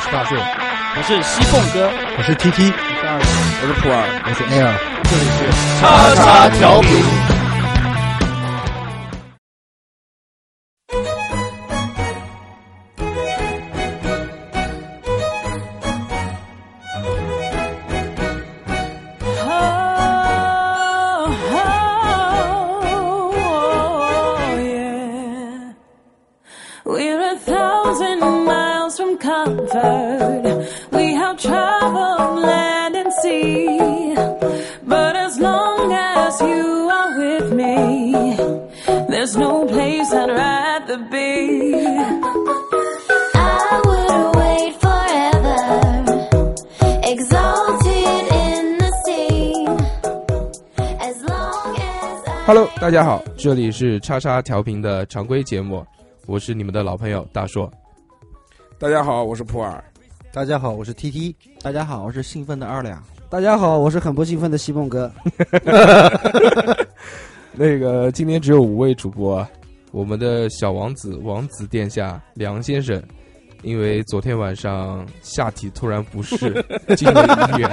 是大树，我是西凤哥，我是 T T，我是普洱，我是 Air，这里是叉叉调频。这里是叉叉调频的常规节目，我是你们的老朋友大硕。大家好，我是普洱。大家好，我是 T T，大家好，我是兴奋的二两。大家好，我是很不兴奋的西梦哥。那个今天只有五位主播，我们的小王子王子殿下梁先生，因为昨天晚上下体突然不适，进了医院。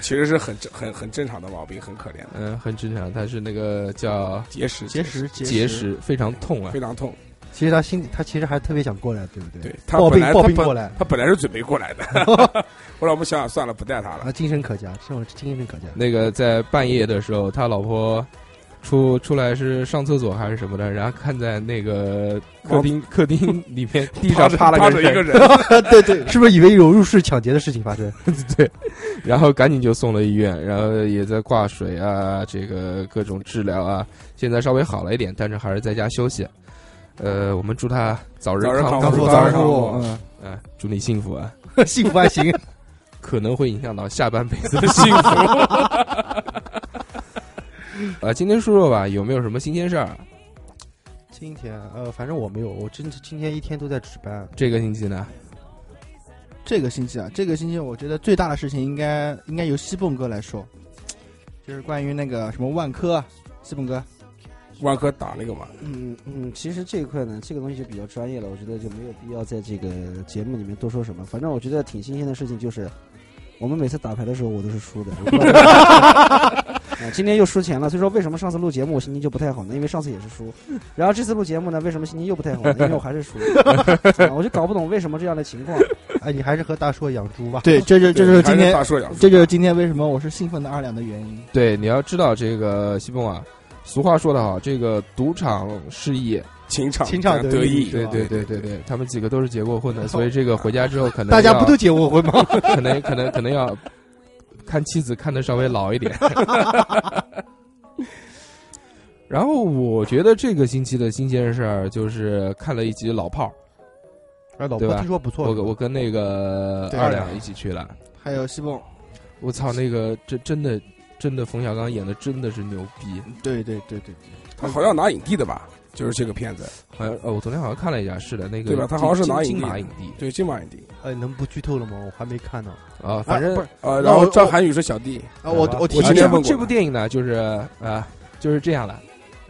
其实是很正很很正常的毛病，很可怜的嗯，很正常，他是那个叫结石，结石，结石，非常痛啊非。常痛。其实他心里他其实还特别想过来，对不对？对他本来他本抱病过来，他本来是准备过来的，后来我们想想算了，不带他了啊，。精神可嘉，这种精神可嘉。那个在半夜的时候，他老婆出出来是上厕所还是什么的，然后看在那个 客厅 客厅里面地上趴了一个人，对对，是不是以为有入室抢劫的事情发生？对然后赶紧就送了医院，然后也在挂水啊，这个各种治疗啊，现在稍微好了一点，但是还是在家休息。呃，我们祝他早日康康复早日康复嗯，祝你幸福啊！幸福还行。可能会影响到下半辈子的幸福。呃，今天说说吧，有没有什么新鲜事儿？今天呃，反正我没有，我真今天一天都在值班。这个星期呢？这个星期啊，这个星期我觉得最大的事情应该应该由西蹦哥来说，就是关于那个什么万科啊，西蹦哥。万科打那个嘛，嗯嗯，其实这一块呢，这个东西就比较专业了，我觉得就没有必要在这个节目里面多说什么。反正我觉得挺新鲜的事情就是，我们每次打牌的时候我都是输的。今天又输钱了，所以说为什么上次录节目我心情就不太好呢？因为上次也是输，然后这次录节目呢，为什么心情又不太好呢？因为我还是输，啊我就搞不懂为什么这样的情况。哎，你还是和大硕养猪吧。对，这就这就是今天大硕养，这就是今天为什么我是兴奋的二两的原因。对，你要知道这个西风啊，俗话说得好，这个赌场事业，情场情场得得意，对对对对对，他们几个都是结过婚的，所以这个回家之后可能大家 不都结过婚吗？可能可能可能要看妻子看的稍微老一点。然后我觉得这个星期的新鲜事儿就是看了一集《老炮哎，老对吧？婆听说不》，错，我我跟那个二两一起去了。还有西凤，我操，那个真真的真的冯小刚演的真的是牛逼，对对对对。他好像拿影帝的吧？就是这个片子，好像呃我昨天好像看了一下，是的，那个对吧？他好像是拿金马影帝。对金马影帝。哎，能不剧透了吗？我还没看呢。啊，反正不是呃，那我然后张涵予是小弟，啊，我啊我提我醒你啊今天问过。这部电影呢，就是啊就是这样了。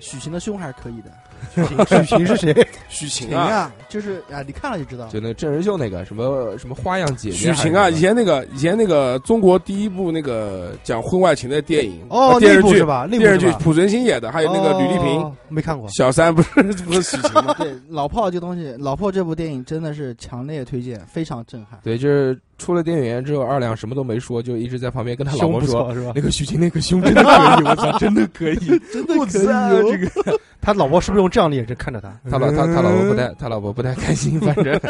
许晴的胸还是可以的。许晴 是谁？许晴啊，晴啊，就是啊，你看了就知道。就那个真人秀那个什么什么花样姐姐，许晴啊，以前那个以前那个中国第一部那个讲婚外情的电影哦，呃电视剧是吧？那部电视剧濮存昕演的，还有那个吕丽萍、哦没看过。小三，不是不是许晴吗？对《老炮》这东西，《老炮》这部电影真的是强烈推荐，非常震撼。对，就是出了电影院之后，二两什么都没说，就一直在旁边跟他老婆说。是吧那？个许晴那个胸真的可以，我操，真的可以，真的可以哦。这个 他老婆是不是用这样的眼神看着他？他老他他老婆不太他老婆不太开心，反正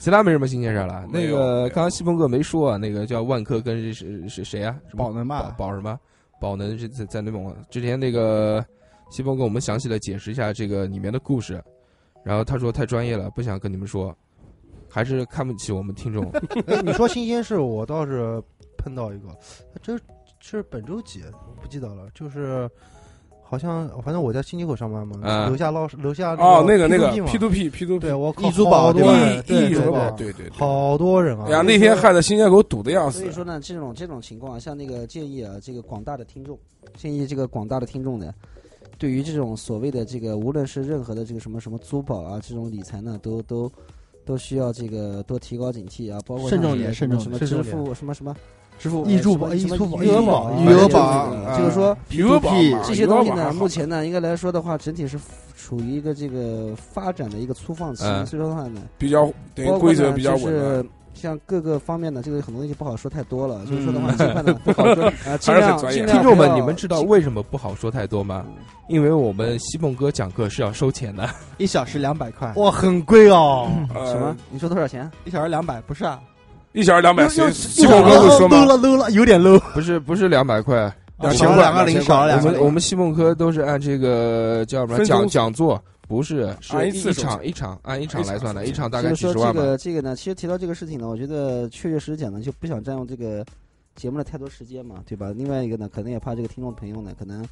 其他没什么新鲜事儿了。那个刚刚西风哥没说啊，那个叫万科跟是是谁啊？宝能吧宝宝什么？宝能是在在那种之前那个西风跟我们详细的解释一下这个里面的故事，然后他说太专业了，不想跟你们说，还是看不起我们听众。哎，你说新鲜事，我倒是碰到一个，这是本周几？我不记得了，就是好像反正我在新街口上班嘛，嗯楼下捞楼下哦，那个那个 P2P 嘛 P to P P to P，对我靠，易租宝好多对吧人，对对易租宝，对，对对对。好多人啊！哎呀，那天害得新街口堵的要死所以。说呢，这种这种情况啊，像那个建议啊，这个广大的听众，建议这个广大的听众呢，对于这种所谓的这个，无论是任何的这个什么什么租宝啊，这种理财呢，都都都需要这个多提高警惕啊，包括慎重像点慎重什么支付什么什么支付呃易助什么什么易促宝余额宝、余额宝啊。就是说余额宝这些东西呢，目前呢，应该来说的话，整体是处于一个这个发展的一个粗放期，嗯。所以说的话呢，比较等于包括规则比较稳像各个方面的，这个很多东西不好说太多了，所以说的话，嗯尽快呢不好说，啊，尽还是很量尽量听众们，你们知道为什么不好说太多吗？嗯因为我们西梦哥讲课是要收钱的。一小时两百块，哇，很贵哦。呃什么？？你说多少钱？一小时两百不是啊？一小时两百，西梦哥会说吗？low 了 low 了，有点 low。不是不是两百块，两千块两个零，两千块少了两个。我们我们西梦科都是按这个叫什么讲讲座，不是是一一按一场一场按一场来算的，一场大概所以说这几十万吧。个这个呢，其实提到这个事情呢，我觉得确确实实讲呢，就不想占用这个节目的太多时间嘛，对吧？另外一个呢，可能也怕这个听众朋友呢，可能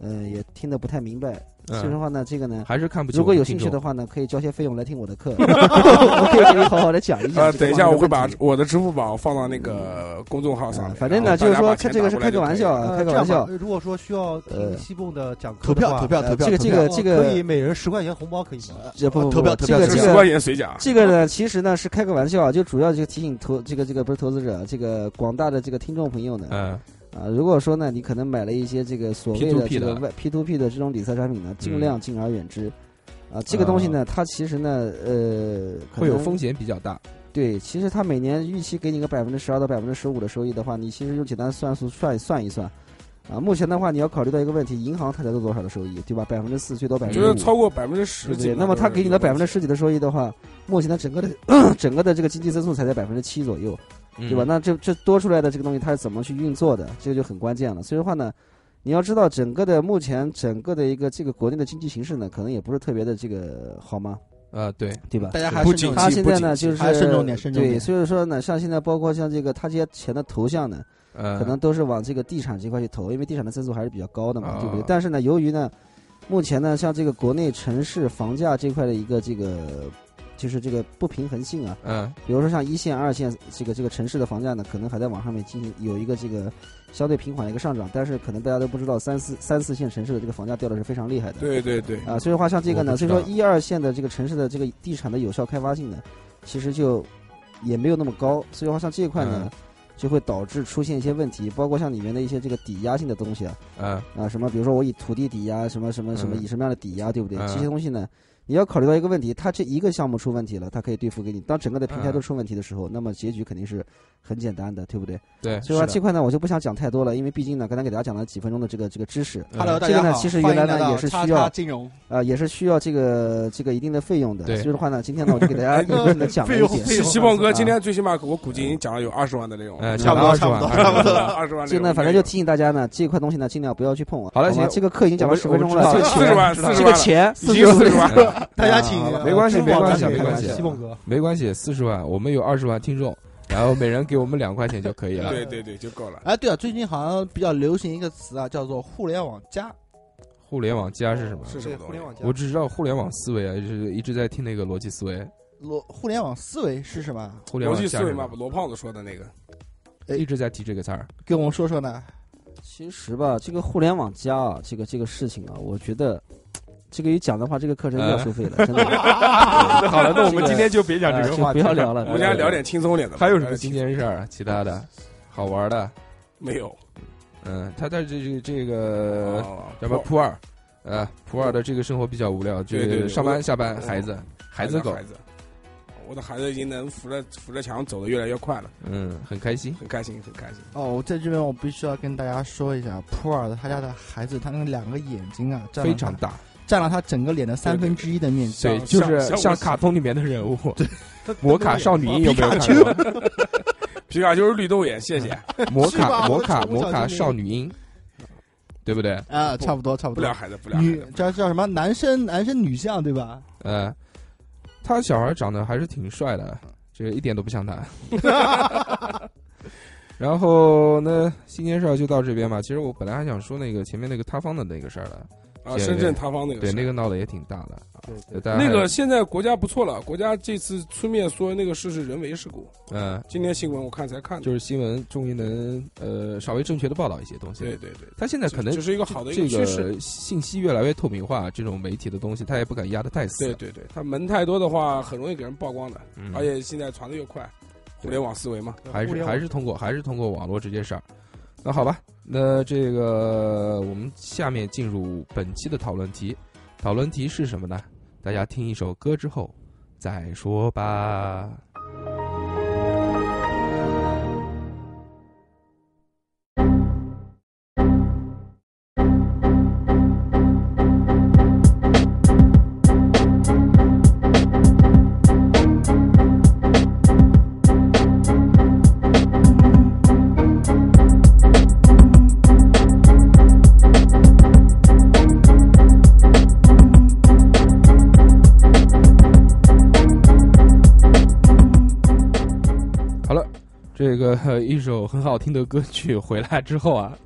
呃也听得不太明白，所以说的嗯，话呢，这个呢。还是看不起。如果有兴趣的，话呢，可以交些费用来听我的课，我可以给你好好的讲一讲呃，等一下我会把我的支付宝放到那个公众号上反正呢，就是说大家把钱这个是开个玩笑啊，呃开个玩笑。如果说需要听呃西贡的讲课投票投票投票，呃这个这个这个可以每人十块钱红包可以吗？这不不投票投票十块钱水饺，这个呢，其实呢是开个玩笑啊，就主要就提醒投这个这个不是投资者，这个广大的这个听众朋友呢，嗯啊，如果说呢你可能买了一些这个所谓的这个外 P to P 的这种理财产品呢，尽量敬而远之。啊，这个东西呢，它其实呢，呃，会有风险比较大。对，其实它每年预期给你个百分之十二到百分之十五的收益的话，你其实用简单算术算算一算，啊，目前的话你要考虑到一个问题，银行它才做多少的收益，对吧？百分之四最多百分之五，就是超过百分之十不对？那么它给你的百分之十几的收益的话，目前的整个的 整个的这个经济增速才在百分之七左右，对对吧？？那这这多出来的这个东西它是怎么去运作的？这个就很关键了。所以的话呢，你要知道整个的目前整个的一个这个国内的经济形势呢，可能也不是特别的这个好吗？啊，对，对吧？大家还不是他现在呢，就是慎重点慎重对，所以说呢，像现在包括像这个他这些钱的投向呢，嗯，可能都是往这个地产这块去投，因为地产的增速还是比较高的嘛，啊对不对？但是呢，由于呢，目前呢，像这个国内城市房价这块的一个这个，就是这个不平衡性啊，嗯。比如说像一线、二线这个这个城市的房价呢，可能还在往上面进行有一个这个相对平缓的一个上涨，但是可能大家都不知道，三四三四线城市的这个房价掉的是非常厉害的。对对对，啊，所以的话像这个呢，所以说一二线的这个城市的这个地产的有效开发性呢，其实就也没有那么高，所以的话像这一块呢，嗯。就会导致出现一些问题，包括像里面的一些这个抵押性的东西啊，嗯。啊什么，比如说我以土地抵押，什么什么什么，嗯。以什么样的抵押，对不对？嗯。这些东西呢，你要考虑到一个问题，他这一个项目出问题了，他可以兑付给你；当整个的平台嗯都出问题的时候，那么结局肯定是很简单的，对不对？对，所以说这块呢，我就不想讲太多了，因为毕竟呢，刚才给大家讲了几分钟的这个这个知识，Hello，嗯大家好，这个呢其实欢迎原来呢来到叉也是需要叉金融，啊，也是需要这个这个一定的费用的。对所以的话呢，今天呢，我就给大家一部分的讲了费用一点。费用西蒙哥啊今天最起码我估计已经讲了有二十万的内容，嗯，差不多差不多，差不多二十万内容。这个呢，反正就提醒大家呢，这块东西呢，尽量不要去碰啊。好了行这个课已经讲了十分钟了，四十万，四这十万，个钱四十万了。大家请没关系没关系没关系西凤哥。没关系，四十万，我们有二十万听众，然后每人给我们两块钱就可以了。对对对，就够了。哎，对啊，最近好像比较流行一个词啊，叫做互联网加。互联网加是什么？是什么东西？互联网加我只知道互联网思维啊，就是一直在听那个逻辑思维。逻互联网思维是什么？互联逻网加是什么辑思维嘛，罗胖子说的那个，一直在提这个词儿。跟我们说说呢？其实吧，这个互联网加啊，这个这个事情啊，我觉得这个一讲的话，这个课程又要收费了，真的。那 好了，那我们今天就别讲这个话题不要聊了。我们今天聊点轻松点的吧。还有什么新鲜事儿？其他的好玩的？没有？嗯，他在这这这个哦叫什么普洱，呃，普洱的这个生活比较无聊，就对对对是上班下班，孩子孩子狗，我的孩子已经能扶着扶着墙走的越来越快了，嗯，很开心。很开心，很开心。哦，我在这边我必须要跟大家说一下，普洱的他家的孩子，他那两个眼睛啊，非常大，占了他整个脸的三分之一的面积。对，就是像卡通里面的人物，摩卡少女有没有看皮过？皮卡丘是绿豆眼，谢谢。摩卡摩卡摩卡少女樱，对不对？啊，差不多差不多不聊。孩子，不聊女。叫叫什么？男生男生女相对吧？呃，他小孩长得还是挺帅的，这个一点都不像他。然后呢，新鲜事儿就到这边吧。其实我本来还想说那个前面那个塌方的那个事儿的，啊，深圳塌方那个对那个闹得也挺大的。对呃大家还那个现在国家不错了，国家这次出面说那个事是人为事故。嗯，今天新闻我看才看，就是新闻终于能呃稍微正确的报道一些东西。对，对对，他现在可能只是一个好的一个趋势。信息越来越透明化，这种媒体的东西他也不敢压得太死。对对对，他门太多的话，很容易给人曝光的，嗯而且现在传的又快，互联网思维嘛。还是还是通过还是通过网络这件事儿。那好吧，那这个我们下面进入本期的讨论题，讨论题是什么呢？大家听一首歌之后再说吧。一首很好听的歌曲回来之后啊，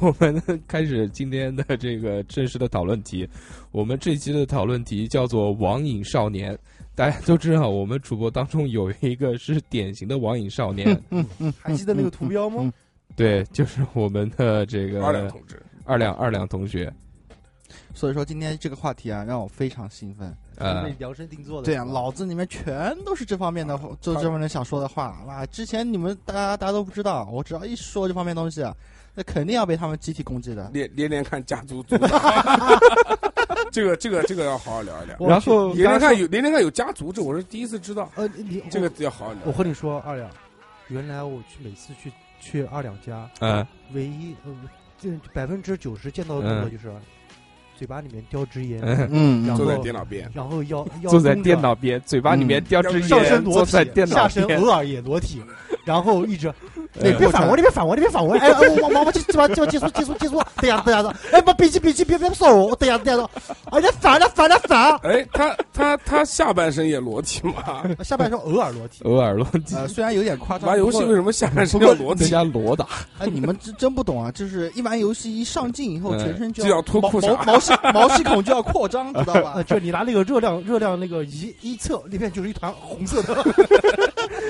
我们开始今天的这个正式的讨论题。我们这期的讨论题叫做“网瘾少年”。大家都知道，我们主播当中有一个是典型的网瘾少年，嗯嗯，还记得那个图标吗？对，就是我们的这个二两同志，二两二两同学。所以说今天这个话题啊，让我非常兴奋。呃为，量身定做的。对啊，脑子里面全都是这方面的，就这方面想说的话。哇，之前你们大家大家都不知道，我只要一说这方面东西啊，那肯定要被他们集体攻击的。连连连看家族组，这个这个这个要好好聊一聊。然后连连看有连连看有家族，这我是第一次知道，呃，你这个要好好聊。我和你说，二两，原来我去每次去去二两家，嗯，唯一呃，就百分之九十见到的动作就是嘴巴里面叼支烟，嗯。嗯然后坐在电脑边，然后要要坐在电脑边，嘴巴里面叼支上身烟，裸体坐在电，脑下身边。偶尔也裸体，然后一直呃你别反我，你别反我，你别反我！哎，我我我我记记吧记吧记住记住记住，对呀对呀的，哎不别急别急别别骚扰我，等下等下子，哎你反了反了反！哎，他他他下半身也裸体嘛？下半身偶尔裸体，偶尔裸体，呃，虽然有点夸张，玩游戏为什么下半身要裸体？加裸打，哎，你们真真不懂啊！就是一玩游戏一上镜以后，嗯全身就就要脱毛裤衩毛 毛细毛细孔就要扩张，知道吧呃，？就你拿那个热量热量那个仪一测，里面就是一团红色的，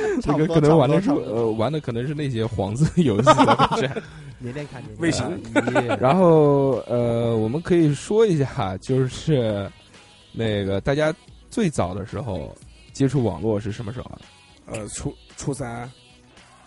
这个可能玩的是呃玩的可能是那些黄色游戏的不是。连连看连连卫星看然后呃，我们可以说一下，就是那个大家最早的时候接触网络是什么时候啊？呃，初初三，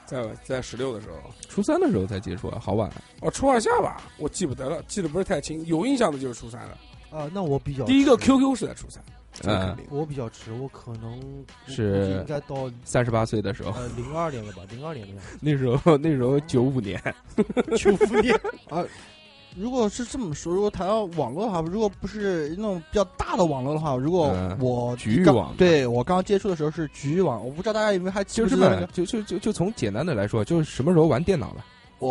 在在十六的时候，初三的时候才接触啊，好晚啊。哦，初二下吧，我记不得了，记得不是太清，有印象的就是初三了。啊，那我比较第一个 QQ 是在初三，这个嗯。我比较迟，我可能是应该到三十八岁的时候，呃零二年了吧，零二年的样子，那时候 那时候九五年，九五年。啊，如果是这么说，如果谈到网络的话，如果不是那种比较大的网络的话，如果嗯我刚局域网对我刚接触的时候是局域网，我不知道大家有没有还记就是嘛不记得，就就就就从简单的来说，就是什么时候玩电脑了？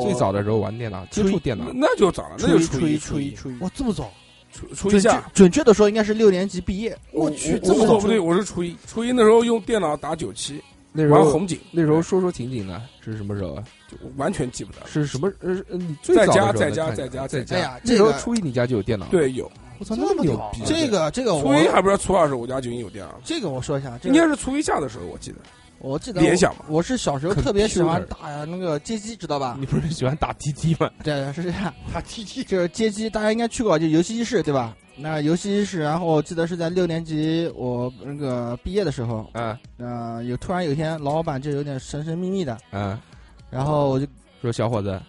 最早的时候玩电脑，接触电脑。那，就早了，那就初一初一初一，哇这么早，初初一下。准确的说应该是六年级毕业。我去这么早不对，我是初一，初一那时候用电脑打九七，那时候玩红警，那时候说说情景呢是什么时候啊？就完全记不得。是什么？呃，呃你最在早的时候家在家在家在在家。哎呀，那时候初一你家就有电脑，，对，有我操，那么牛逼这个这个初一还不知道，初二时候我家就已经有电脑了，这个我说一下，这应该是初一下的时候，我记得。我记得联想嘛我我是小时候特别喜欢打那个街机，知道吧？你不是喜欢打 TT 吗？对，是这样。打 T T 就是街机，大家应该去过，就游戏机室，对吧？那游戏机室，然后我记得是在六年级我那个毕业的时候，嗯呃，有突然有一天，老板就有点神神秘秘的，嗯，然后我就，说小伙子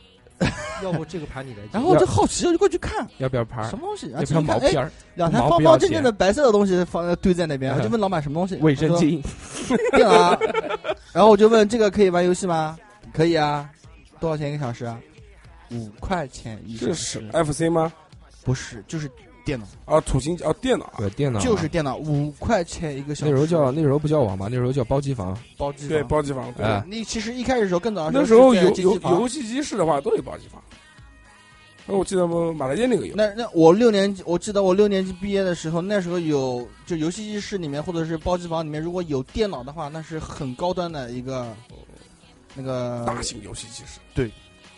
要不这个盘你来接，然后我就好奇，我就过去看要不要牌什？么东西，然要不要毛片？两台方方正正的白色的东西放堆在那边，嗯我就问老板什么东西，卫生巾？电脑啊，然后我就问这个可以玩游戏吗？可以啊，多少钱一个小时啊？五块钱一个小时是，FC 吗？不是，就是电脑，啊，土星啊，电脑啊，对，电脑就是电脑，五块钱一个小时。那时候叫那时候不叫网吧，那时候叫包机房。包机对包机房。对哎你其实一开始的时候更早的那时候有是在机器有游戏机室的话都有包机房。那我记得我马来街那个有，那那我六年级，我记得我六年级毕业的时候，那时候有就游戏机室里面或者是包机房里面，如果有电脑的话，那是很高端的一个那个大型游戏机室。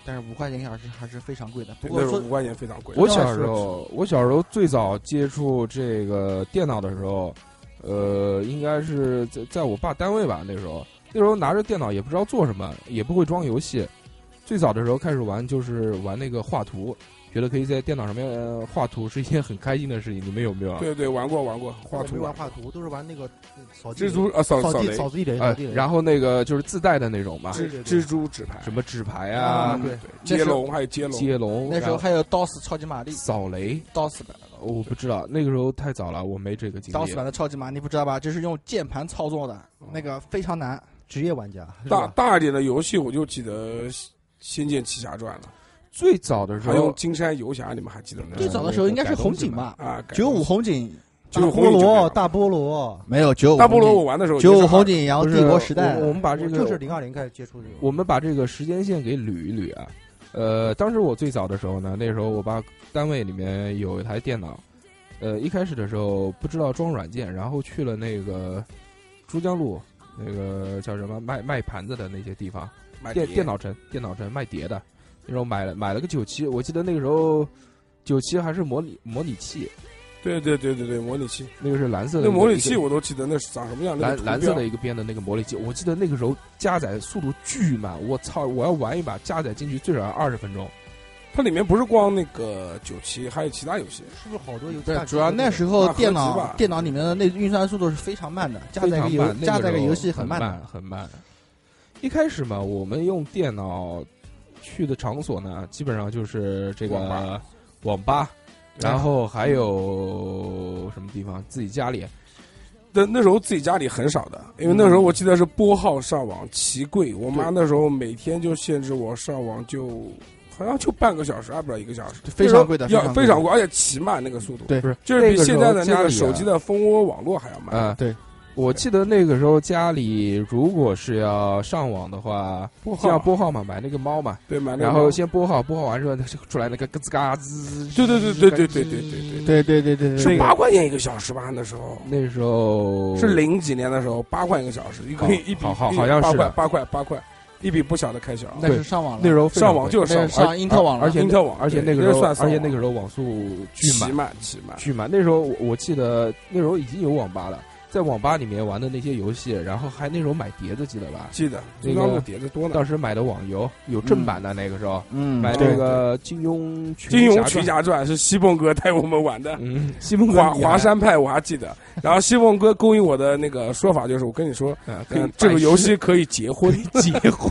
但是五块钱一小时还是非常贵的。不过说五块钱非常贵。我小时候，我小时候最早接触这个电脑的时候，呃，应该是在在我爸单位吧。那时候，那时候拿着电脑也不知道做什么，也不会装游戏。最早的时候开始玩就是玩那个画图，觉得可以在电脑上面、呃画图是一件很开心的事情。你们有没有啊？对对，玩过玩过画图没玩画图，都是玩那个呃扫蜘蛛啊扫扫地雷扫地雷，啊扫地，然后那个就是自带的那种嘛，蜘蛛纸牌什么纸牌啊啊、对对接龙还有接龙，接龙，那时候还有 DOS 超级玛丽扫雷。，DOS 版的我不知道，那个时候太早了，我没这个经历。，DOS 版的超级玛丽不知道吧？就是用键盘操作的，那个非常难。职业玩家大？大一点的游戏我就记得《仙剑奇侠传》了，最早的时候，还有《金山游侠》，你们还记得吗？最早的时候应该是红警吧？啊，改九五红警大九五菠萝，红警就这样大菠萝，没有九五大菠萝我玩的时候九五红警，然后不是帝国时代。我，我们把这个就是零二零开始接触这个。我们把这个时间线给捋一捋啊。呃，当时我最早的时候呢，那时候我爸单位里面有一台电脑，呃，一开始的时候不知道装软件，然后去了那个珠江路那个叫什么卖卖盘子的那些地方，电电脑城电脑城卖碟的，那时候买了买了个九七，我记得那个时候九七还是模拟模拟器，对对对对对，模拟器，那个是蓝色的那个一个模拟器我都记得那是长什么样，那蓝个蓝色的一个边的那个模拟器，我记得那个时候加载速度巨慢，我操！我要玩一把，加载进去最少要二十分钟。它里面不是光那个九七，还有其他游戏。是不是好多游戏对大？主要那时那合集候电脑吧电脑里面的那运算速度是非常慢的，加载个游非常慢，那加载个游戏慢很慢的。很慢。一开始嘛，我们用电脑去的场所呢，基本上就是这个网吧。网吧，然后还有什么地方？自己家里。那那时候自己家里很少的，因为那时候我记得是拨号上网奇贵，我妈那时候每天就限制我上网就好像就半个小时，还不到一个小时，非常贵的，要非常贵。而且奇慢那个速度，对。不是就是比现在的那个手机的蜂窝网络还要慢。啊、对，我记得那个时候家里如果是要上网的话，拨先要拨号嘛，买那个猫嘛，对买那个然后先拨号，拨号完之后，它就出来那个咯吱嘎吱。对对对对对对对对对对对对对对对，是八块钱一个小时吧？那时候那时候是零几年的时候，八块一个小时，一个好一笔好好好像是八块八块八块，一笔不小的开销。那是上网了，那时候上网就是上英特网了，而且英特网而且那个时候，算而且那个时候网速巨奇慢，巨慢。巨慢。那时候我我记得那时候已经有网吧了，在网吧里面玩的那些游戏，然后还那时候买碟子，记得吧？记得那个中央路碟子多呢。当时买的网游有正版的，那个时候嗯，买对那个金庸《金庸群群侠传》是西凤哥带我们玩的，嗯，西凤哥华华山派我还记得。然后西凤哥勾引我的那个说法就是，我跟你说，这个游戏可以结婚，结婚。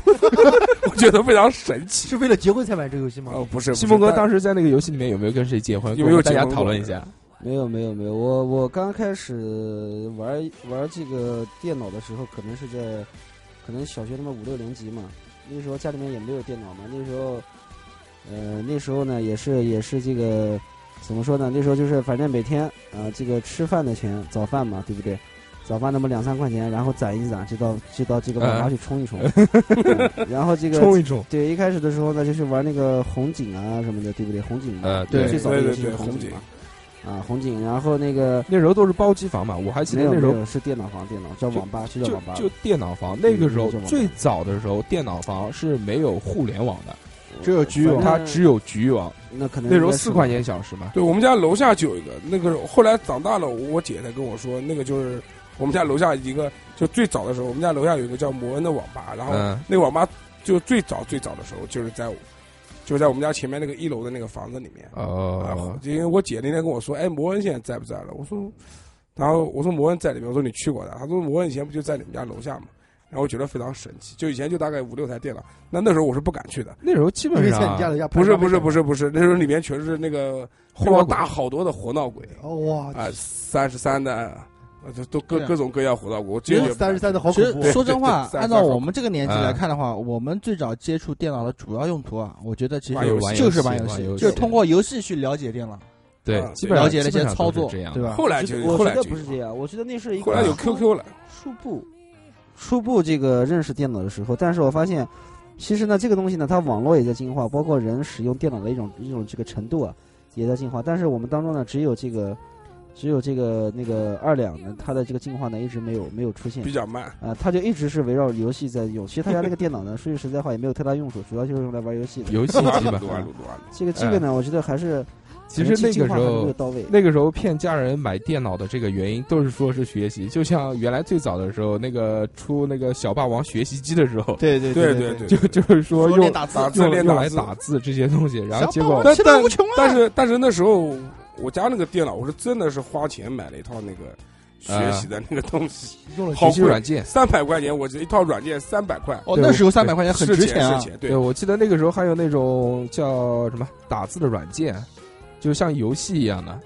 我觉得非常神奇。是为了结婚才买这个游戏吗？哦，不是，西凤哥当时时在那个游戏里面有没有跟谁结婚？有没有跟大家讨论一下？没有没有没有，我我刚开始玩玩这个电脑的时候，可能是在可能小学那么五六年级嘛，那时候家里面也没有电脑嘛，那时候呃那时候呢也是也是这个怎么说呢？那时候就是反正每天啊、这个吃饭的钱早饭嘛，对不对？早饭那么两三块钱，然后攒一攒，就到就到这个网吧去充一充，嗯然后这个冲一冲，对，一开始的时候呢，就是玩那个红警啊什么的，对不对？红警嘛，呃对最早的对对游戏是红警嘛，啊，红警，然后那个那时候都是包机房嘛，我还记得那时候是电脑房，电脑叫网吧，是叫网吧，就电脑房，那个时候最早的时候，电脑房是没有互联网的，只有局域网它只有局域网。那可能那时候四块钱小时嘛，对我们家楼下就有一个，那个后来长大了，我姐才跟我说，那个就是我们家楼下一个，就最早的时候，我们家楼下有一个叫摩恩的网吧，然后嗯那个网吧就最早最早的时候，就是在就在我们家前面那个一楼的那个房子里面。因为我姐那天跟我说，哎，摩恩现在在不在了？我说，然后我说摩恩在里面，我说你去过的？他说摩恩以前不就在你们家楼下吗？然后我觉得非常神奇，就以前就大概五六台电脑，那那时候我是不敢去的。那时候基本上在你家楼下不是不是不是是不是，那时候里面全是那个比我大好多的活闹鬼哦哇，啊，三十三的，呃都都各对啊各种各样活闹鬼，我只有三十三的好其实恐怖。说真话，对对按照我们这个年纪嗯来看的话，我们最早接触电脑的主要用途啊，我觉得其实玩游戏就是玩游戏，游戏就是通过游戏去了解电脑。对啊，基本上了解那些基本上都操作这样，对吧后来就我觉得不是这样，我觉得那是一个后来有初 QQ 了，初步初步这个认识电脑的时候，但是我发现，其实呢，这个东西呢，它网络也在进化，包括人使用电脑的一种一种这个程度啊，也在进化。但是我们当中呢，只有这个只有这个那个二两呢，它的这个进化呢一直没有没有出现比。较慢。啊，它就一直是围绕游戏在用。其实他家那个电脑呢，说句实在话也没有太大用处，主要就是用来玩游戏的。游戏机吧。这个这个呢，我觉得还是其实那个时候，那个时候骗家人买电脑的这个原因，都是说是学习。就像原来最早的时候，那个出那个小霸王学习机的时候，对对对对对就就是说用练打字打字用用练打字来打字这些东西，然后结果但但但是但是那时候我家那个电脑，我是真的是花钱买了一套那个学习的那个东西，学习软件。三百块钱，我这一套软件三百块，哦，那时候三百块钱很值钱啊。钱是钱，对，对，我记得那个时候还有那种叫什么打字的软件，就像游戏一样的，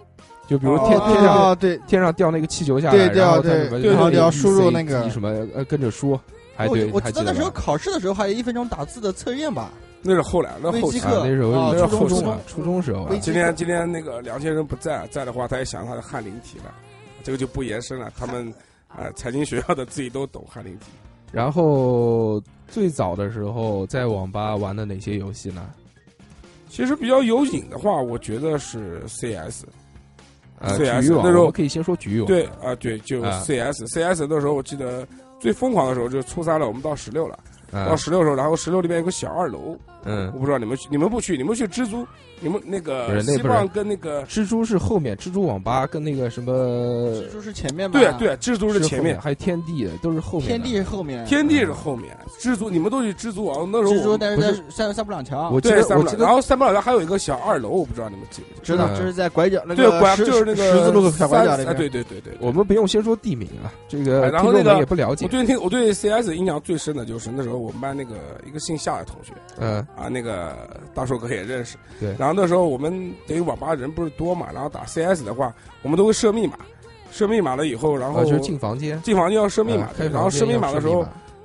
就比如哦天天上哦，对，天上掉那个气球下来，对然后然后你要输入那个什么呃跟着输，还我对，我记得那时候考试的时候还有一分钟打字的测验吧。那是后来，那后期那时候啊那是后中啊，初中时候今天今天那个梁先生不在，在的话他也想他的翰林体了，这个就不延伸了。他们啊，财经学校的自己都懂翰林体。然后最早的时候在网吧玩的哪些游戏呢？其实比较有瘾的话，我觉得是 CS。呃，CS 局域网，那时候我可以先说局域网。对啊，对，就啊 CS。CS 那时候我记得最疯狂的时候就是初三了，我们到十六了，到啊，十六时候，然后十六里面有个小二楼，嗯我，不知道你们去，你们不去，你们去蜘蛛，你们那个希望跟那个蜘蛛是后面，蜘蛛网吧跟那个什么蜘蛛是前面吧？对对，蜘蛛是是前面，还有天地都是后面。天地是后面，天地是后面，蜘蛛你们都去蜘蛛网，那时候蜘蛛，但是是在三三不两桥。我记得我记得然后三不了还有一个小二楼，我不知道你们记不记得。知道，嗯这是在拐角那对，个对拐就是那个十字路口小拐角那边。对对对对，我们不用先说地名啊，这个哎然后那个也不了解我。对那个我对 CS 印象最深的就是那时候我们班那个一个姓夏的同学嗯。啊，那个大硕哥也认识。对。然后那时候我们等于网吧人不是多嘛，然后打 CS 的话，我们都会设密码，设密码了以后，然后呃就是进房间，进房间要设密码然后设密码的时候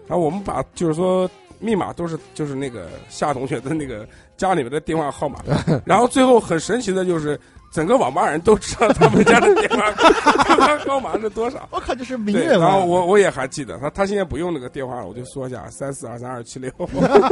然后我们把就是说密码都是就是那个夏同学的那个家里面的电话号码，然后最后很神奇的就是整个网吧人都知道他们家的电话 电话号码是多少。我靠，这是名对，人啊！然后我我也还记得他，他现在不用那个电话了，我就说一下三四二三二七六，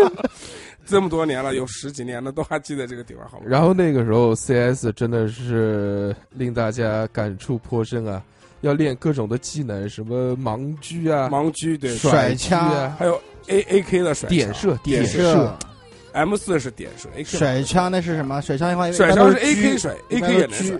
这么多年了，有十几年了，都还记得这个电话号码。然后那个时候 CS 真的是令大家感触颇深啊，要练各种的技能，什么盲狙啊、盲狙对，甩枪啊、还有 A A K 的甩枪点射、点射射、M 四是点水甩枪那是什么？甩枪的话，甩枪是 AK 甩，AK 也能甩，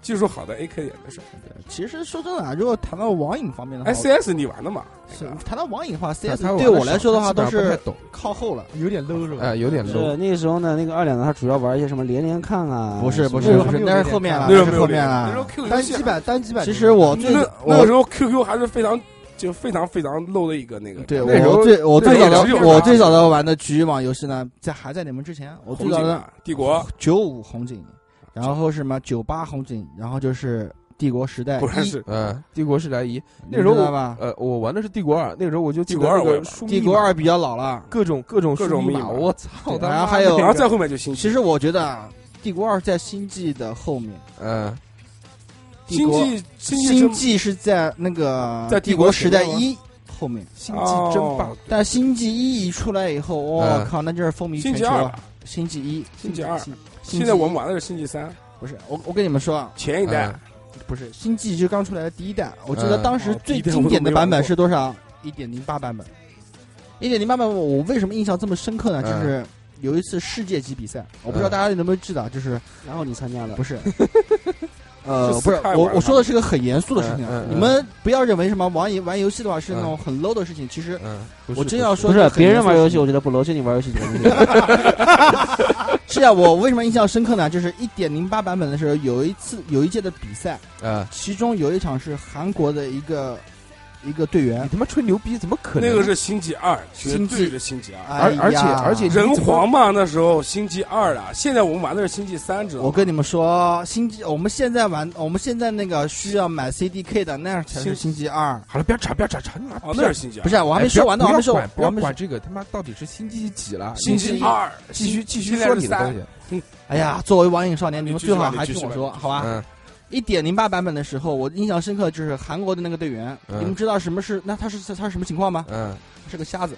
技术好的 A K 也能甩。其实说真的啊，如果谈到网瘾方面的话，哎，C S 你玩的嘛？是谈到网瘾的话，CS 对我来说的话都是靠后了。有点 low 是吧？哎，有点 low。那个时候呢，那个二两呢，他主要玩一些什么连连看啊，不是不是不是，那是后面了，那是后面没有那时候了。Q 单机版单机版。其实我最那那个时候 Q Q 还是非常就非常非常 low 的一个那个。对我最我最早的我最早的玩的局域网游戏呢，在还在你们之前，我最早的红警啊帝国九五红警，然后什么九八红警，然后就是帝国时代一，果然是嗯，帝国时代一，那时候我？呃，我玩的是帝国二，那个时候我就帝国二帝国二比较老了，各种各种各种密码，我操！然后还有然后再后面就星际。其实我觉得啊帝国二在星际的后面，嗯，帝国星际星际星际是在那个在帝国时代一后面，星际争霸哦，但星际一一出来以后，我嗯。靠，那就是风靡全球了星际二！星际一，星际二星现在我们玩的是星际三。不是我，我跟你们说啊，前一代嗯，不是星际就刚出来的第一代，我记得嗯。当时最经典的版本是多少？一点零八版本。一点零八版本，我为什么印象这么深刻呢？嗯就是有一次世界级比赛，我不知道大家能不能记得，就是然后你参加了。不，是，呃，不是我我说的是个很严肃的事情嗯嗯，啊你们不要认为什么玩游玩游戏的话是那种很 low 的事情，其实我真要不是不是别人玩游戏，我觉得不 low，就你玩游戏觉得不行 是啊，我为什么印象深刻呢？就是一点零八版本的时候，有一次有一届的比赛，呃，其中有一场是韩国的一个一个队员你，他妈吹牛逼，怎么可能？那个是星期二，绝星期对是星期二。哎而而且而且人皇嘛，那时候星期二啊，现在我们玩的是星期三，知道吗？我跟你们说，星期我们现在玩，我们现在那个需要买 CDK 的，那才是星期二。好了，不要吵，不要吵，吵你妈哦，那是星期二，不是，我我还没说完呢，我还没说完，不要我还没说。管这个，他妈到底是星期几了？星际际二，继续继续说你的东西。哎呀，作为网瘾少年，你们最好还听我说，好吧？嗯，一点零八版本的时候，我印象深刻就是韩国的那个队员，嗯你们知道什么是？那他是他是什么情况吗？嗯是个瞎子。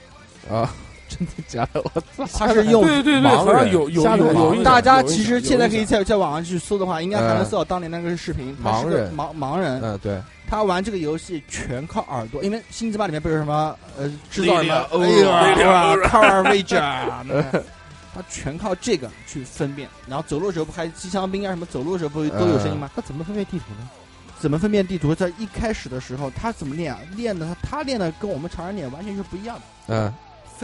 啊，真的假的？我操！他是用对对对，盲好像人有有有大家其实现在可以在在网上去搜的话，应该还能搜到当年那个视频。他是个盲人盲盲人，嗯，对，他玩这个游戏全靠耳朵，因为《星际争霸》里面不是什么呃制造什么力量哎呀力量卡尔维加，他全靠这个去分辨。然后走路的时候不还机枪兵啊什么，走路的时候不都有声音吗？他怎么分辨地图呢？怎么分辨地图？在一开始的时候，他怎么练啊？练的他他练的跟我们常人练完全是不一样的，嗯。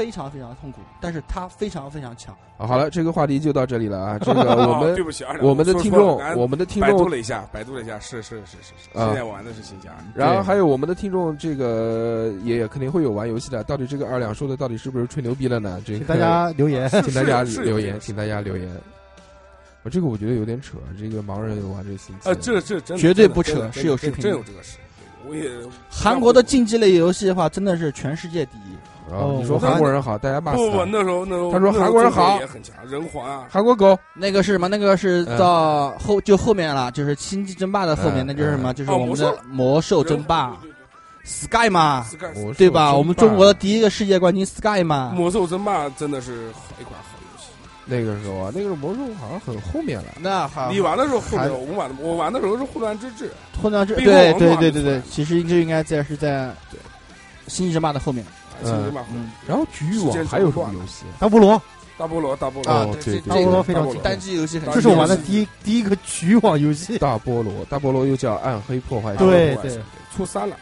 非常非常痛苦，但是他非常非常强。啊好了，这个话题就到这里了啊。这个 我哦们对不起，二两我们的听众我们的听百度众，了一下，百度了一下，是是是是是，啊现在玩的是新疆。然后还有我们的听众，这个也肯定会有玩游戏的。到底这个二两说的到底是不是吹牛逼了呢？这个请大家留言。请大家留言，请大家留言。我这个我觉得有点扯，这个盲人玩这个星期，呃，这这真绝对不扯是有视频真有这个事。我也韩国的竞技类游戏的话，真的是全世界第一。然后你说哦韩国人好，大家骂死不不，他。那时候那时候他说韩国人好也很强，人皇啊，韩国狗，那个是什么？那个是嗯到后就后面了，就是《星际争霸》的后面，嗯那就是什么？就是哦我们的魔兽争霸对对对 Sky 嘛，对 Sky 对吧？我们中国的第一个世界冠军 Sky 嘛，魔兽争霸真的是好一款好游戏。那个时候啊，那个时候魔兽好像很后面了。那好，你玩的时候后还面，我玩的我玩的时候是混乱之治，混乱之冰对对对对对，其实就应该在是在星际争霸的后面。嗯。然后局域网还有什么游戏？大菠萝，大菠萝大菠萝。对大菠萝这个非常经典单机游戏很这是我玩的第一第一个局域网游戏。大菠萝，大菠萝又叫暗黑破坏。神。对对大菠萝。对，初三了，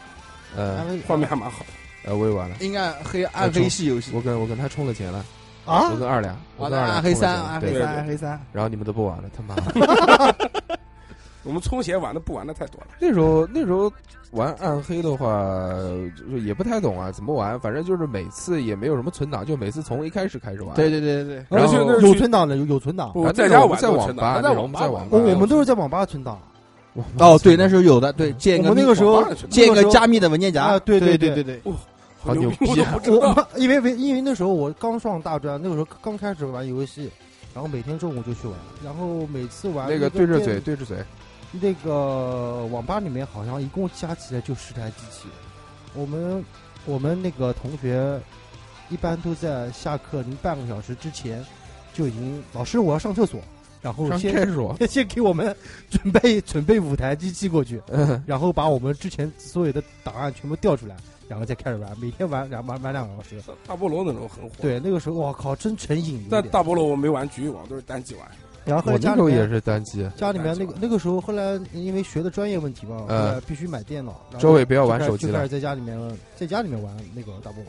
呃画面还蛮好。呃，我也玩了，典应该黑暗黑系游戏。我跟我跟他充了钱了，啊？我，跟二两，我啊，跟二两暗黑三，黑三，暗黑三，然后你们都不玩了，他妈的！我们充钱玩的不玩的太多了。那时候那时候玩暗黑的话，就是也不太懂啊，怎么玩？反正就是每次也没有什么存档，就每次从一开始开始玩。对对对对对，然后有存档的，有有存档。在家玩在网吧，在网吧在网吧我我们都是在网吧存档。哦，对，那时候有的，对，建一个我那个时候建一个加密的文件夹啊对对对对对，好牛逼我因为因为那时候我刚上大专，那个时候刚开始玩游戏，然后每天中午就去玩，然后每次玩那个对着嘴，对着嘴，那个网吧里面好像一共加起来就十台机器。我们我们那个同学一般都在下课临半个小时之前就已经，老师我要上厕所，然后上先开说，先给我们准备准备五台机器过去，嗯，然后把我们之前所有的档案全部调出来，然后再开始玩，每天玩两玩玩两个小时。大菠萝那时候很火。，对，那个时候我靠，真成瘾了点。但大菠萝我没玩局域网，都是单机玩。然后后我来家里面那时候也是单机，家里面那个那个时候，后来因为学的专业问题嘛，后嗯来必须买电脑。然后周伟不要玩手机了就开始在家里面在家里面玩那个大菠萝。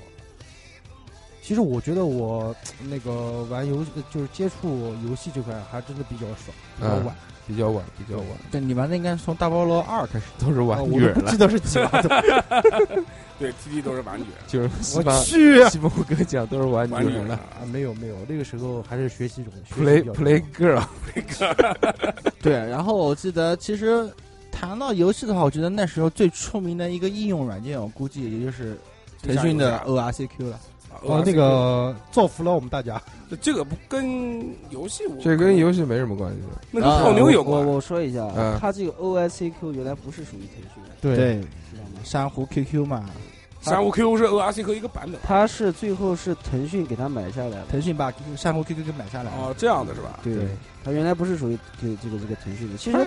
其实我觉得我那个玩游戏就是接触游戏这块还真的比较少，比较嗯晚。比较晚，比较晚，对，你玩的应该是从大菠萝二开始，都是玩啊女人了我都不记，得是几玩的。对，T T 都是玩具，就是西我方去西蒙哥讲都是玩玩女人女人了啊，没有没有，那个时候还是学习中学习，play girl play girl，对，然后我记得其实谈到游戏的话，我觉得那时候最出名的一个应用软件，我估计也就是腾讯的 ORCQ 了。哦，那个造福了我们大家。这个不跟游戏无关，这跟游戏没什么关系。那跟泡妞有我关。我说一下它这个 OICQ 原来不是属于腾讯的，对，知道吗？珊瑚 QQ 嘛，珊瑚 QQ 是 O I C Q 一个版本。它是最后是腾讯给它买下来的。腾讯把珊瑚 QQ 给买下来。哦，这样的是吧？对对，它原来不是属于这这个这个腾讯的。其实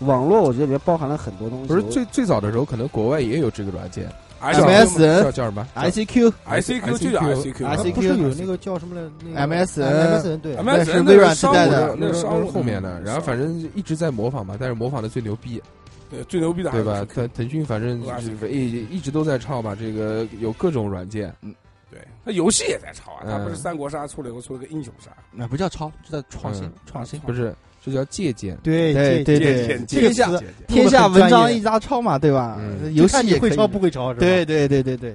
网络我觉得里面包含了很多东西。不是最最早的时候，可能国外也有这个软件，MSN 叫叫什么？ICQ、ICQ 就叫 I C Q，I C Q 不是有那个叫什么来？那个 MSN MSN 对。MSN 是微软自带的那是后面的，然后反正一直在模仿嘛，但是模仿的最牛逼，对最牛逼的还是对吧腾腾讯反正就是一一直都在抄吧，这个有各种软件，嗯对，那游戏也在抄啊，它嗯不是三国杀出了以后出了个英雄杀，那不叫抄，这叫创新嗯，创新。不是，这叫借鉴。对对对对天下这个词天下文章一家抄嘛，对吧嗯？游戏会抄不会抄是吧？对对对对对，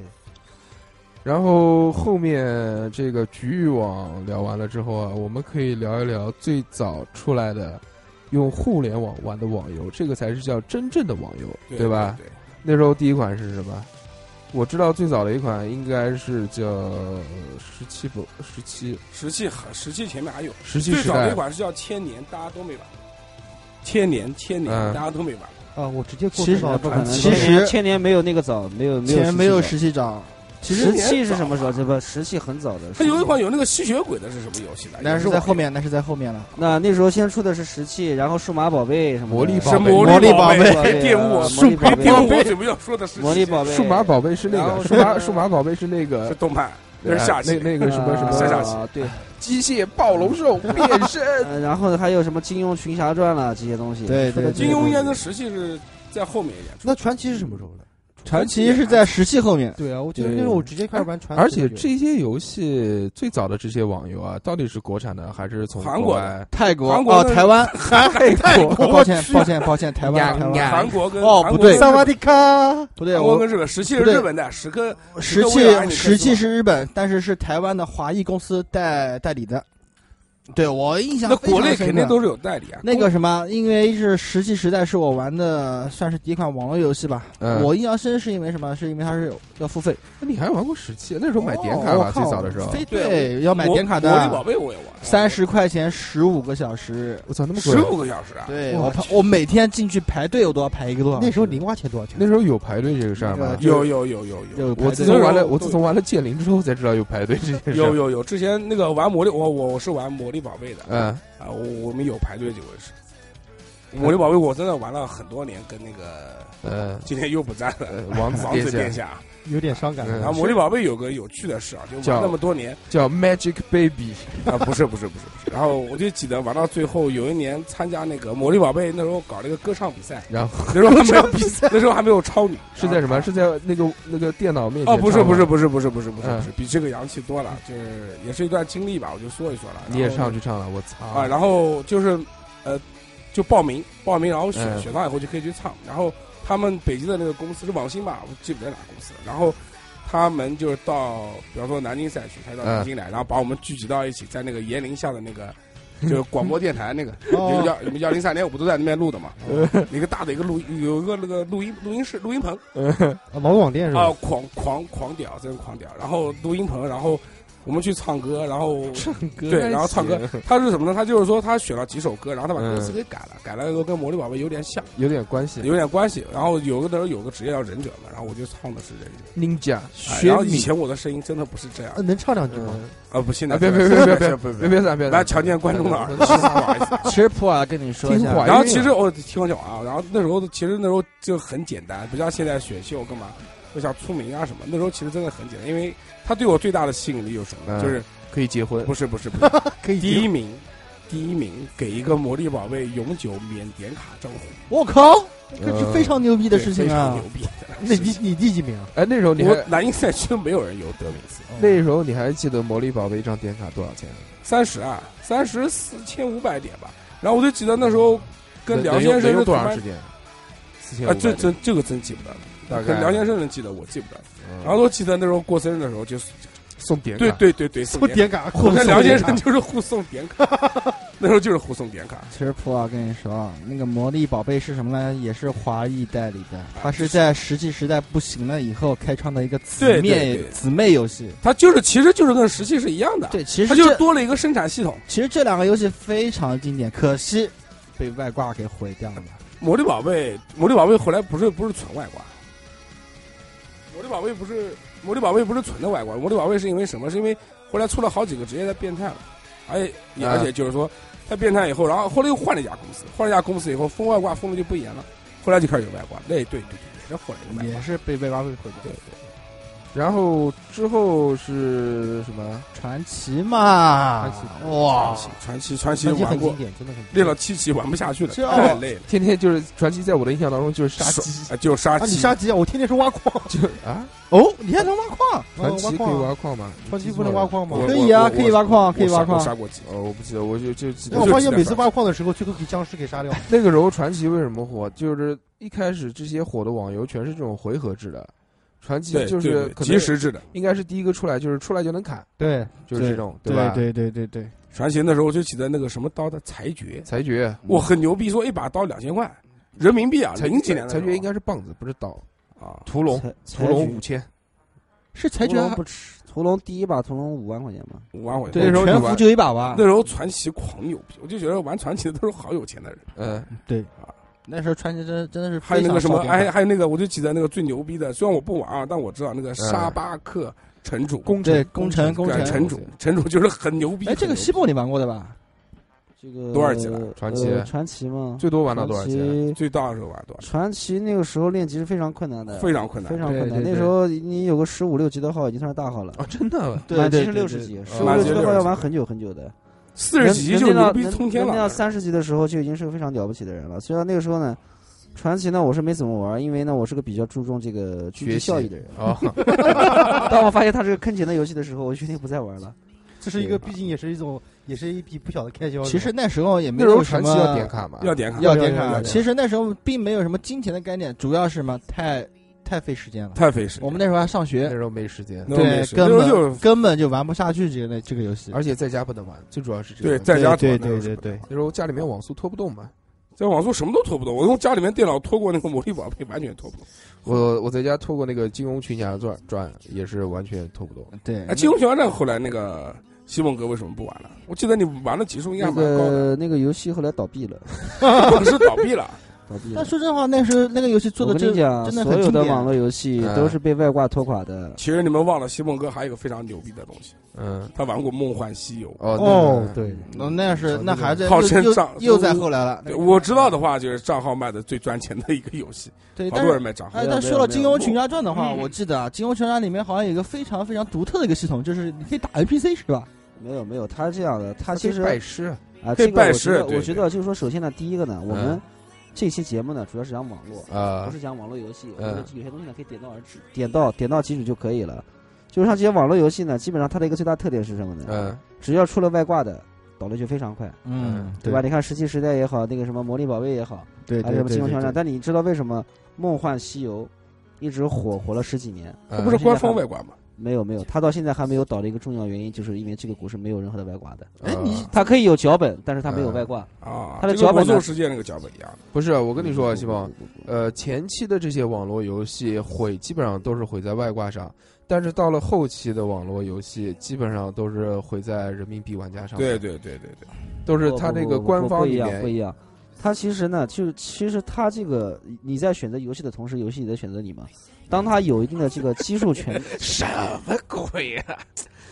然后后面这个局域网聊完了之后啊，我们可以聊一聊最早出来的用互联网玩的网游，这个才是叫真正的网游，对吧？对，那时候第一款是什么？我知道最早的一款应该是叫十七不十七。石器和石器前面还有，最早的一，款是叫千年，大家都没玩。过。千年，千年，嗯。大家都没玩。过。啊，我直接过其实不可能，其千年实千年没有那个早，没有没有前没有实实习长，其石实器是什么时候？这不石器很早的。它有一款有那个吸血鬼的是什么游戏来着？那是在后面，那是在后面了。那那时候先出的是石器，然后数码宝贝什么魔力宝贝魔魔力宝宝贝宝贝电我啊魔力宝贝电我准备要说的是魔力宝贝、数码宝贝是那个数码数码宝贝是那个是个动漫，那是下那棋。那个什么什么下下棋啊，对，机械暴龙兽变身，呃然后还有什么金庸群侠传了这些东西。对对对金庸应该跟石器是在后面一点。那传奇是什么时候的？传奇是在石器后面，对啊，我记得对。那时候我直接开始玩传奇，而且这些游戏最早的这些网游啊，到底是国产的还是从韩国？泰国韩国哦台湾，韩 国。抱歉抱歉抱歉，台湾台湾。韩国跟哦不对韩国跟萨瓦迪卡，不对，我跟日本石器是日本的，石刻石器石器是日本，但是是台湾的华裔公司代代理的。对我印象那国内肯定都是有代理啊。那个什么，因为是石器时代是我玩的算是第一款网络游戏吧。嗯我印象深是因为什么？是因为它是有要付费，那你还玩过石器？那时候买点卡吧，哦最早的时候。非对对要买点卡的魔力宝的，贝我也玩，三十块钱十五个小时。我操，那么贵十！五个小时啊！对我我每天进去排队，我都要排一个多小时。那时候零花钱多少钱？那时候有排队这个事儿吗那？个有有有有有有我自从玩了，我自从玩了剑灵之后才知道有排队这件事。有，有有，之前那个玩魔力，我我我是玩魔力宝贝的，嗯，啊，我我们有排队这回事。魔力宝贝我真的玩了很多年，跟那个呃今天又不在了，呃，王子王子殿下。有点伤感。嗯。然后魔力宝贝有个有趣的事啊，就叫玩那么多年。叫 Magic Baby，啊，不是不是不是不是。然后我就记得玩到最后，有一年参加那个魔力宝贝那时候搞了一个歌唱比赛，然后。那时候还没有比赛，那时候还没有超女，是在什么？是在那个那个电脑面前哦，不是不是，不是不是不是不是嗯不是，比这个洋气多了，就是也是一段经历吧，我就说一说了。你也上去唱了，我操。啊，然后就是呃，就报名报名，然后选、嗯。选到以后就可以去唱。然后他们北京的那个公司是网星吧，我记不得哪个公司了。然后他们就是到，比方说南京赛区，他到南京来，然后把我们聚集到一起，在那个炎陵下的那个。就是广播电台那个，有个哦，幺你们幺零三点五都在那边录的嘛，一个大的一个录有一个那个录音录音室录音棚老网店是啊吧？，狂狂狂屌，真是狂屌。然后录音棚，然后我们去唱歌，然后 唱歌对，然后唱歌，他是什么呢？他就是说他选了几首歌，然后他把嗯歌词给改了，改了以后跟魔力宝贝有点像，有点关系。有点关系。然后有个那时候有个职业叫忍者嘛，然后我就唱的是忍者。Ninja 然后以前我的声音真的不是这样呃，能唱两句吗？嗯，啊，不，现在别别别别别别别别别来强奸观众的耳朵，不好意思。其实普洱跟你说一下，然后其实我听我讲啊，然后那时候其实那时候就很简单，不像现在选秀干嘛，就想出名啊什么。那时候其实真的很简单，因为他对我最大的吸引力有什么呢？嗯就是可以结婚。不是不是不是，可以第一名，第一名给一个魔力宝贝永久免点卡账户，我靠，这呃是非常牛逼的对事情啊非常牛！逼。那你你第几名啊？哎，那时候你我还南京赛区都没有人有得名次，那时候你还记得魔力宝贝一张点卡多少钱？三十啊，三十四千五百点吧。然后我就记得那时候跟梁先生能用是多长时间？四千啊，这。这真这个真记不得了。大概跟梁先生能记得，我记不得。嗯然后我记得那时候过生日的时候，就是送点卡。对对对对，送点点卡，我跟梁先生就是互送点卡，那时候就是互送点卡。其实普洱跟你说啊，那个魔力宝贝是什么呢？也是华谊代理的，它是在石器时代不行了以后开创的一个姊妹姊妹游戏。它就是其实就是跟石器是一样的，对，其实它就是多了一个生产系统。其实这两个游戏非常经典，可惜被外挂给毁掉了。魔力宝贝，魔力宝贝后来不是不是纯外挂，魔力宝贝不是魔力宝贝不是纯的外挂，魔力宝贝是因为什么？是因为后来出了好几个职业在变态了，而且、啊而且就是说他变态以后，然后后来又换了一家公司，换了一家公司以后封外挂封的就不严了，后来就开始有外挂，哎对对对对，这后来有外挂。也是被外挂给毁掉。对对，然后之后是什么？传奇嘛传奇，哇，传奇传奇传奇玩过很经，典，真的很经典练了七期玩不下去了，这太累了。天天就是传奇，在我的印象当中就是杀鸡，啊，就杀啊！你鸡，杀鸡啊！我天天是挖矿，就 啊，哦，你还能挖矿？传奇可以挖矿吗？传奇不能挖矿吗我？可以啊我可以挖矿可以挖矿我杀过鸡，哦，我不记得，我就就记得但我发现每次挖矿的时候，最后给僵尸给杀掉。那个时候传奇为什么火？就是一开始这些火的网游全是这种回合制的，传奇，就是对对可能即时制的。应该是第一个出来，就是出来就能砍，对，就是这种，对吧？对对对对，传奇那时候我就记得那个什么刀的裁决，裁决，我，很牛逼，说一把刀两千块人民币啊，裁零几年的裁决应该是棒子，不是刀。啊，屠龙，屠龙裁五千，是裁决啊屠龙不吃，屠龙第一把屠龙五万块钱吧？五万块钱。全服时候全服就一把吧那。时候传奇狂牛逼，我就觉得玩传奇的都是好有钱的人。嗯，对，那时候传奇真真的是还有那个什么，还还有那个，我就记得那个最牛逼的，虽然我不玩啊，但我知道那个沙巴克城主，工对工程工程城主，城主就是很牛逼。哎，这个西部你玩过的吧？这个多少级了传奇呃传奇吗？最多玩到多少传钱？奇最大的时候玩多少？传奇那个时候练级是非常困难的，非常困难非。常困难。对对那时候你有个十五六级的号已经算是大号了，哦，真的，满级对对对对是六十级，十五满六级的号要玩很久很久的。四十级就牛逼能能练到冲天了。能练到三十级的时候就已经是个非常了不起的人了。所以说那个时候呢，传奇呢我是没怎么玩，因为呢我是个比较注重这个经济学习效益的人。哦，当我发现它是个坑钱的游戏的时候，我决定不再玩了。这是一个，毕竟也是一种，也是一笔不小的开销。其实那时候也没有什么要点卡嘛，要点卡，要点卡。其实那时候并没有什么金钱的概念，主要是什么太太费时间了。太费时间。我们那时候还上学那，时候没时间，对，那时候没事根那时候就根本就玩不下去这个这个游戏。而且在家不能玩，最主要是这个对。在家对拖对对对那时候家里面网速拖不动嘛，在网速什么都拖不动。我用家里面电脑拖过那个魔力宝贝，完全拖不动。我我在家拖过那个《金庸群侠传》传，也是完全拖不动。对哎，金庸群侠传后来那个西蒙哥为什么不玩了？我记得你玩的级数应该那蛮高的，个那个游戏后来倒闭了，是倒闭了。倒闭了。但。说真话，那时候那个游戏做的真真的所有的网络游戏嗯。都是被外挂拖垮的。其实你们忘了，西蒙哥还有一个非常牛逼的东西，嗯，他玩过《梦幻西游》。哦哦，，对，那那是那还在号称账又在后来了。对我知道的话，就是账号卖的最赚钱的一个游戏，对，好多人卖账号。但说了《没有没有。金庸群侠传》的话，嗯。我记得啊，《金庸群侠传》里面好像有一个非常非常独特的一个系统，就是你可以打 NPC 是吧？没有没有，他是这样的，他其实拜师，啊，可以这个我觉拜师得我觉得就是说，首先呢，第一个呢，我们嗯这期节目呢，主要是讲网络，啊不是讲网络游戏。我嗯觉得有些东西呢，可以点到而止，点到点到即止就可以了。就是像这些网络游戏呢，基本上它的一个最大特点是什么呢？嗯，只要出了外挂的，倒的就非常快，嗯，对吧？你看《石器时代》也好，那个什么《魔力宝贝》也好，对还有什么《金庸群侠传》，但你知道为什么《梦幻西游》一直火火了十几年？嗯它不是官方外挂吗？没有没有，它到现在还没有倒的一个重要原因，就是因为这个股是没有任何的外挂的。哎，你它可以有脚本，但是它没有嗯外挂。啊，它的脚本呢魔兽世界那个脚本一样的。不是，我跟你说啊，希望，呃，前期的这些网络游戏毁基本上都是毁在外挂上，但是到了后期的网络游戏，基本上都是毁在人民币玩家上。对，对对对对，都是不不不它这个官方不一方里面，样不一样。它其实呢，就其实它这个你在选择游戏的同时，游戏也在选择你嘛。当他有一定的这个基数权，什么鬼呀？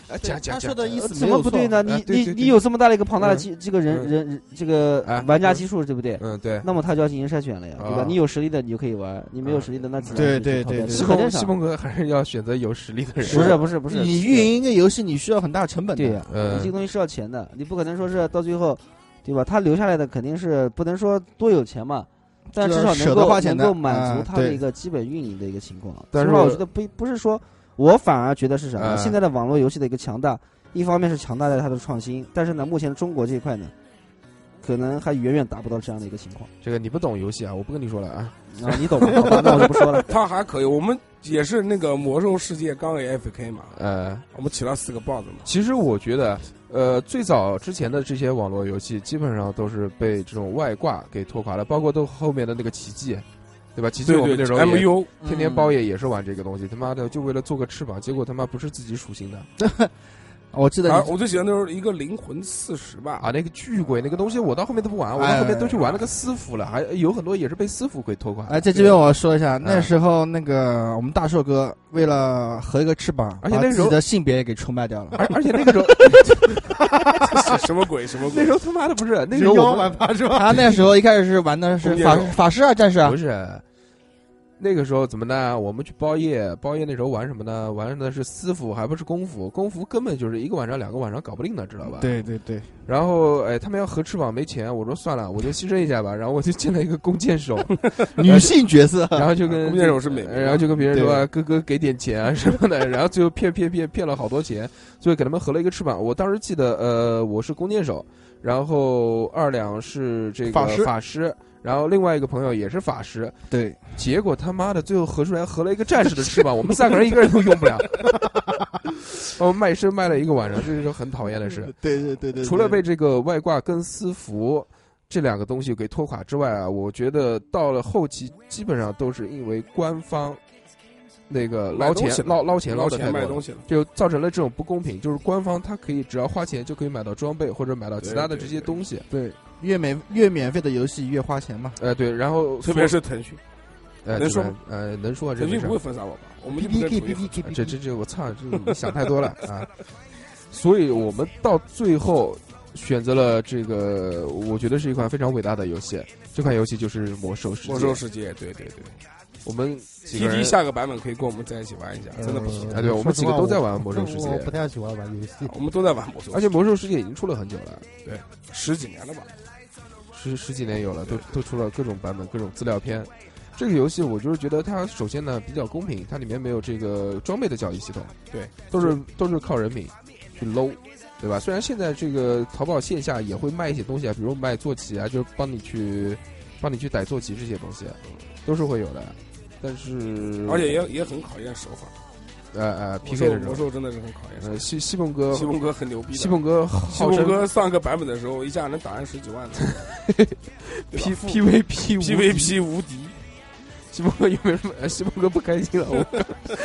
啊，讲讲讲他说，的意思怎么不对呢？你你你有这么大的一个庞大的嗯基这个人嗯人这个哎玩家基数，对不对？嗯，对。那么他就要进行筛选了呀，对吧啊？你有实力的你就可以玩，你没有实力的那只能对对对对西这很正常。蒙西蒙哥还是要选择有实力的人。不是不是不是，你运营一个游戏，你需要很大的成本的。对呀，这个东西是要钱的，你不可能说是到最后，对吧？他留下来的肯定是不能说多有钱嘛，但至少舍能够得花钱能够满足他的一个基本运营的一个情况。但是实话，我觉得不不是说，我反而觉得是什么？嗯现在的网络游戏的一个强大，一方面是强大在它的创新，但是呢，目前中国这一块呢，可能还远远达不到这样的一个情况。这个你不懂游戏啊，我不跟你说了啊。啊，你懂吗？好吧，那我就不说了。他还可以。我们也是那个魔兽世界刚 AFK 嘛，呃，我们起了四个 BOSS 嘛。其实我觉得，呃，最早之前的这些网络游戏，基本上都是被这种外挂给拖垮了，包括都后面的那个奇迹，对吧？奇迹我们那对时候，MU 天天包夜也是玩这个东西，他妈的就为了做个翅膀，结果他妈不是自己属性的我记得啊，我最喜欢的是一个灵魂四十吧。啊！那个巨鬼那个东西，我到后面都不玩，我到后面都去玩那个私服了，还有很多也是被私服给拖垮。哎，在这边我要说一下，嗯那时候那个我们大硕哥为了合一个翅膀，而且那时候的性别也给出卖掉了。而而且那个时候，什么鬼？什么鬼？那时候他妈的不是那时候我们法是吧？他那时候一开始是玩的是法法师啊，战士啊不，是。那个时候怎么呢？我们去包夜，包夜那时候玩什么呢？玩的是私服，还不是公服。公服根本就是一个晚上、两个晚上搞不定的，知道吧？。对对对，然后，哎，他们要合翅膀没钱，我说算了，我就牺牲一下吧。然后我就进了一个弓箭手，女性角色，然后就跟弓箭手是美然后就跟别人说啊哥哥给点钱啊什么的，然后最后骗骗骗骗了好多钱，最后给他们合了一个翅膀。我当时记得，呃，我是弓箭手，然后二两是这个法师法师，然后另外一个朋友也是法师，对，结果他妈的最后合出来合了一个战士的翅膀，我们三个人一个人都用不了。我卖身卖了一个晚上，这是很讨厌的事。对对对对，除了被这个外挂跟私服这两个东西给拖垮之外啊，我觉得到了后期基本上都是因为官方那个捞钱捞捞钱捞捞的太多了，钱卖东西了，就造成了这种不公平。就是官方他可以只要花钱就可以买到装备或者买到其他的这些东西，对，越免越免费的游戏越花钱嘛。呃，对，然后特别是腾讯，呃，能说呃能说啊，这腾讯不会封杀我吧？我们 K K 这这这，我操，这你想太多了啊！所以我们到最后选择了这个，我觉得是一款非常伟大的游戏。这款游戏就是《魔兽世界》。魔兽世界，对对对我们几个，T 人 T 下个版本可以跟我们在一起玩一下，真的不行，啊对我们几个都在玩魔兽世界我不太喜欢玩游戏。我们都在玩魔兽，而且《魔兽世界》已经出了很久了，对十几年了吧？十十几年有了，都都出了各种版本、各种资料片。这个游戏我就是觉得它首先呢比较公平，它里面没有这个装备的交易系统，对，都是都是靠人品去搂，对吧？虽然现在这个淘宝线下也会卖一些东西啊，比如卖坐骑啊，就是帮你去帮你去逮坐骑这些东西，都是会有的。但是而且也也很考验手法。呃呃魔 PK 兽的魔兽真的是很考验呃西西蒙哥。西蒙哥很牛逼的，西蒙哥西号称蒙哥上个版本的时候，一下能打上十几万的 P P V P P V P 无敌。西蒙哥有没有什么？呃 西蒙哥不开心了，我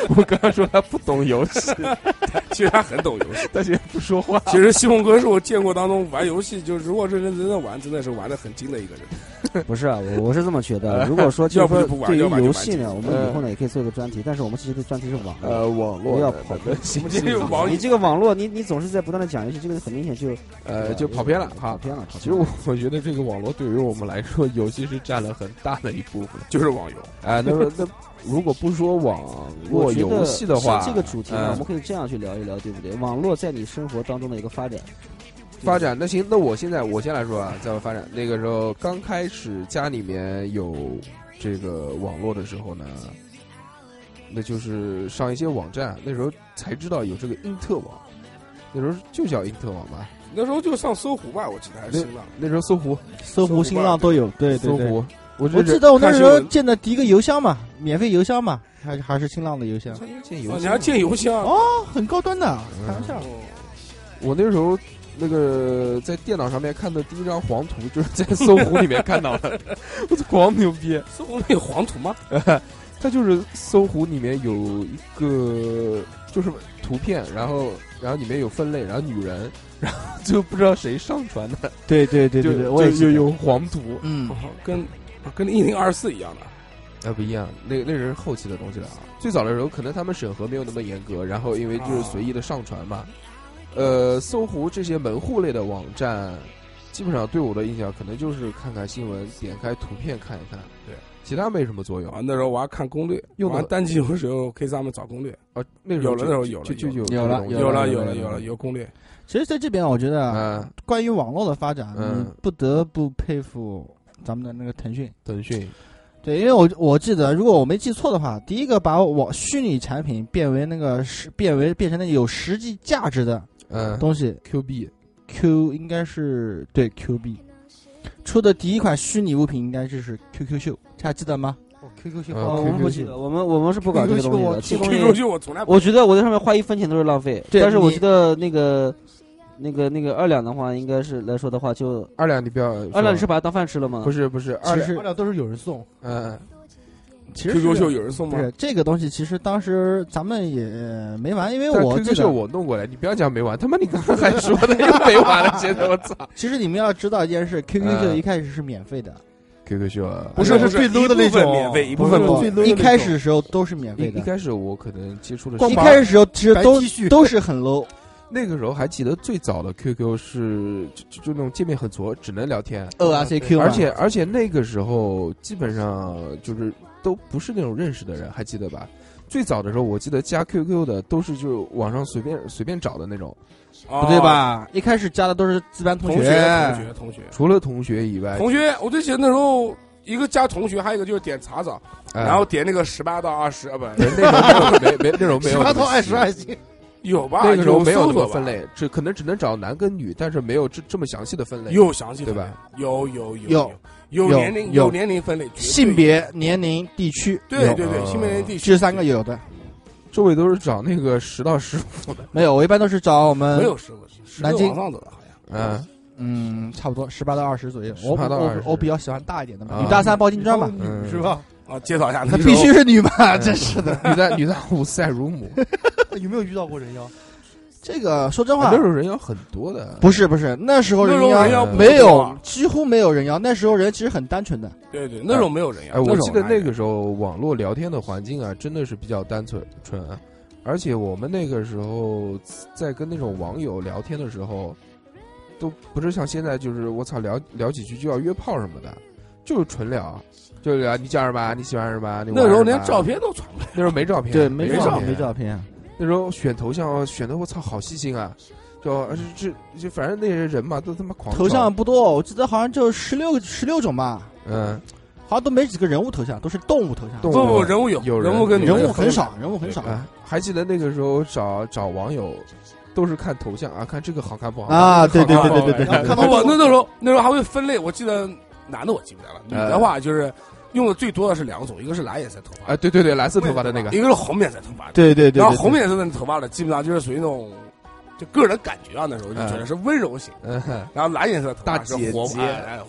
我刚刚说他不懂游戏，其实他很懂游戏。但是也不说话。其实西蒙哥是我见过当中玩游戏，就是如果认认真真玩，真的是玩的很精的一个人。不是啊，我我是这么觉得。如果说就要不就不玩对于游戏呢，我们以后呢也可以做一个专题，但是我们其实的专题是网。呃，网络不要跑那个信息我们今天有网你这个网络，你你总是在不断的讲游戏，这个很明显就呃就跑偏了哈。跑偏了。其实我我觉得这个网络对于我们来说，游戏是占了很大的一部分。就是网游。哎、那么那如果不说网 络游戏的话，是这个主题呢，嗯我们可以这样去聊一聊，对不对？网络在你生活当中的一个发展，发展那行，那我现在我先来说啊，在我发展那个时候刚开始家里面有这个网络的时候呢，那就是上一些网站，那时候才知道有这个因特网，那时候就叫因特网吧，那时候就上搜狐吧，我记得还是新浪。那时候搜狐，搜狐、新浪都有，对对对。搜狐，我记得我那时候建的第一个邮箱嘛，免费邮箱嘛，还是还是新浪的邮箱，哦，建游戏你还建邮箱？哦，很高端的，开玩笑。我那时候那个在电脑上面看的第一张黄图，就是在搜狐里面看到的，我操，狂牛逼！搜狐里有黄图吗？它就是搜狐里面有一个就是图片，然后然后里面有分类，然后女人，然后就不知道谁上传的，对对对对对，我也就有有黄图，嗯，跟跟一零二四一样的。啊不一样，那那是后期的东西了啊。最早的时候，可能他们审核没有那么严格，然后因为就是随意的上传嘛。呃，搜狐这些门户类的网站，基本上对我的印象可能就是看看新闻，点开图片看一看，对，其他没什么作用啊，那时候我还看攻略，用的玩单机游的时候可以在上面找攻略。啊。那时候有了那时候有了就就有有了有了有了有了有了有攻略。其实在这边，我觉得关于网络的发展，嗯不得不佩服咱们的那个腾讯。腾讯对，因为我我记得，如果我没记错的话，第一个把网虚拟产品变为那个实变为变成那个有实际价值的嗯东西 Q 币，Q 应该是对 Q 币出的第一款虚拟物品应该就是 QQ 秀，这还记得吗？QQ 秀嗯哦，我们不记得，我们我们是不搞这个东西的。这东 QQ 西，秀我从来不我觉得我在上面花一分钱都是浪费。但是我觉得那个那个那个二两的话，应该是来说的话，就二两，你不要二两你是把它当饭吃了吗？不是不是二两，其实二两都是有人送，嗯，其实 QQ 秀有人送吗？不？是这个东西，其实当时咱们也没玩，因为我 QQ 秀，我弄过来，你不要讲没玩，他妈你刚刚还说的又没玩了，现在我操。其实你们要知道一件事，QQ 秀嗯。一开始是免费的，，QQ 秀。啊，不是是最 low 的那一部分种免费，一部分免费最 low 一开始的时候都是免费的，一开始我可能接触的一开始时候其实都都是很 low，那个时候还记得最早的 QQ 是就就就那种界面很挫，只能聊天，ORCQ，而且而且那个时候基本上就是都不是那种认识的人，还记得吧？最早的时候，我记得加 QQ 的都是就网上随便随便找的那种，不对？吧？一开始加的都是自班学，同学同学同学除了同学以外，同学，我最记得那时候一个加同学，还有一个就是点查找，哎然后点那个十八到二十啊，不那时候没有没没那时候没有十八到二十还行。有吧？那个时候没有那搜索吧么分，类，只可能只能找男跟女，但是没有这这么详细的分类。有详细对吧？有有有有有有有年龄有年龄分类，性别、年龄、地区，有对对对，哦性别年龄地区这三个有的。周围都是找那个十到十五的，没有，我一般都是找我们没有十南京往上走的好像。嗯，嗯，差不多十八到二十左右。我18到我20我比较喜欢大一点的嘛，啊女大三抱金砖嘛。嗯是吧？啊，介绍一下，那必须是女嘛，真是的。女的女的虎赛如母，有没有遇到过人妖？这个说真话那，时候人妖很多的，不是不是，那时候人妖没有几乎没有人妖。那时候人其实很单纯的，对对，那时候没有人妖。哎，我记得那个时候网络聊天的环境啊，真的是比较单纯纯啊，而且我们那个时候在跟那种网友聊天的时候，都不是像现在就是我操聊聊几句就要约炮什么的，就是纯聊，就是啊你叫什么，你喜欢什么，你玩那时候什么连照，片都传不来。那时候没照片，对，没照照片没照片。那时候选头像选的我操好细心啊，就这这就反正那些人嘛都他妈狂头照像不多，我记得好像就十六十六种吧，嗯好像都没几个人物头像，都是动物头像。动不不，物人物有，有人人物跟女人物很少，人物很少啊，还记得那个时候找找网友都是看头像啊，看这个好看不好看啊！对对对对对对，然后看到不不，那那时候那时候还会分类，我记得男的我记不得了，女呃的话就是用的最多的是两种，一个是蓝颜色头发哎，，对对对，蓝色头发的那个一个是红颜色头发的。对对对，然后红颜色的头发的基本上就是属于那种，就个人感觉啊，那时候就觉得是温柔型。然后蓝颜色头发是大姐活泼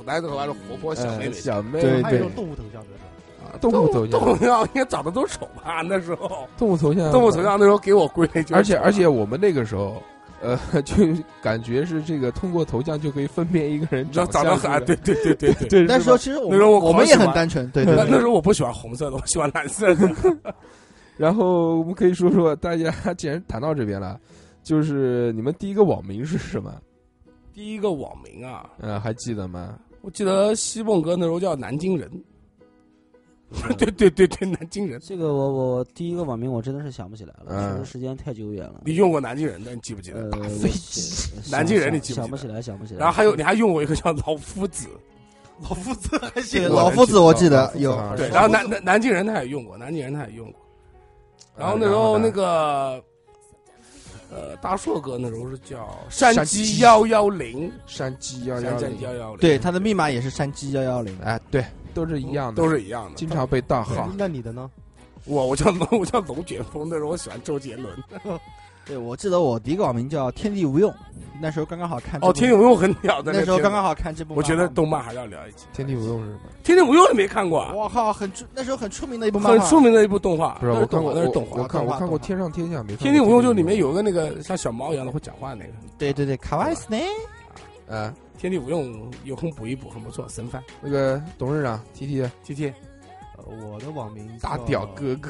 蓝色头发是活泼小妹妹呃。小妹对还有一种动物头像，就是啊动物头像动物，头像应该长得都丑吧？那时候动物头像，动物头，像那时候给我归类就是，而且而且我们那个时候。呃，就感觉是这个通过头像就可以分辨一个人你知道长长得很哎，对对对对对。对，那时候其实我们那时候我我们也很单纯，对对对。那 那时候我不喜欢红色的，我喜欢蓝色的。然后我们可以说说，大家既然谈到这边了，就是你们第一个网名是什么？第一个网名啊，呃，还记得吗？我记得西梦哥那时候叫南京人。对对对对，南京人，这个我我第一个网名我真的是想不起来了，嗯确实时间太久远了。你用过南京人的，你记不记呃得？，我飞机南京人你记不记得想不起来，想不起来。然后还有你还用过一个叫老夫子，老夫子还对行。老夫子我记得有啊对，然后南南南京人他也用过，南京人他也用过。然后那时候那个，呃，大硕哥那时候是叫山山鸡鸡幺幺零，山鸡幺幺山零鸡幺幺零，对，他的密码也是山鸡幺幺零。哎，对，都是一样的，都是一样的。经常被盗号。那你的呢？我我叫龙，我叫龙卷风，那时候我喜欢周杰伦。对，我记得我第一个网名叫天地无用，那时候刚刚好看。哦，天地无用很屌的，那时候刚刚好看这部。我觉得动漫还是要聊一集。天地无用是什么？天地无用你没看过啊？我靠，很出那时候很出名的一部漫很。出名的一部动画，不是，我看过，那是动画。我看我看过天上天下没看过？天地无用就里面有个那个像小猫一样的会讲话的那个。对对对，卡哇伊斯呢？啊，天地无用有空补一补，很不错，神番。那个董事长 T T T T 呃我的网名大屌，哥哥，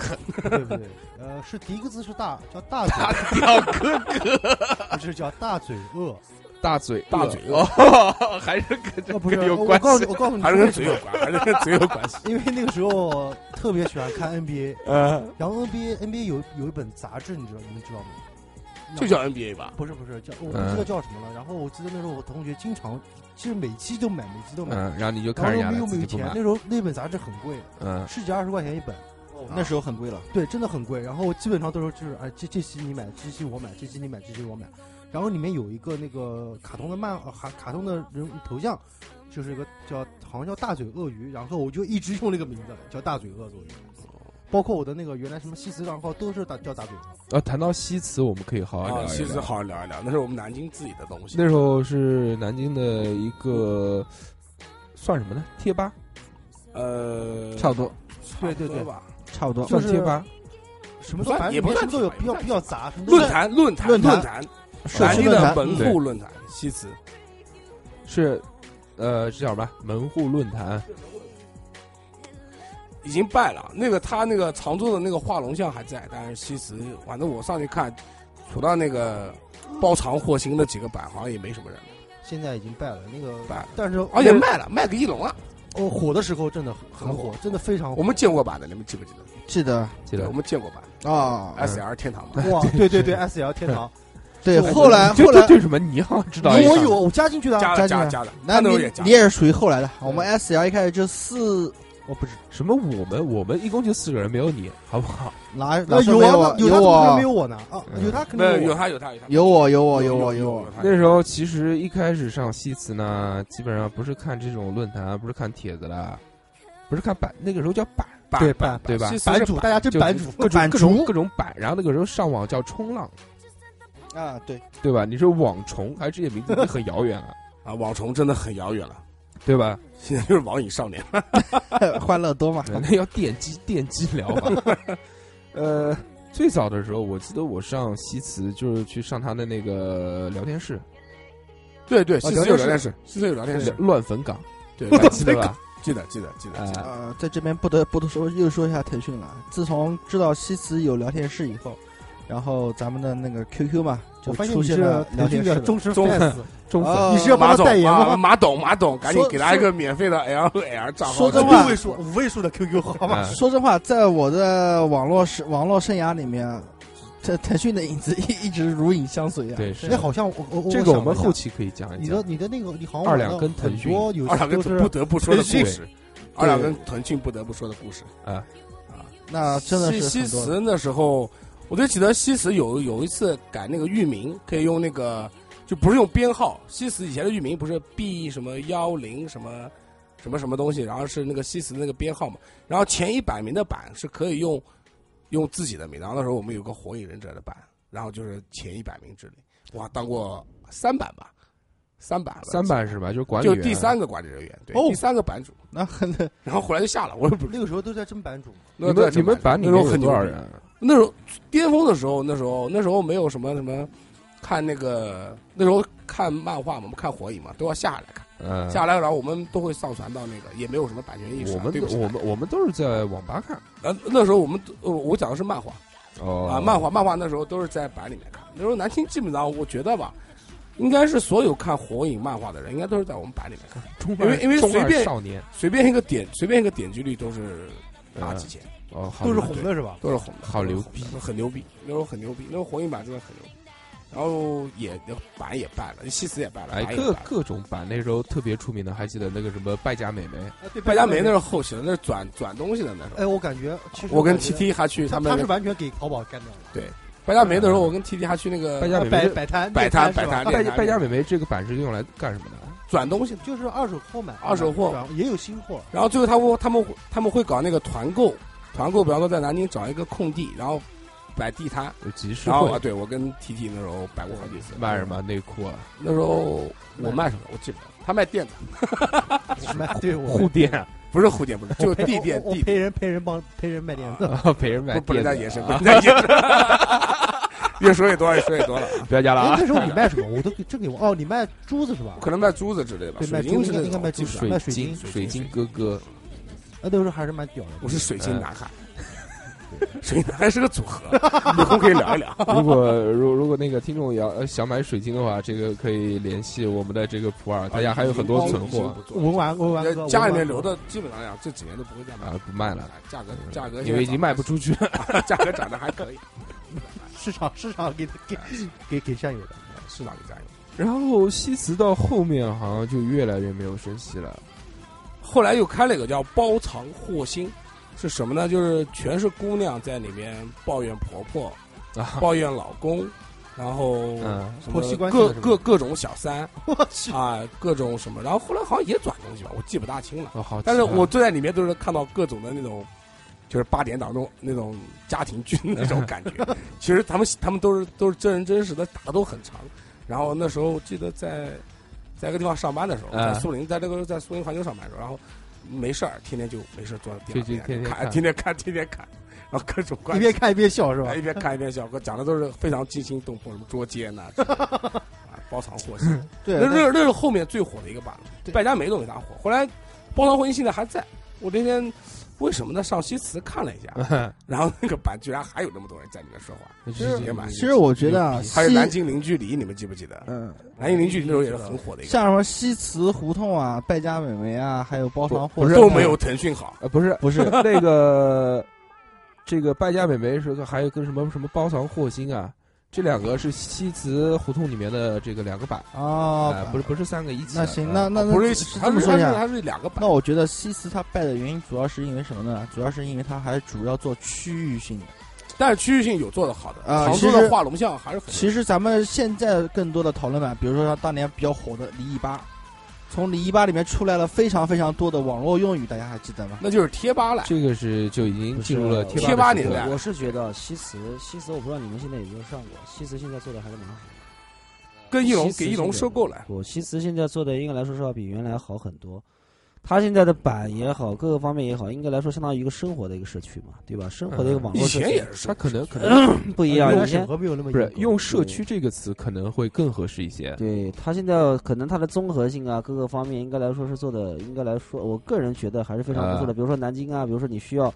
对不对？呃，是第一个字是大，叫大嘴，大屌哥哥，不是叫大嘴鳄。大嘴大嘴哦，还是跟这呃，不是，个有关系我我告诉你，我告诉你，还是跟嘴有关，还是跟 嘴有关系。因为那个时候特别喜欢看 NBA，呃，然后 NBA NBA 有有一本杂志，你知道你们知道吗？就叫 NBA 吧。不是不是叫我不嗯记得叫什么了。然后我记得那时候我同学经常，其实每期都买，每期都买。嗯，然后你就然后又看人家的，没有没有钱，那，时候那本杂志很贵，嗯，十几二十块钱一本，那时候很贵了。对，真的很贵。然后我基本上都是就是哎，这这期你买，这期我买，这期你买，这期我买。然后里面有一个那个卡通的漫，呃卡卡通的人头像，就是一个叫好像叫大嘴鳄鱼，然后我就一直用那个名字叫大嘴鳄鳄鱼。包括我的那个原来什么西祠账号都是打叫大嘴鳄。呃，谈到西祠，我们可以好好聊聊。西祠好好聊一聊，那是我们南京自己的东西。那时候是南京的一个算什么呢？贴吧，呃，差不多，对对对吧。差不多。就是算贴吧，什么都反正也不算都有，比较比较杂，论坛论坛论坛南京的区论坛，门户论坛，西祠是呃是叫什么？门户论坛，已经败了。那个他那个常州的那个画龙像还在，但是其实，反正我上去看，除了那个包藏祸心的几个版，好像也没什么人了。现在已经败了。那个败，但是而且卖了，卖给一龙了。哦火的时候真的很很火，真的非常火。我们见过版的，你们记不记得？记得，记得我们见过版啊。，S L 天堂版。哇，对对对，S L 天堂，对，后来后来这，对什么？你好像知道我有我加进去的啊，加了加加了加了，那你你。也是属于后来的。我们 S L 一开始就四，我不是什么？我们我们一共就四个人，没有你，好不好？哪哪那有啊？有他怎么可能没有我呢？啊，嗯有他肯没有定。有他有他有他有我有我有有我有我。那时候其实一开始上西祠呢，基本上不是看这种论坛，不是看帖子了，不是看版，那个时候叫版，版对版对吧版主，大家真就版主，各种版各种主各种版。然后那个时候上网叫冲浪，啊，对，对吧？你说网虫，还是这些名字已经很遥远了。啊，网虫真的很遥远了。对吧？现在就是网瘾少年。欢乐多嘛。那要电击电击疗法。呃，最早的时候，我记得我上西祠就是去上他的那个聊天室，对对，西祠有聊天室，西祠有聊天室，乱坟岗，对，还记得吧？记得记得记得记得。啊，呃，在这边不得不得说，又说一下腾讯了。自从知道西祠有聊天室以后，然后咱们的那个 QQ 嘛，就我发现你是腾讯。的忠实忠 fans，中哦你是要帮他马总代言吗？啊马董马董，赶紧给他一个免费的 L L 账号。说真话六位数、五位数的 QQ 号码，啊说真话，在我的网络生网络生涯里面，这腾讯的影子一一直如影相随啊。对，好像我我这个我们后期期可以讲一你的。你的那个你好像二两跟腾讯有二两跟不得不说的故事，二两跟腾讯不得不说的故事啊啊。那真的西西是很多祠那时候，我就记得西祠有有一次改那个域名，可以用那个就不是用编号。西祠以前的域名不是 B 什么幺零什么什么什么东西，然后是那个西祠的那个编号嘛。然后前一百名的版是可以用用自己的名，然后那时候我们有个火影忍者的版，然后就是前一百名之内，哇，当过三版吧，三版三版是吧？就是管理员，就第三个管理人员，对，哦第三个版主，那很然后后来就下了，我也不那个时候都在争版主嘛，你们你们版里面有那时候很多少人？那时候巅峰的时候，那时候那时候没有什么什么看那个那时候看漫画嘛，我们看火影嘛，都要下来看，嗯，下来然后我们都会上传到那个，也没有什么版权意识啊、我们我们我们都是在网吧看呃那时候我们呃我讲的是漫画哦啊，漫画漫画那时候都是在版里面看，那时候南京基本上我觉得吧。应该是所有看火影漫画的人，应该都是在我们版里面看，因为因为随便少年随便一个点，随便一个点击率都是大几千，哦，好都是红的是吧？都是红的，好牛逼很牛逼，那时候很牛逼，那时候火影版真的很牛逼。然后也版也办了，西祠也办了，哎，各。各种版，那时候特别出名的，还记得那个什么败家美眉，败家美那是后期的，那是转转东西的那时候。哎，我感觉其实我跟 T T 还去他们他是完全给淘宝干掉了。败家美的时候，我跟 T T 还去那个摆败家美摆摆摊摆摊摆摊败家败家美眉这个版是用来干什么的？转东西。就是二手货买，二手货也有新货。然后最后他们他们会他们会搞那个团购，团购，比方说在南京找一个空地，然后摆地摊。有集市然后啊，对我跟 T T 那时候摆过好几次。卖什么内裤啊？那时候我卖什么？我记不得。他卖垫子，卖对我护垫啊，不是护垫，不是，就 地垫地陪人陪人帮陪人卖垫子，陪人卖 不不能垫子再延伸，不啊能再延伸。越说越多，越说越多了啊！不要加了啊！哎那时候你卖什么？我都给真给我哦，你卖珠子是吧？可能卖珠子之类的吧，对卖珠晶之类的应该卖珠基本上水卖水晶晶水晶哥哥，那都是还是蛮屌的。我是水晶男孩，水晶男孩是个组合，以后可以聊一聊。如果如如果那个听众要呃想买水晶的话，这个可以联系我们的这个普洱，大家还有很多存货文玩文玩，家里面留的基本上呀，这几年都不会再卖啊，不卖了，价格价格因为已经卖不出去了。价格涨得还可以，市场市场给给给给占有的。市场给占有。然后西祠到后面好像就越来越没有生息了。后来又开了一个叫包藏祸心，是什么呢？就是全是姑娘在里面抱怨婆婆，啊，抱怨老公，然后嗯婆媳关系各各各种小三我去，啊，各种什么，然后后来好像也转东西吧，我记不大清了。哦好啊，但是我坐在里面都是看到各种的那种，就是八点档那种那种家庭剧那种感觉。其实他们他们都是都是真人真实的，打的都很长。然后那时候记得在在一个地方上班的时候，啊在苏宁，在那个在苏宁环球上班的时候，然后没事儿，天天就没事儿坐在电脑天天看，看天天看，天天看，然后各种关系一边看一边笑是吧哎？一边看一边笑，讲的都是非常惊心动魄，什么捉奸呐、啊，包藏祸心。对那那那是后面最火的一个版了，对败家梅都没咋火。后来包藏祸心现在还在，我那天为什么呢？上西祠看了一下，然后那个版居然还有那么多人在里面说话，实也蛮其实我觉得啊，还有南京零距离，你们记不记得？嗯，南京零距离那时候也是很火的一个，像什么西祠胡同啊、败家美眉啊，还有包藏祸都没有腾讯好。呃不是不是 那个这个败家美眉是还有跟什么什么包藏祸心啊，这两个是西祠胡同里面的这个两个版啊哎，不是不是三个一起的。那行，啊那那那不是是它这么说一下。是它是它是两个版那，我觉得西祠它败的原因主要是因为什么呢？主要是因为它还主要做区域性的。但是区域性有做的好的，啊杭州其实的画龙像还是很其实咱们现在更多的讨论版，比如说像当年比较火的李一吧，从李一八里面出来了非常非常多的网络用语，大家还记得吗？那就是贴吧了。这个是就已经进入了贴吧年代我是觉得西祠，西祠我不知道你们现在有没有上过，西祠现在做的还是蛮好的。跟翼龙给翼龙收购了。我，西祠现在做的应该来说是要比原来好很多。它现在的版也好，各个方面也好，应该来说相当于一个生活的一个社区嘛，对吧？生活的一个网络社区前也是它可能可能不一样，以前不是用社区这个词可能会更合适一些。对它现在可能它的综合性啊，各个方面应该来说是做的，应该来说，我个人觉得还是非常不错的。啊比如说南京啊，比如说你需要，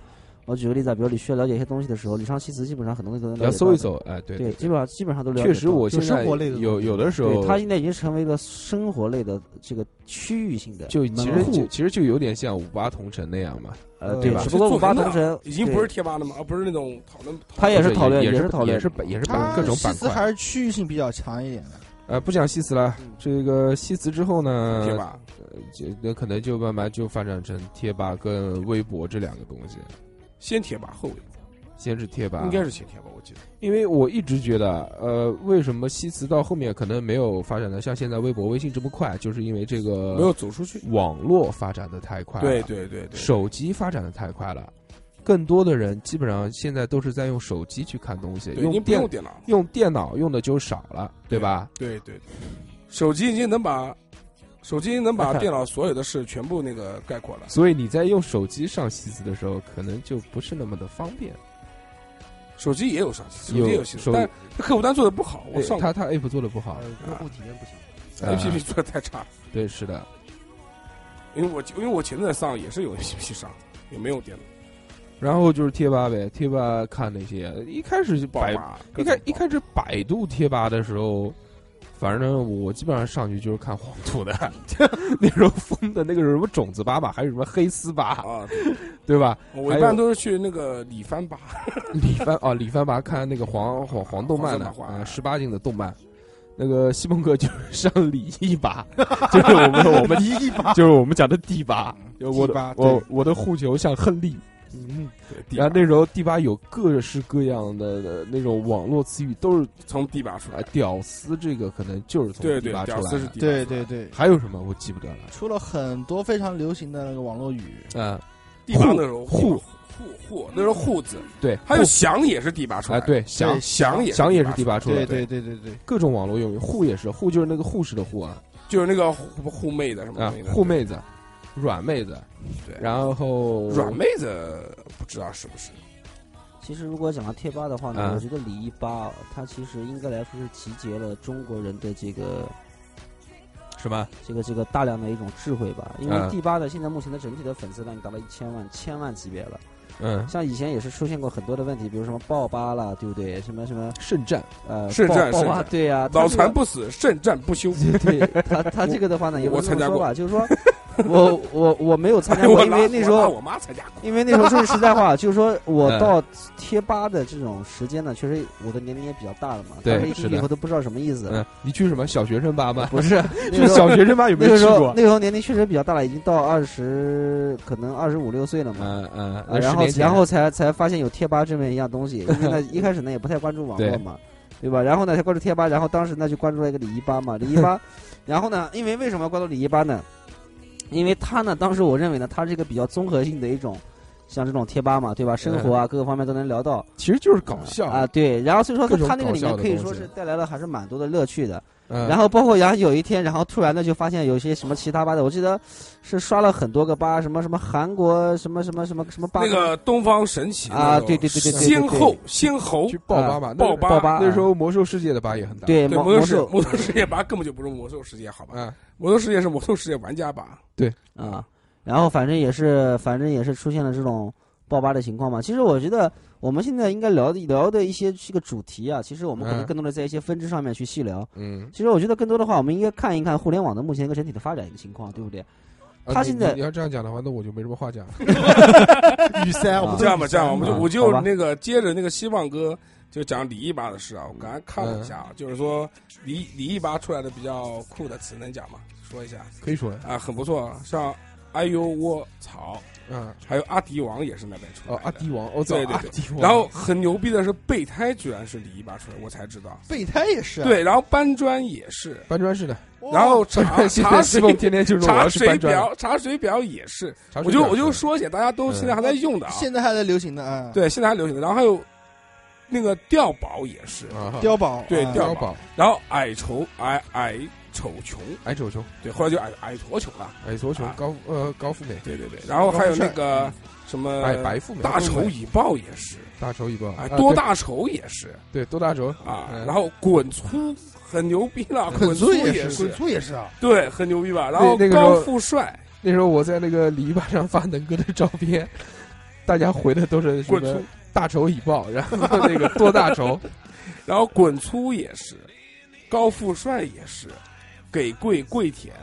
我举个例子啊，比如你需要了解一些东西的时候，你上西磁基本上很多东西都能了要。搜一搜，哎，对对，基本上基本上都了解。确实，我就现在生活类的有有的时候对，它现在已经成为了生活类的这个区域性的就门户其实就其实就有点像五八同城那样嘛，呃，呃对，吧只不过五八同城已经不是贴吧了嘛？而不是那种讨论。它也是讨论也也是讨论也是也是板各种板块。还是区域性比较强一点的。呃，不讲西辞了，这个西辞之后呢，贴吧，呃就那可能就慢慢就发展成贴吧跟微博这两个东西。先贴吧后先是贴吧，应该是先贴吧，我记得。因为我一直觉得，呃，为什么西祠到后面可能没有发展的像现在微博、微信这么快，就是因为这个没有走出去。网络发展的太快了，对对对对，手机发展的太快了，更多的人基本上现在都是在用手机去看东西，用电用电脑，用电脑用的就少了，对吧？对对对，手机已经能把手机能把电脑所有的事全部那个概括了。所以你在用手机上西子的时候，可能就不是那么的方便。手机也有上手机有但它客户端做的不好，我上他他 app 做的不好呃，用户体验不行。呃 APP 做的太差，对，是的，因为我因为我前阵上也是有 APP 上，也没有电脑。然后就是贴吧呗，贴吧看那些，一开始就百，一开一开始百度贴吧的时候，反正我基本上上去就是看黄土的，那时候封的那个什么种子粑粑，还有什么黑丝粑，啊，对吧？我一般都是去那个李帆吧，李帆哦，李帆吧看那个黄黄黄动漫的啊，十八禁的动漫。那个西蒙哥就是上李一把，就是我们我们一把就是我们讲的第八，就我我我的护球像亨利，嗯，对，然后那时候第八有各式各样的的那种网络词语，都是从第八出啊来，，屌丝这个可能就是从对对第八，出来的。屌丝是第八对出来的，对对，还有什么我记不得了。出了很多非常流行的那个网络语，嗯，第八那时候户户户那时候户字，对，还有翔也是第八出来啊，的，对，翔对翔也翔也是第八八出来对的，对对对对，各种网络用语，护也是护，就是那个护士的护啊就是那个护护妹的什么啊东西，的护妹子，软妹子，对，然后软妹子不知道是不是，其实如果讲到贴吧的话呢，嗯。我觉得李一吧，它其实应该来说是集结了中国人的这个什么？这个这个大量的一种智慧吧。因为嗯。第八的现在目前的整体的粉丝量已经达到一千万千万级别了。嗯。像以前也是出现过很多的问题，比如什么爆吧啦，对不对？什么什么圣战，呃，圣战爆爆吧对呀、它老这个残不死，圣战不休。对他他这个的话呢，也不我参加过是这么说吧，就是说 我我我没有参加过，因为那时候我我妈参加过，因为那时候说句实在话，就是说我嗯到贴吧的这种时间呢，确实我的年龄也比较大了嘛，对当时一进去是的以后都不知道什么意思。嗯，你去什么小学生吧吗？不是，那是个时候小学生吧？有没那个时候有去过？那个时候年龄确实比较大了，已经到二十，可能二十五六岁了嘛。嗯嗯，然后然后才才发现有贴吧这么一样东西，因为呢一开始呢也不太关注网络嘛，对吧？然后呢才关注贴吧，然后当时呢就关注了一个李一吧嘛，李一吧，然后呢，因为为什么要关注李一吧呢？因为他呢，当时我认为呢，他是一个比较综合性的一种，像这种贴吧嘛，对吧？生活啊，各个方面都能聊到。其实就是搞笑。啊，，对。然后所以说他那个里面可以说是带来了还是蛮多的乐趣的。嗯。然后包括然后有一天，然后突然的就发现有些什么其他吧的，我记得是刷了很多个吧，什么什么韩国什么什么什么什么吧那个东方神起啊对对对对对对先后先侯去爆吧吧，爆吧爆吧那时候魔兽世界的吧也很大，对魔魔兽世魔兽。世界吧根本就不是魔兽世界，好吧？啊，魔兽世界是魔兽世界玩家吧？对。啊，然后反正也是，反正也是出现了这种爆发的情况嘛。其实我觉得我们现在应该聊的聊的一些这个主题啊，其实我们可能嗯更多的在一些分支上面去细聊。嗯，其实我觉得更多的话，我们应该看一看互联网的目前一个整体的发展一个情况，对不对？他现在你要这样讲的话，那我就没什么话讲。雨三，我们这样吧，这样我们就啊我就那个接着那个希望哥就讲李一吧的事啊。我刚才看了一下啊，就是说李李一吧出来的比较酷的词能讲吗？说一下可以说，啊，很不错，像哎呦我操，嗯，还有阿迪王也是那边出来哦，阿迪王，哦，对对对。然后很牛逼的是备胎居然是李一吧出来，我才知道。备胎也是啊，对，然后搬砖也是，搬砖是的，然后茶水天天就说我茶水要去搬砖，表茶水表也是，我就我就说一下，大家都现在还在用的啊。现在还在流行的啊，对，现在还流行的。然后还有那个碉堡也是，碉堡啊。对碉碉堡，然后矮丑矮矮丑穷，矮丑穷，对，后来就矮矮矬穷了，矮矬穷啊，高呃高富美，对对对，然后还有那个什么白白富美，大仇已报也是，大丑蚁豹，啊，啊对。多大仇也是。对多大仇。啊，嗯。然后滚粗很牛逼了，滚粗粗也是。滚粗也是啊，对，很牛逼吧？然后高富帅。那时候我在那个篱笆上发能哥的照片，大家回的都是什么滚粗，大仇已报，然后那个多大仇，然后滚粗也是，高富帅也是，给跪跪舔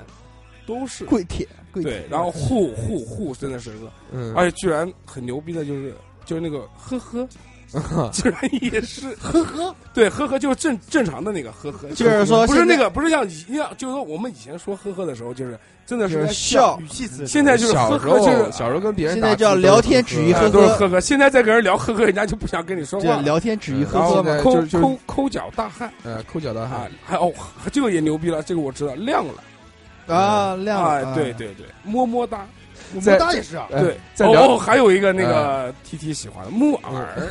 都是。跪舔，跪对，然后护护护真的是个，嗯，而且居然很牛逼的就是就是那个呵呵，居然也是。呵呵，对呵呵就是正正常的那个呵呵，就是说不是那个不是像一样就是说我们以前说呵呵的时候就是真的是笑。语气词，现在就是呵呵就是小时候跟别人现在叫聊天呵止于呵啊呵。都是呵呵，现在再跟人聊呵呵，人家就不想跟你说话聊天止于嗯呵呵。嘛，抠抠抠脚大汉。呃抠脚大啊汉，，还哦这个也牛逼了，这个我知道亮了。啊，亮了，啊，对，对对，么么哒，我们大也是啊，呃对，哦，还有一个那个 T T 喜欢的木耳，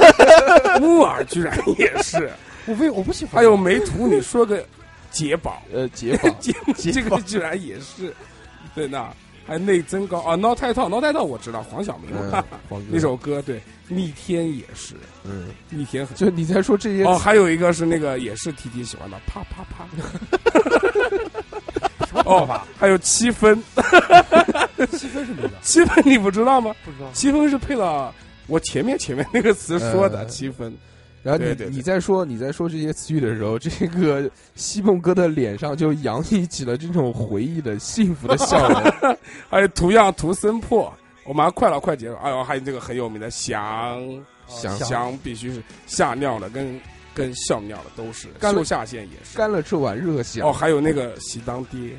木耳居然也是，我为我不喜欢，还有梅图，你说个解宝，呃解 绑解这个居然也是，对那还内增高啊，挠太套，挠太套我知道，黄晓明那首歌，对，逆天也是，嗯，逆天很。就你在说这些哦，还有一个是那个也是 T T 喜欢的，啪啪啪。哦，还有七分，七分是没的，七分你不知道吗？不知道。七分是配了我前面前面那个词说的呃七分，然后你你在说你在说这些词语的时候，这个西梦哥的脸上就洋溢起了这种回忆的幸福的笑容。还有图样图森破，我马上快了，快结束。哎呦，还有这个很有名的翔想翔，必须是吓尿了跟跟笑尿了都是，干了下线也是。干了这碗热香哦，，还有那个喜当爹，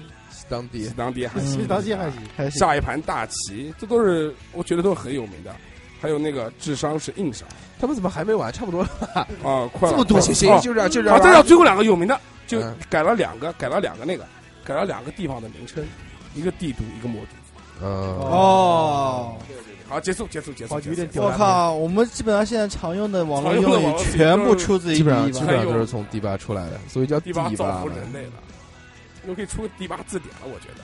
当爹喜当爹还嗯行，当地还行，下一盘大棋，这都是我觉得都是很有名的。还有那个智商是硬伤他们怎么还没完？差不多了吧？啊，快了，这么多行行，哦就这样就这好，样。再讲最后两个有名的，就嗯改了两个，改了两个那个，改了两个地方的名称，一个帝都，一个魔都。呃，哦。好，结束，结束，结束。哦有点结束我靠！我们基本上现在常用的网络用语全部出自于基本上第一吧基本上都是从第八出来的，所以叫第八造。福人类了，又可以出个第八字典了，我觉得。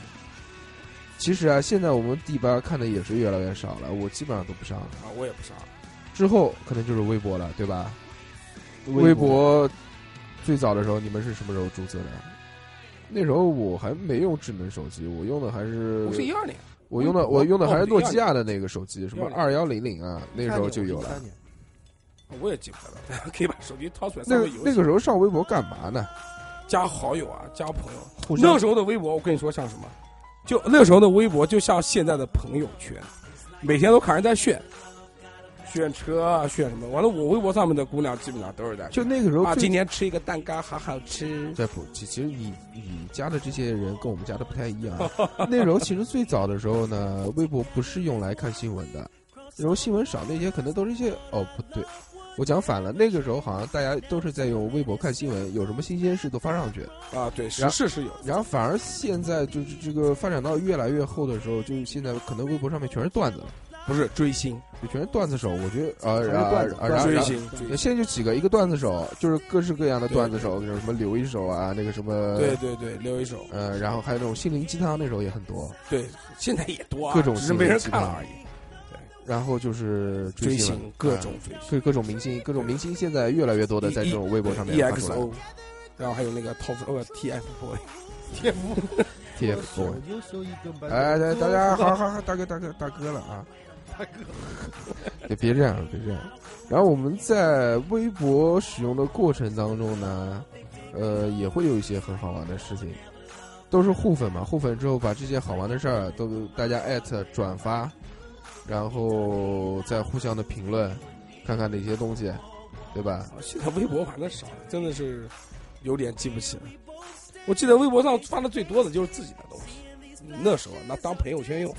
其实啊，现在我们第八看的也是越来越少了，我基本上都不上了。啊，我也不上了。之后可能就是微博了，对吧？微微博最早的时候，你们是什么时候注册的？那时候我还没用智能手机，我用的还是我是一二年，我用的我用的还是哦诺基亚的那个手机，什么12二幺零零啊，那时候就有了。我也记不得了，大 家可以把手机掏出来，那个那个时候上微博干嘛呢？加好友啊，加朋友。那个时候的微博，我跟你说像什么？就那个时候的微博，就像现在的朋友圈，每天都看人在炫，炫车啊，炫什么？完了，我微博上面的姑娘基本上都是在就那个时候啊，今天吃一个蛋糕，好好吃。在不，其其实你你加的这些人跟我们加的不太一样。那时候其实最早的时候呢，微博不是用来看新闻的，那时候新闻少，那些可能都是一些哦不对，我讲反了。那个时候好像大家都是在用微博看新闻，有什么新鲜事都发上去。啊，对，时事是有。然后反而现在就是这个发展到越来越后的时候，就是现在可能微博上面全是段子了，不是追星，就全是段子手。我觉得呃，全是然后段子啊然后然后追星，追星。现在就几个，一个段子手，就是各式各样的段子手，那种什么留一手啊，那个什么对对对，留一手。呃，然后还有那种心灵鸡汤那时候也很多，对，现在也多啊，各种只是没人看了而已。然后就是追星各啊种追星。各各种明星，各种明星现在越来越多的在这种微博上面发出来 EXO，然后还有那个一根白哎，大大家好好好，大哥大哥大哥了啊！大哥，别别这样，别这样。然后我们在微博使用的过程当中呢，呃，也会有一些很好玩的事情，都是互粉嘛。互粉之后，把这些好玩的事儿都大家艾特转发，然后再互相的评论，看看哪些东西，对吧？现在微博玩的少了，真的是有点记不起了。我记得微博上发的最多的就是自己的东西，那时候那当朋友圈用，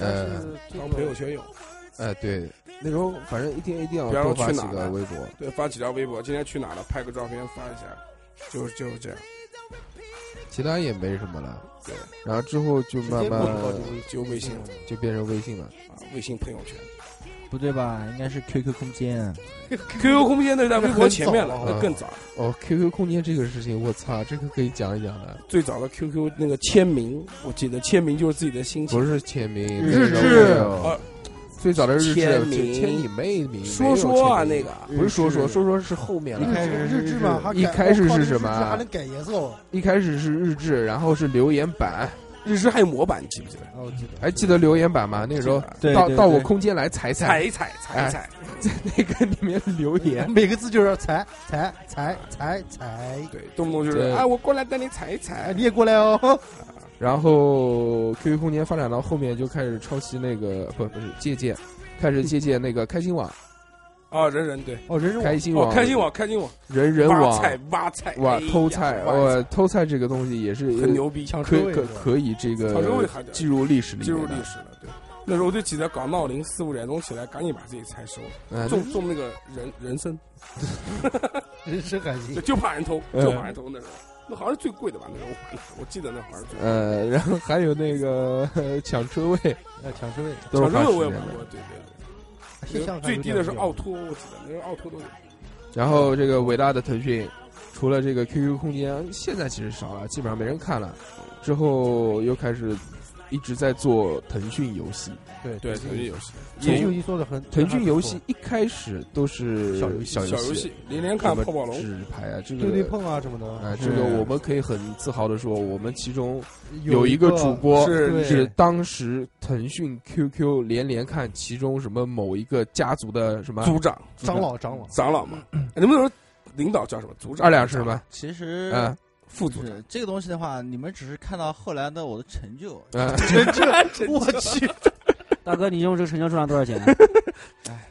呃，当朋友圈用。哎，对，那时候反正一天一定要比方说多发几个微博。对，发几条微博，今天去哪了，拍个照片发一下，就是就是这样。其他也没什么了。对，然后之后就慢慢就微信了就变成微信了。啊，微信朋友圈。不对吧？应该是 QQ 空间。QQ 空间那是在微博前面了那更早。哦，QQ 空间这个事情，我操，这个可以讲一讲的。最早的 QQ 那个签名，我记得签名就是自己的心情不。是签名，日那个志最早的日志签你妹名，说说啊，那个不是说说说说是后面了。一开始日志嘛，一开始是什么还能改颜色哦？一开始是日志，然后是留言板，日志还有模板，你记不记得？哦，我记得。还记得留言板吗？那个时候到到我空间来踩踩，踩踩踩踩，在那个里面留言。每个字就是踩踩踩踩踩，对，动不动就是对哎，我过来带你踩一哎，踩。你也过来哦。然后 QQ 空间发展到后面就开始抄袭那个不不是借鉴，开始借鉴那个开心网、哦，人人对，哦，人人开心网、开心网，开心网，人人网、挖菜挖菜，哇哎呀偷菜，挖哇偷菜这个东西也是很牛逼，抢可可车位是吧可以这个进入历史里进入历史了。对，那时候我就记得搞闹铃四五点钟起来，赶紧把自己菜收了，嗯种种那个人人参，人参还行，就怕人偷，嗯就怕人偷那时候。那好像是最贵的吧？那个我，我记得那好像是最贵的。呃，然后还有那个呃 抢车位，呃，抢车位。都是小时候我也。玩过，对对对。最低的是奥奥，拓，我记得那时候奥拓都有。然后这个伟大的腾讯，除了这个 QQ 空间，现在其实少了，基本上没人看了。之后又开始一直在做腾讯游戏。对对，腾讯游戏，腾讯游戏做的很，腾讯游戏一开始都是小游戏小游戏，连连看泡泡龙，纸牌啊，这个对对碰啊什么的。哎，这个嗯我们可以很自豪的说，我们其中有一个主播是当时腾讯 QQ 连连看其中什么某一个家族的什么组长、长老长老，长老嘛。哎你们那时候领导叫什么？组长、二两是什么？其实嗯副组长。这个东西的话，你们只是看到后来的我的成就。成就，我去，大哥，你用这个成交赚了多少钱？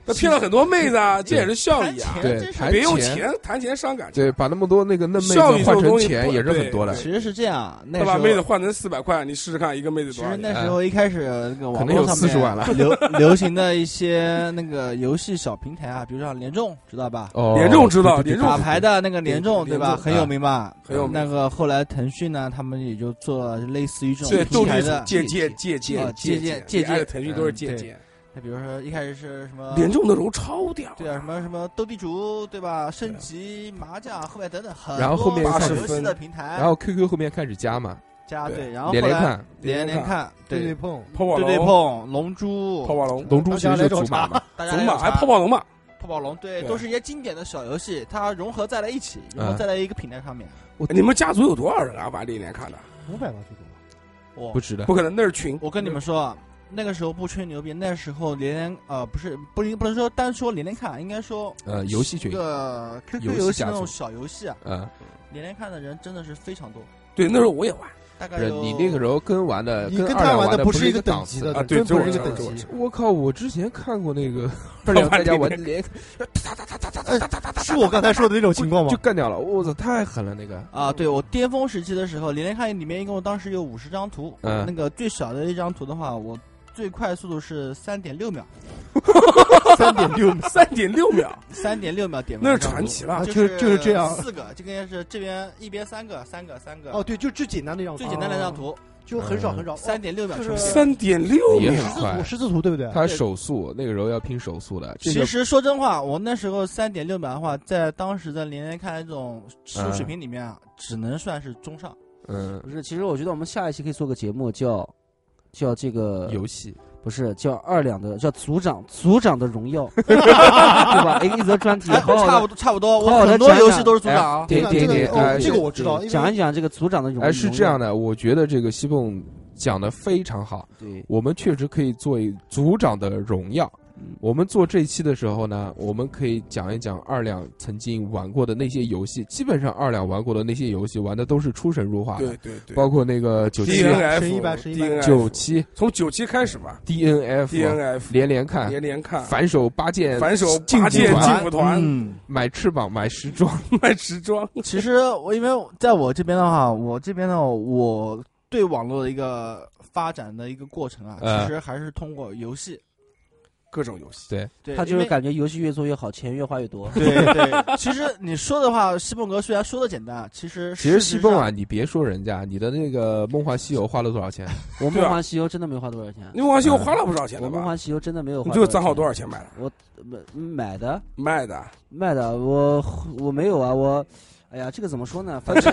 他骗了很多妹子啊，这也是效益啊。对别用钱钱谈钱伤感情。对，把那么多那个嫩妹子换成钱也是很多的。其实是这样，那把妹子换成四百块，你试试看，一个妹子多少其？实那时候一开始那个可能有网络上面40万了流流行的一些那个游戏小平台啊，比如说像联众，知道吧？哦，联众知道联众打牌的那个联众，对吧？很有名吧？很有名那个后来腾讯呢，他们也就做类似于这，种平台的。借借借借啊借鉴借鉴腾讯都是借鉴。那比如说一开始是什么联众的时候超屌，对啊，什么什么斗地主，对吧？升级麻将，后面等等很多然后后面游戏的平台，然后 QQ 后面开始加嘛，加对，然后连连看，连连看，对对对碰，泡泡对对龙、碰、龙珠、泡泡龙、龙珠其实就大家来种祖玛嘛，祖玛，还泡泡龙嘛？泡泡龙，对，都是一些经典的小游戏，它融合在了一起，融合嗯在了一个平台上面。你们家族有多少人啊？玩连连看的？五百吧最多。我不值得不。可能，那是群。我跟你们说，啊，那个时候不吹牛逼，那时候连连呃不是不不能说单说连连看，应该说呃，游戏一群，个 QQ 游戏那种小游戏啊，嗯，连连看的人真的是非常多，对，那时候我也玩。大概有你那个时候跟玩的，你跟他玩的不是一个等级的，啊对真不是一个等级我靠！我之前看过那个 二两在家玩连，是我刚才说的那种情况吗就？干掉了。我操，太狠了那个。啊，对我巅峰时期的时候，连连看里面一共当时有五十张图，嗯那个最小的一张图的话，我最快速度是三点六秒，三点六秒，三点六秒，三点六秒点那是传奇了啊。就就是就是这样。四个，这个是这边一边三个，三个三个，哦，对，就最简单的一张图，最简单的一张图，就很少嗯很少，三点六秒就是三点六秒，十字图，十字图对不对？他手速那个时候要拼手速的，其实说真话，我那时候三点六秒的话，在当时的连连看这种水平里面啊，只能算是中上。嗯。不是，其实我觉得我们下一期可以做个节目，叫叫这个游戏不是叫二两的，叫组长组长的荣耀，对吧？一个一则专题，差不多差不多，我很多游戏都是组长啊。点点这个哦点哎这个我知道，讲一讲这个组长的荣耀。哎，是这样的，我觉得这个西凤讲的非常好，对，我们确实可以做一组长的荣耀。嗯我们做这一期的时候呢，我们可以讲一讲二两曾经玩过的那些游戏。基本上二两玩过的那些游戏，玩的都是出神入化的，对对对，包括那个九七、九七、从九七开始吧 DNF、，DNF 连连看、连连看，反手八剑、反手进八剑步团劲舞团嗯，买翅膀、买时装。买时装，其实我因为在我这边的话，我这边呢，我对网络的一个发展的一个过程啊，嗯其实还是通过游戏。各种游戏。对，对，他就是感觉游戏越做越好，钱越花越多。对对。其实你说的话，西蹦哥虽然说的简单，其实其实西蹦啊，，你别说人家，你的那个《梦幻西游》花了多少钱？我梦幻西游真的没花多少钱，你梦幻西游花了不少钱我？梦幻西游真的没有花。你这个账号多少？钱买的？我买的卖的？卖的，我我没有啊，我，哎呀，这个怎么说呢？反 正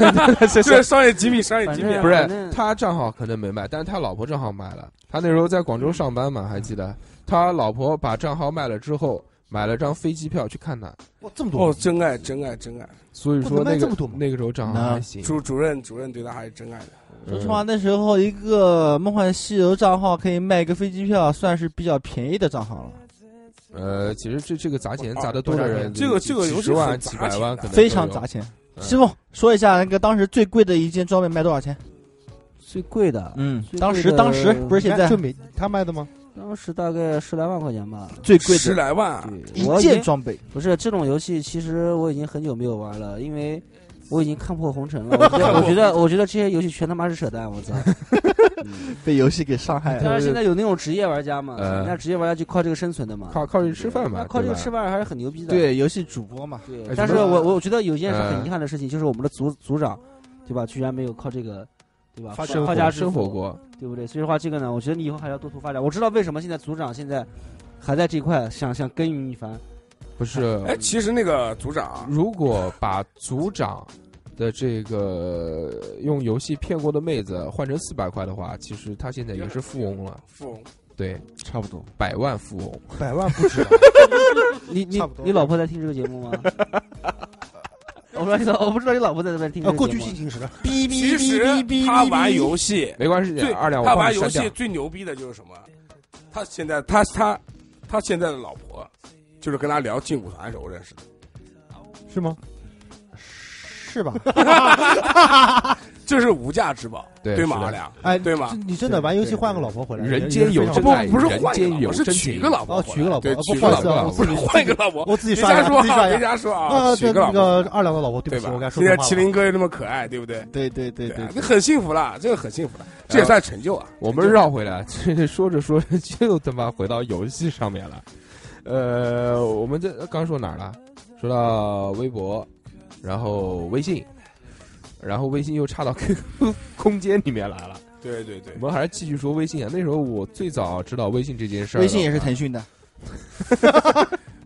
这是商业机密，商业机密啊。不是他账号可能没卖，但是他老婆账号卖了。他那时候在广州上班嘛，还记得他老婆把账号卖了之后，买了张飞机票去看他。哇，这么多哦，真爱，真爱，真爱。所以说那个这么多那个时候账号还行。主主任，主任对他还是真爱的。说实话，那时候一个梦幻西游账号可以卖一个飞机票，算是比较便宜的账号了，呃，其实这这个砸钱砸的多的人，这个这个游戏几十万、几百万，可能非常砸。钱。师傅说一下那个当时最贵的一件装备卖多少钱？最贵的，嗯当时当时不是现在就每他卖的吗？当时大概十来万块钱吧。最贵的十来万，对，一件装备，不是这种游戏，其实我已经很久没有玩了，因为我已经看破红尘了。我觉得，我觉得，我觉得这些游戏全他妈是扯淡，我操！嗯被游戏给伤害了。但是，现在有那种职业玩家嘛，呃人家职业玩家就靠这个生存的嘛，靠靠这吃饭嘛那，靠这个吃饭还是很牛逼的。对，游戏主播嘛，对但是我我觉得有一件事很嗯遗憾的事情，就是我们的组组长，对吧？居然没有靠这个，对吧？发生活发家致富，生活过。对不对？所以说话，这个呢，我觉得你以后还要多图发展。我知道为什么现在组长现在还在这块想想耕耘一番。不是，哎，其实那个组长啊如果把组长的这个用游戏骗过的妹子换成四百块的话，其实他现在也是富翁了。富翁，对，差不多。百万富翁。百万不止啊，你你你老婆在听这个节目吗？我不知道你老我不知道你老婆在这边听过。去进行时，哔其实他玩游戏没关系，最二两我他玩游戏。最牛逼的就是什么？他现在他他他现在的老婆就是跟他聊劲舞团的时候认识的，是吗？是吧？这是无价之宝，对吗？哎，对吗你真的玩游戏换个老婆回来，人间有真不不是换一间个老婆，是真娶一个老婆哦回来，娶个老婆对，哦不好意娶个老婆，思啊我自己不是换一个老婆。我自己别刷说啊，自己别瞎说啊，啊，娶这个二两的老婆，对不起，对吧我该？说现在错话了麒麟哥又那么可爱，对不对？对对对对啊，这很幸福了，这个很幸福了，这也算成就啊。我们绕回来，这说着说着就他妈回到游戏上面了。呃，我们这刚说哪儿了？说到微博，然后微信，然后微信又插到 QQ 空间里面来了。对对对我，们还是继续说微信啊。那时候我最早知道微信这件事儿，微信也是腾讯的，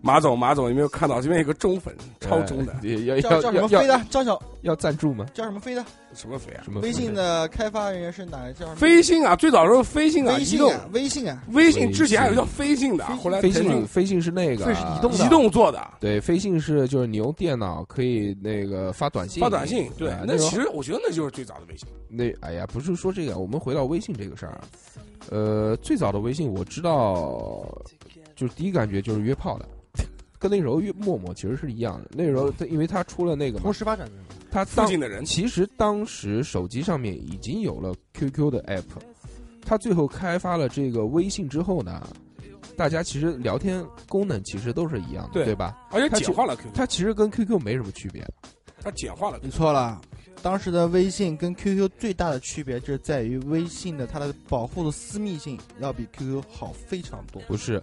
马总马总有没有看到这边有个中粉，超中的呃要叫叫什要要要么飞的？叫小要赞助吗？叫什么飞的？什么飞啊？什么微信的开发人员是哪个叫什么？飞信啊，最早的时候飞信啊，移动微信啊，微信啊，微信之前还有叫飞信的，后来飞信飞信是那个移动移动做的，对，飞信是就是你用电脑可以那个发短信，发短信。对哎，那其实我觉得那就是最早的微信。那哎呀，不是说这个，我们回到微信这个事儿啊。呃，最早的微信我知道，就是第一感觉就是约炮的，跟那时候约陌陌其实是一样的。那时候它因为它出了那个嘛同，时发展的。它当附近的人其实当时手机上面已经有了 QQ 的 app，它最后开发了这个微信之后呢，大家其实聊天功能其实都是一样的，对对吧？而且它简化了 QQ，它其实跟 QQ 没什么区别。它简化了你错了。当时的微信跟 QQ 最大的区别就是在于微信的它的保护的私密性要比 QQ 好非常多。不是，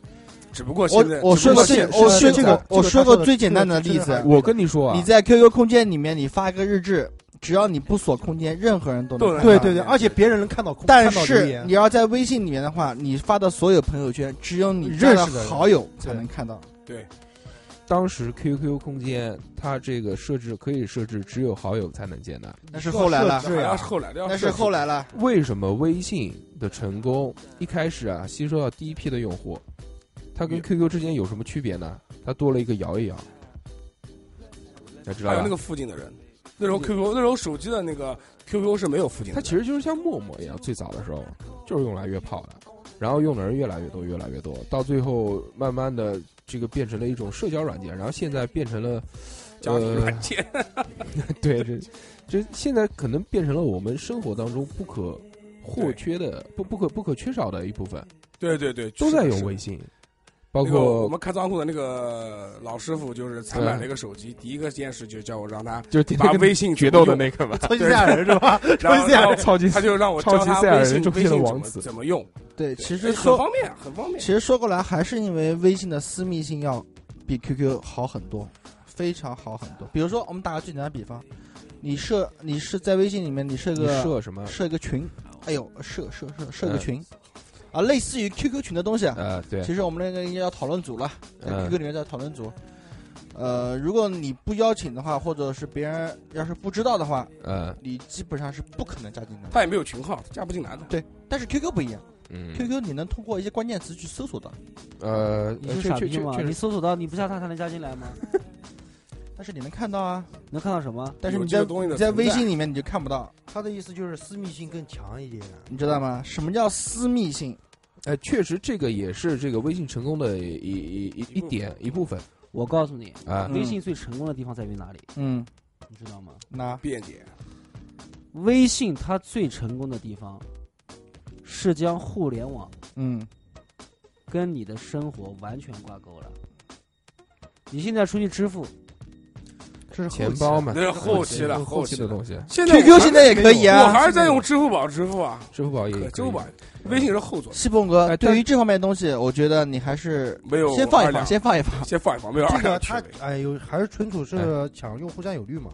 只不过我现在我说个最我说这个个我说个最简单的例子，我跟你说啊，你在 QQ 空间里面你发一个日志，只要你不锁空间，任何人都都能。对对对，而且别人能看到空，但是你要在微信里面的话，你发的所有朋友圈，只有你认识的好友才能看到。对当时 QQ 空间它这个设置可以设置只有好友才能见的。那是后来了，后来的，那是后来了。为什么微信的成功一开始啊吸收到第一批的用户，它跟 QQ 之间有什么区别呢？它多了一个摇一摇，大家知道？还有那个附近的人。那时候 QQ 那时候手机的那个 QQ 是没有附近的，它其实就是像陌陌一样，最早的时候就是用来约炮的，然后用的人越来越多，越来越多，到最后慢慢的这个变成了一种社交软件，然后现在变成了 家庭软件，对，这这现在可能变成了我们生活当中不可或缺的、不不可不可缺少的一部分，对对对，都在用微信。包那个我们开仓库的那个老师傅，就是才买了一个手机，第一个件事就叫我让他 就把微信决斗的那个嘛，超级赛亚人是吧？然后超级赛亚人超级他就让我教他超级赛亚微信人中间的王子怎么用，对，其其实说很方便，很方便其。实说过来，还是因为微信的私密性要比 QQ 好很多，非常好很多。比如说，我们打个最简单的比方，你设你是在微信里面，你设你个设什么？设一个群，哎呦，设设设设个嗯群，啊，类似于 QQ 群的东西啊。呃，对，其实我们那个应该叫讨论组了，在嗯 QQ 里面叫讨论组。呃，如果你不邀请的话，或者是别人要是不知道的话，呃，你基本上是不可能加进的。他也没有群号，加不进来的。对，但是 QQ 不一样嗯，，QQ 你能通过一些关键词去搜索到，呃，你是确傻逼吗？你搜索到你不加他才能加进来吗？但是你能看到啊。能看到什么？但是你在你在微信里面你就看不到，他的意思就是私密性更强一点。你知道吗？什么叫私密性？哎，确实这个也是这个微信成功的一一一一点一部分我告诉你，啊嗯微信最成功的地方在于哪里？嗯，你知道吗？那便捷，微信它最成功的地方是将互联网嗯跟你的生活完全挂钩了。你现在出去支付，这是钱包嘛，那是后期了，后期期的东西，现在，QQ 现在也可以啊我啊。还是在用支付宝支付啊，支付宝也可以支付宝，微信是后座，西凤哥，对于这方面的东西，我觉得你还是没有先放一放，先放一放。先放一放，没有他哎有还是纯属是抢用户占有率嘛？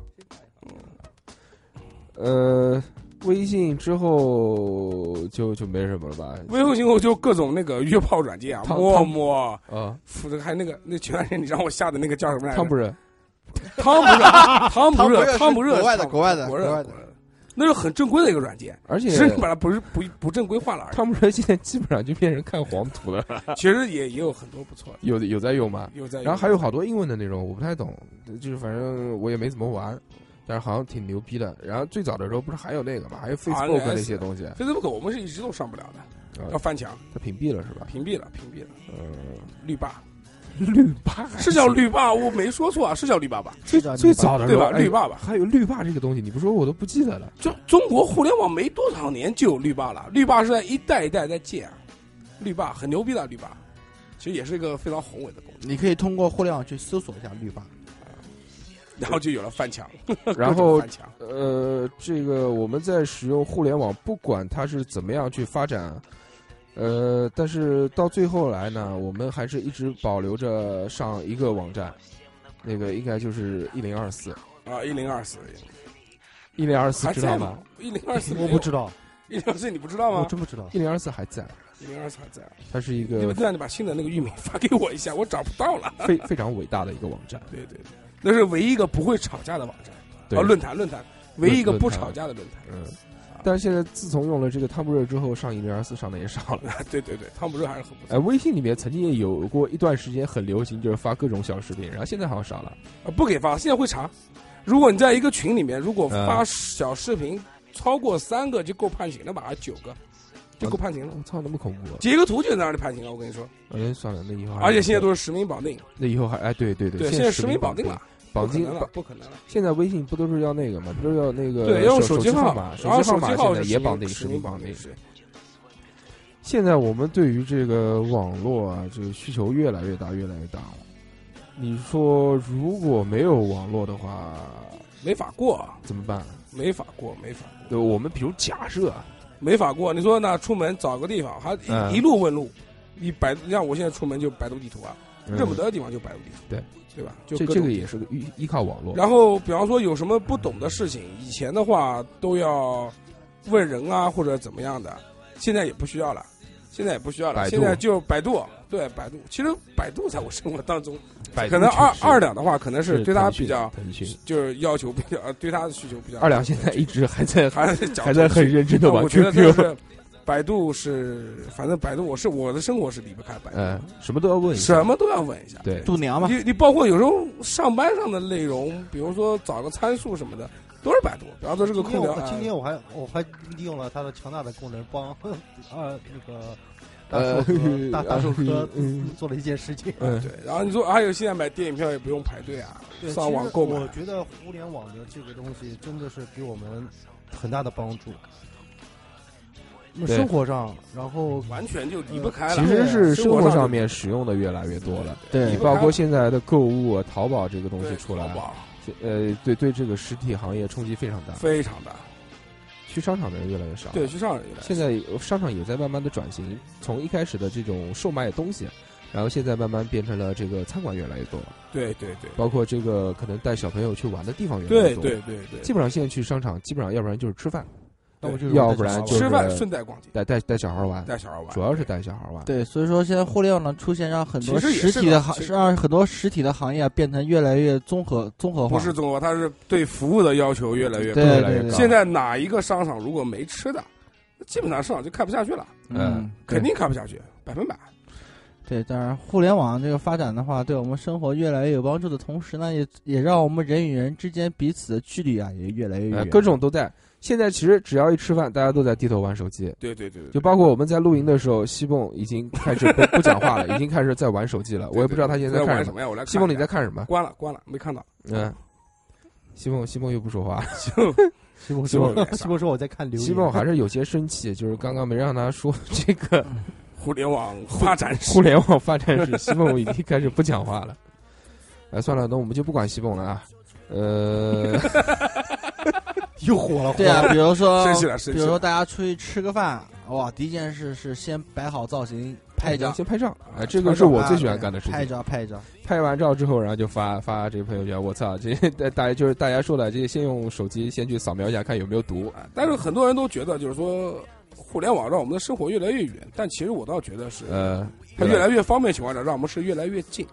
呃，微信之后就就没什么了吧？微信后就各种那个约炮软件啊，汤陌陌、啊，负责还有那个那前段时间你让我下的那个叫什么来着？汤不热，汤不热，汤不热，汤不热，国外的，国外的，国外的。那是很正规的一个软件，而且只是你把它不是不不正规化了而已。汤不热现在基本上就变成看黄图了，其实也也有很多不错的，有有在用吗？有在。然后还有好多英文的内容，我不太懂，就是反正我也没怎么玩，但是好像挺牛逼的。然后最早的时候不是还有那个嘛，还有 Facebook 那些东西，Facebook 我们是一直都上不了的，要啊，翻墙，它屏蔽了是吧？屏蔽了，屏蔽了。嗯，绿霸绿霸 是叫绿霸，我没说错啊，是叫绿霸吧？最最早的时对吧？绿霸吧。还有绿霸这个东西，你不说我都不记得了。就中国互联网没多少年就有绿霸了，绿霸是在一代一代在建，绿霸很牛逼的绿霸，其实也是一个非常宏伟的工程，你可以通过互联网去搜索一下绿霸。然后就有了翻墙，然后翻墙，呃，这个我们在使用互联网，不管它是怎么样去发展，呃，但是到最后来呢，我们还是一直保留着上一个网站，那个应该就是一零二四，啊，一零二四一零二四还在吗知道吗？？一零二四我不知道，一零二四你不知道吗我？真不知道。一零二四还在，一零二四还在，它是一你们个这样你把新的那个域名发给我一下，我找不到了。非非常伟大的一个网站。对对对，那是唯一一个不会吵架的网站，对啊，论坛论坛，唯一一个不吵架的论坛。嗯，但是现在自从用了这个汤姆热之后，上一零二四上的也少了。啊，对对对，汤姆热还是很不错哎，。微信里面曾经也有过一段时间很流行，就是发各种小视频，然后现在好像少了。啊，不给发，现在会查。如果你在一个群里面，如果嗯发小视频超过三个就够判刑了吧？九个就够判刑了。我操，那么恐怖！啊截个图就能让你判刑了，我跟你说。哎，算了，那以后还而且现在都是实名绑定，那以后还哎，对对对，现现在实名绑定了，绑定了，不可能了。现在微信不都是要那个吗？不都是要那个对，要用手机号码，手机码现在也绑定，实实名绑定。是现在我们对于这个网络啊，这个需求越来越大，越来越大了。你说如果没有网络的话，没法过，怎么办？没法过，没法过，对，我们比如假设啊，没法过。你说那出门找个地方，还嗯一一路问路，你百你像我现在出门就百度地图啊，嗯认不得的地方就百度地图，对对吧？就这这个也是依依靠网络。然后，比方说有什么不懂的事情，以前的话都要问人啊，或者怎么样的，现在也不需要了，现在也不需要了，现在就百度，对百度。其实百度在我生活当中，百可能二二两的话，可能是对他比较。就是要求比较，呃对他的需求比较。二两现在一直还在还在讲还在很认真的玩 QQ，是百度是，反正百度我是我的生活是离不开百度，嗯，什么都要问一下。什么都要问一下。对，度娘嘛，你你包括有时候上班上的内容，比如说找个参数什么的，都是百度。比方说这个今天空调，我今天我还我还利用了它的强大的功能，帮 啊那个大 大大寿哥嗯做了一件事情。嗯，对，然后你说还有现在买电影票也不用排队啊，对，上网购买我。觉得互联网的这个东西真的是给我们很大的帮助。对。生活上，然后完全就离不开了。其实是生活上上面使用的越来越多了，对。你包括现在的购物、淘宝这个东西出来淘，宝。呃，对对这个实体行业冲击非常大，非常大，去商场的人越来越少。对，去上海来现在商场也在慢慢的转型，从一开始的这种售卖东西，然后现在慢慢变成了这个餐馆越来越多，对对对。包括这个可能带小朋友去玩的地方越来越对多。对对对，基本上现在去商场，基本上要不然就是吃饭，要不就要不然就是吃饭顺带逛街，带带带小孩玩，带小孩玩，主要是带小孩玩。对，所以说现在互联网的出现，让很多实体的行，让很多实体的行业啊变成越来越综合综合化。不是综合，它是对服务的要求越来越高。对对对，越来越高现在哪一个商场如果没吃的，那基本上市场就开不下去了，嗯，肯定开不下去，百分百。对。当然，互联网这个发展的话，对我们生活越来越有帮助的同时呢，也也让我们人与人之间彼此的距离啊也越来越呃，远。各种都在。现在其实只要一吃饭，大家都在低头玩手机。对对对对，就包括我们在露营的时候，西蹦已经开始不不讲话了，已经开始在玩手机了。我也不知道他现在在看什么。在玩什么呀？我来看。西蹦你在看什么？关了关了，没看到。嗯，西蹦西蹦又不说话，西蒙 西凤说，西蒙说我在看留言，西蹦还是有些生气，就是刚刚没让他说这个互联网发展史互联网发展史，西蹦已经开始不讲话了。哎，算了，那我们就不管西蹦了啊。呃，又火了，对啊，比如说 比如说大家出去吃个饭，哇，第一件事是先摆好造型，拍一张。先拍照，哎，这个是我最喜欢干的事拍情。照拍照，拍完照之后，然后就发发这个朋友圈。我操，这大大家就是大家说的，这先用手机先去扫描一下，看有没有毒。啊但是很多人都觉得，就是说，互联网让我们的生活越来越远。但其实我倒觉得是，呃，它越来越方便的情况下，让我们是越来越近。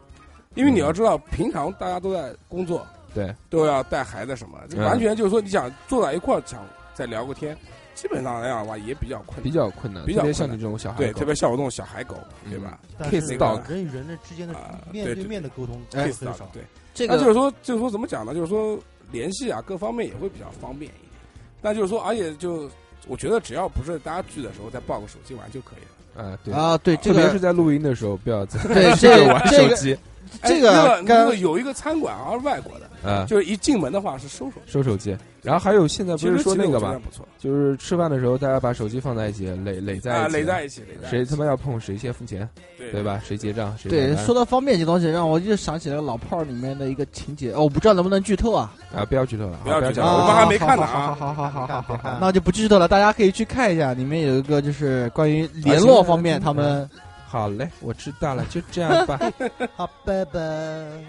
因为你要知道，平常大家都在工作，对，都要带孩子什么，完全就是说，你想坐在一块儿想再聊个天，基本上来讲的话也比较困难比。较困难，比较特别像你这种小孩对，特别像我这种小孩狗，嗯对吧？Kiss dog 人与人的之间的啊面对对对面的沟通，kiss 很少。对，这个那就是说，就是说怎么讲呢？就是说联系啊，各方面也会比较方便一点。那就是说，而且就我觉得，只要不是大家聚的时候再抱个手机玩就可以了。啊，对，啊，对特别是在录音的时候，不要在对这个玩这个手机这个你有一个餐馆而外国的嗯就是一进门的话是收手收手机。然后还有现在不是说那个吧就是吃饭的时候大家把手机放在一起垒垒在垒在一起谁他妈要碰谁先付钱对吧？谁结账谁对说到方便这东西让我又想起了老炮儿里面的一个情节。我不知道能不能剧透啊啊不要剧透了不要剧透了我刚还没看呢好好好好好好那就不剧透了大家可以去看一下里面有一个就是关于联络方面他们好嘞，我知道了，就这样吧。好，拜拜。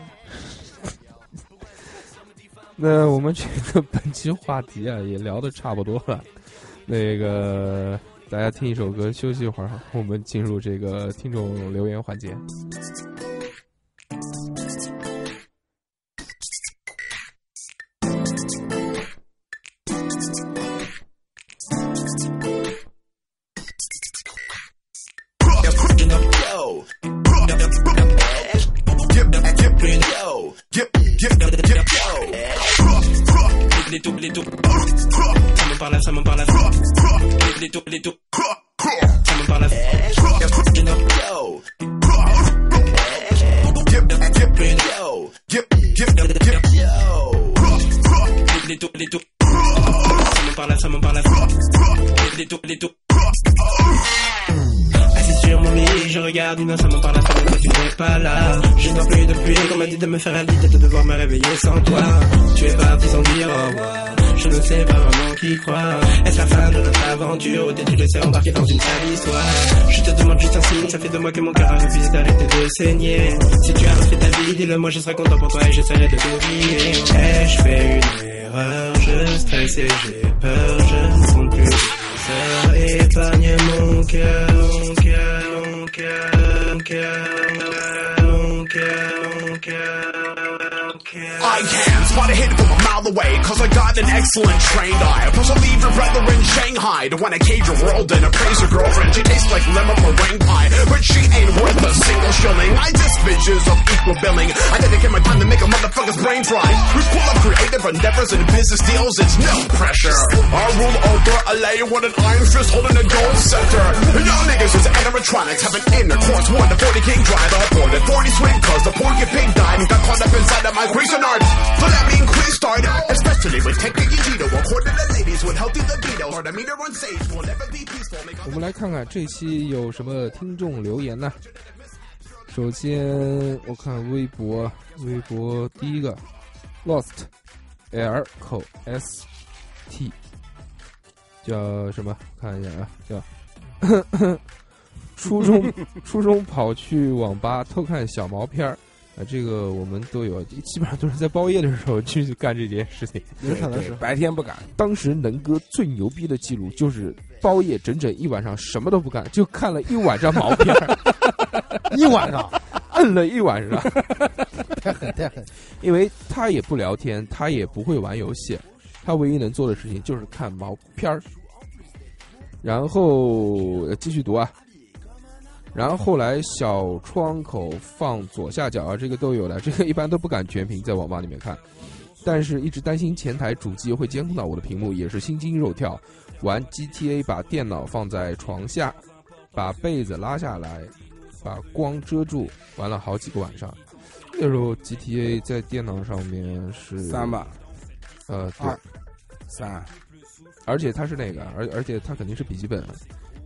那我们这个本期话题啊，也聊的差不多了。那个大家听一首歌，休息一会儿，我们进入这个听众留言环节。yeah, yeah, Les doubles, les doubles. Ça me parle, ça me parle. Les doubles, les doubles. Ça me parle. Yo. Dip, dip, dip, yo. Dip, dip, dip, dip, yo. Les doubles, les doubles. Ça me parle, ça me parle. Les doubles, les doubles. Sur mon lit, je regarde innocemment par la fenêtre quand tu n'es pas là. Je n'en plus depuis qu'on m'a dit de me faire à l'idée de devoir me réveiller sans toi. Tu es parti sans dire au revoir. Je ne sais pas vraiment qui croire. Est-ce la fin de notre aventure ou t'es-tu laissé embarquer dans une sale histoire? Je te demande juste un signe, ça fait de moi que mon cœur a refusé d'arrêter de saigner. Si tu as refait ta vie, dis-le moi, je serai content pour toi et j'essaierai de t'oublier. Ai-je fait une erreur? Je stresse et j'ai peur, je ne sens plus épargne mon cœur, mon cœur, I can spot a hit from a mile away, cause I got an excellent trained eye. Plus, I'll leave your brother in Shanghai to wanna cage your world and appraise your girlfriend. She tastes like lemon meringue pie, but she ain't worth a single shilling. I just bitches of equal billing. I dedicate my time to make a motherfucker's brain fry. We're cool of creative endeavors and business deals, it's no pressure. Our rule over. A layer with an iron fist holding a gold center. And y'all niggas is animatronics having intercourse. One to 40 king drive up or the 40 swing cause the porky pig died and got caught up inside of my migration art. So that mean quiz start, 我们来看看这期有什么听众留言呢？首先，我看微博，微博第一个 lost l 口 s t 叫什么？看一下啊，叫初中初中跑去网吧偷看小毛片儿啊，这个我们都有，基本上都是在包夜的时候去干这件事情。有可能是白天不敢，当时能哥最牛逼的记录就是包夜整整一晚上什么都不干，就看了一晚上毛片儿，一晚上，摁了一晚上。太狠太狠。因为他也不聊天，他也不会玩游戏，他唯一能做的事情就是看毛片儿。然后呃继续读啊，然后后来小窗口放左下角啊，这个都有的，这个一般都不敢全屏在网吧里面看，但是一直担心前台主机会监控到我的屏幕，也是心惊肉跳。玩 GTA 把电脑放在床下，把被子拉下来，把光遮住，玩了好几个晚上。那时候 GTA 在电脑上面是三，吧，呃，对。二，三。而且它是那个，而而且它肯定是笔记本，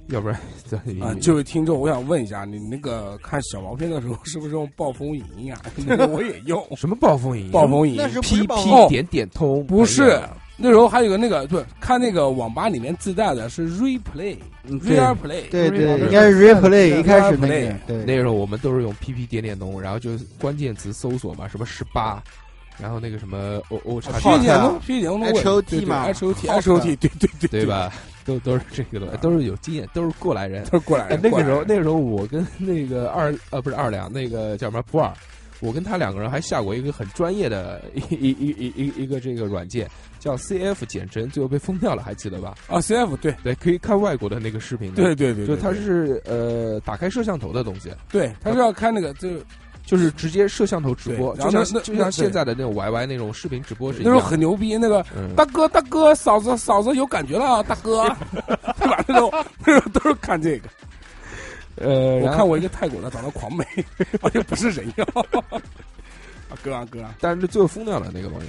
要不然在啊，这位听众，我想问一下，你那个看小毛片的时候是不是用暴风影音啊？那个我也用 什么暴风影？音，暴风影音，P 暴 P 哦点点通，不是。那时候还有个那个，对看那个网吧里面自带的是 Replay、嗯对。对对，应该是 replay 一开始那个，对，那时候我们都是用 P P 点点通，然后就关键词搜索嘛，什么十八，然后那个什么 O O T，点通，虚拟点通 HOT 嘛，H O T，H O T，对对对。对？吧？都都是这个东西，都是有经验，都是过来人。都是过来人，，哎那个时候，那个时候我跟那个二呃不是二两，那个叫什么普洱，我跟他两个人还下过一个很专业的一一一一一一个这个软件，叫 CF 简称，最后被封掉了，还记得吧？啊，C F 对对，可以看外国的那个视频的。对对对，就对它是呃打开摄像头的东西，对，他是要看那个就就是直接摄像头直播，就像就像现在的那种 YY 那种视频直播是一那时候样的。很牛逼，那个嗯大哥大哥嫂子嫂子有感觉了，啊大哥，对吧？那种那种 都是看这个。呃，我看过一个泰国的，长得狂美，而且不是人妖。啊，哥啊哥啊，但是最后封掉了那个网友，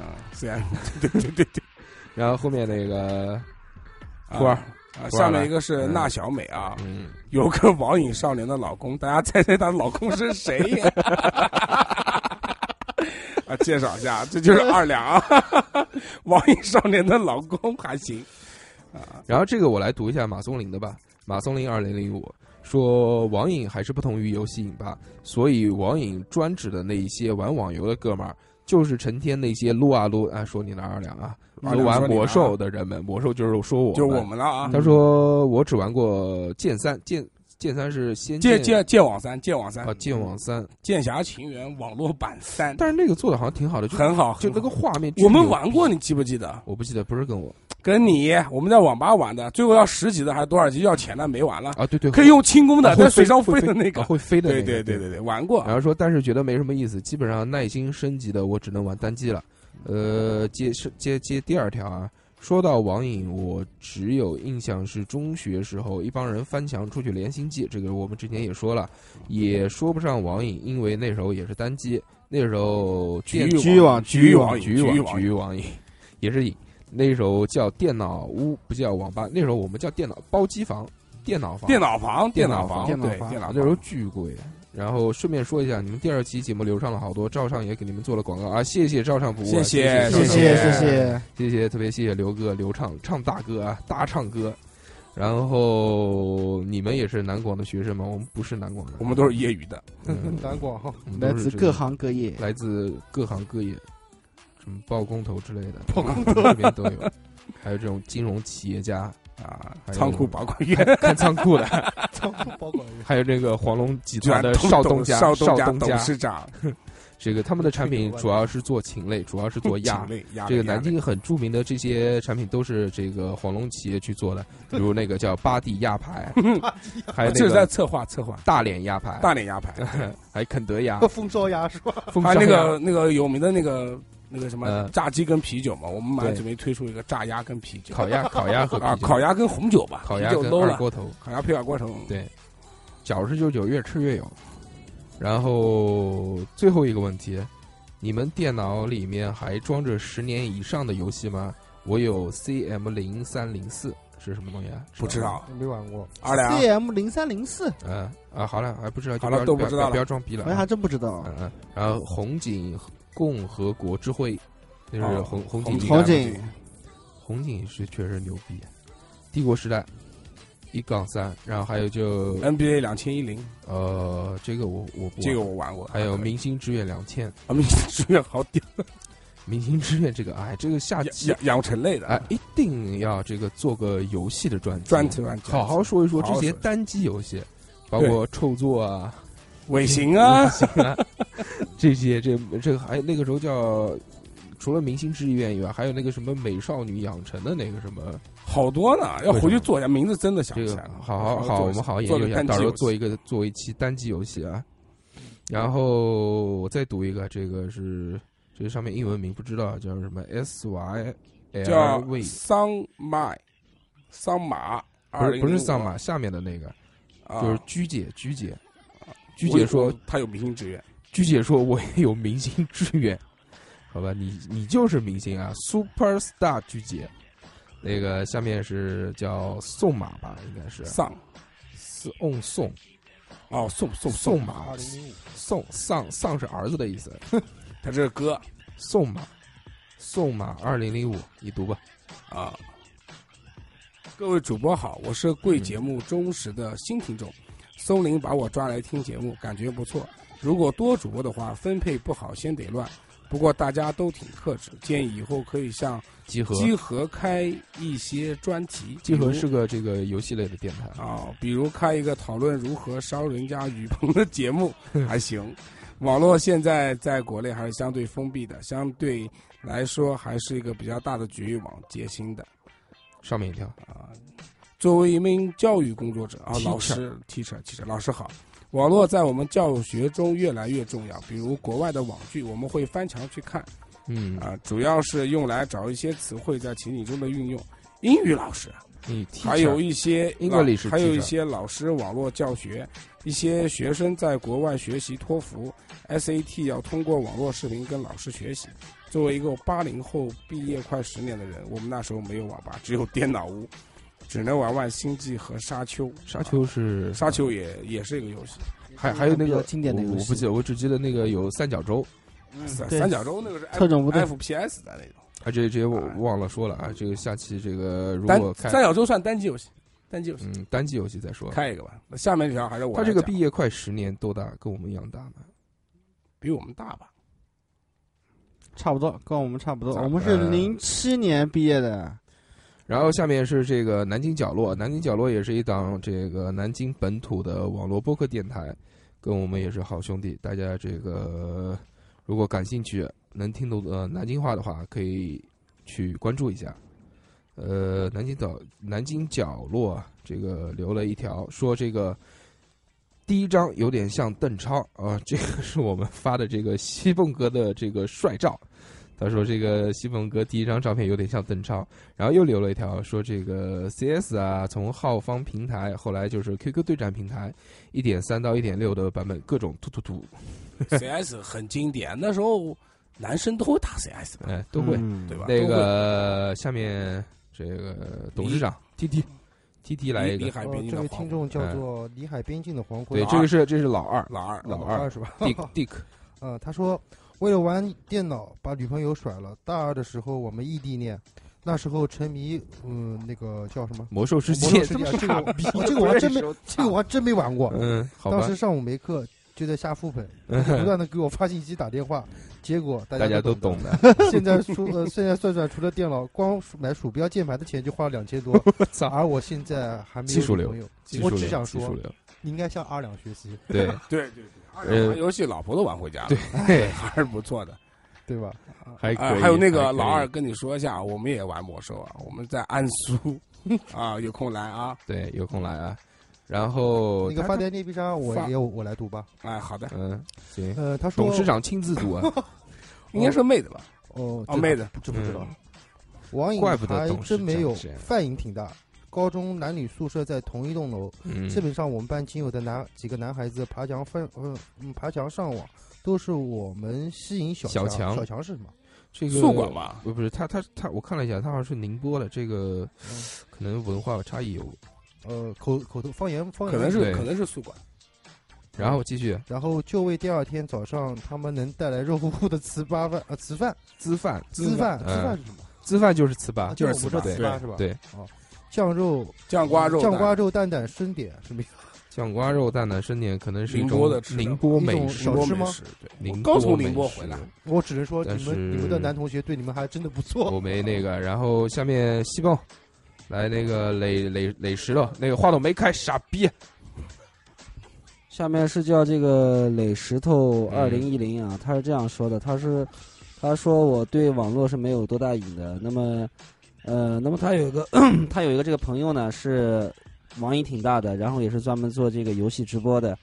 啊，虽然对对对对对，然后后面那个啊普洱啊，下面一个是那小美啊，嗯，有个 网瘾少年的老公，大家猜猜她老公是谁呀？啊，介绍一下，这就是二两啊，网瘾少年的老公还行。啊，然后这个我来读一下马松林的吧，马松林二零零五说网瘾还是不同于游戏瘾吧，所以网瘾专指的那一些玩网游的哥们儿，就是成天那些撸啊撸啊，说你那二两啊，玩魔兽的人们，魔兽就是说我就是我们了啊，他说我只玩过剑三，剑剑三是仙剑剑剑网三，剑网三啊，剑网三，剑侠情缘网络版三，但是那个做的好像挺好的，就很好，就那个画面。我们玩过，，你记不记得？我不记得，不是跟我跟你我们在网吧玩的，最后要十级的还是多少级要钱的没玩了，啊，对对，可以用轻功的，在水上飞的那个啊，会飞的那对个，对对对对，玩过然。后说，但是觉得没什么意思，基本上耐心升级的我只能玩单机了。呃，接是接接第二条啊，说到网瘾，我只有印象是中学时候一帮人翻墙出去连星际，这个我们之前也说了，也说不上网瘾，因为那时候也是单机，那时候电局域网局域网局域网局域网局网瘾也是瘾，那时候叫电脑屋，不叫网吧，那时候我们叫电脑包机房、电脑房、电脑房，电脑房对电脑房那时候。巨贵。然后顺便说一下，你们第二期节目流畅了好多，赵尚也给你们做了广告啊，谢谢赵尚服务啊，谢谢谢谢谢谢谢谢。特别谢谢刘哥刘畅唱大哥啊，大唱歌。然后你们也是南广的学生吗？我们不是南广的，我们都是业余的，嗯。南广。哈，来自各行各业。来自各行各业，什么包工头之类的，包工头。这边都有，还有这种金融企业家，啊，仓库保管员，看仓库的，仓库保管员。还有这个黄龙集团的邵东家，邵东家董邵东家，事长，这个他们的产品主要是做禽类，主要是做鸭。类鸭这个南京很著名的这些产品都是这个黄龙企业去做的，比如那个叫巴蒂鸭排，还有就是在策划策划。大脸鸭排，大脸鸭排，还有肯德鸭，风骚鸭是吧？还有那个那个有名的那个那个什么嗯炸鸡跟啤酒嘛，我们马上对准备推出一个炸鸭跟啤酒，烤鸭、烤鸭和啊，啤酒烤鸭跟红酒吧，烤鸭跟 low 了，二锅头，烤鸭配二锅头，对，饺子九九越吃越有。然后最后一个问题，你们电脑里面还装着十年以上的游戏吗？我有 CM 零三零四是什么东西啊？不知道。没玩过。二两 CM 零三零四，嗯啊，好了，还不知道就好了都不知道了不要装逼了啊。我还真不知道。嗯嗯，然后红警共和国之辉，就是哦红红红警红警红警是确实牛逼，帝国时代一杠三，然后还有就 NBA 两千一零，呃这个我我不这个我玩过，还有明星志愿两千，啊，明星志愿好屌，明星志愿这个哎这个下期养养成类的，哎一定要这个做个游戏的专辑，专题好好说一说这些单机游戏，包括臭作啊。尾行啊，这些这这个还那个时候叫，除了明星志愿以外，还有那个什么美少女养成的那个什么，好多呢，要回去做一下，名字真的想这个不起来了。好好好，我们好好研究一下，到时候做一个做一期单机游戏啊。然后我再读一个，这个是这个上面英文名不知道叫什么？S Y L 叫桑麦桑马，不是不是上上马下面的那个，啊。就是鞠姐鞠姐，鞠姐说他有明星志愿，鞠姐说：“我也有明星志愿，好吧，你你就是明星啊，Super Star 鞠姐。那个下面是叫宋马吧，应该是。上送送哦送送送马二零零五，送丧丧是儿子的意思，他这是歌宋马宋马二零零五，你读吧。啊。各位主播好，我是贵节目忠实的新听众，松林把我抓来听节目，感觉不错。如果多主播的话，分配不好先得乱。不过大家都挺克制，建议以后可以像集合集合开一些专题。集合是个这个游戏类的电台，啊，比如开一个讨论如何烧人家雨棚的节目 还行。网络现在在国内还是相对封闭的，相对来说还是一个比较大的局域网结新的上面一条啊。作为一名教育工作者啊老师 teacher teacher 老师好。网络在我们教学中越来越重要，比如国外的网剧，我们会翻墙去看嗯啊，主要是用来找一些词汇在情景中的运用。英语老师，嗯还有一些 English 还有一些老师网络教学，一些学生在国外学习托福、SAT 要通过网络视频跟老师学习。作为一个八零后毕业快十年的人，我们那时候没有网吧，只有电脑屋，只能玩玩星际和沙丘。沙丘是沙丘也也是一个游戏，还还有那个经典的游戏我我不记得，我只记得那个有三角洲，对三三角洲那个是特种部队 FPS 的那种。啊，这这我忘了说了啊，这个下期这个如果开三角洲算单机游戏，单机游戏嗯单机游戏再说，开一个吧。那下面一条还是我他这个毕业快十年，多大？跟我们一样大吗？比我们大吧？差不多，跟我们差不多。我们是呃零七年毕业的，然后下面是这个南京角落，南京角落也是一档这个南京本土的网络播客电台，跟我们也是好兄弟。大家这个如果感兴趣，能听懂呃南京话的话，可以去关注一下。呃，南京角南京角落这个留了一条说这个第一张有点像邓超啊，这个是我们发的这个西凤哥的这个帅照。他说这个西凤哥第一张照片有点像邓超，然后又留了一条说这个 CS 啊，从浩方平台后来就是 QQ 对战平台，一点三到一点六的版本各种突突突，CS 很经典，那时候男生都会打 CS 吧？哎，都会。嗯对吧？那个下面这个董事长 T T T T 来一个，离海边境呃这位听众叫做离海边境的黄昏，对，这个是这是老二老二，老二老二是吧 Dick Dick，呃，他说为了玩电脑把女朋友甩了。大二的时候我们异地恋，那时候沉迷嗯那个叫什么？魔兽世魔界，兽世界这个我这个我还真没 这个我还真没玩过。嗯，好当时，上午没课就在下副本，不断的给我发信息打电话，结果大大家都懂懂的。现在说呃，现在算算，除了电脑，光买鼠标键盘的钱就花了两千多。而我现在还没技术流有女朋友，我技术流，只想说，技术流，你应该向二两学习，对对对呃玩游戏老婆都玩回家了，对，还是不错的。对吧？还可以，啊还有那个老二，跟你说一下，我们也玩魔兽啊，我们在安苏 啊，有空来啊。对，有空来啊。然后那个发电猎必杀，我也我来读吧。哎，好的，嗯，行，呃，他说董事长亲自读啊，应该是妹子吧？哦，哦，妹子，这不知道嗯。网瘾怪不得真没有长这样，饭瘾挺大。高中男女宿舍在同一栋楼，嗯，基本上我们班仅有的男几个男孩子爬墙翻呃嗯爬墙上网，都是我们吸引小小强小强是什么？这个宿管吧。不不是他他他，我看了一下，他好像是宁波的，这个嗯。可能文化差异有。呃，口口头方言方言。可能是可能是宿管，然后继续。然后就为第二天早上他们能带来热乎乎的糍粑饭呃糍饭。糍饭，糍饭嗯糍饭是什么？糍饭就是糍粑，就是糍粑糍粑是吧？对，酱肉酱瓜肉，酱瓜肉蛋蛋生点什么？酱瓜肉蛋蛋生点可能是一宁种波的吃的宁波美食小吃吗宁波美食？对，我刚从宁波回来，我只能说你们你们的男同学对你们还真的不错。我没那个，然后下面西蹦来那个垒垒垒石头，那个话筒没开，傻逼。下面是叫这个垒石头嗯二零一零啊，他是这样说的，他是他说我对网络是没有多大瘾的，那么呃，那么他有一个 他有一个这个朋友呢是网瘾挺大的，然后也是专门做这个游戏直播的。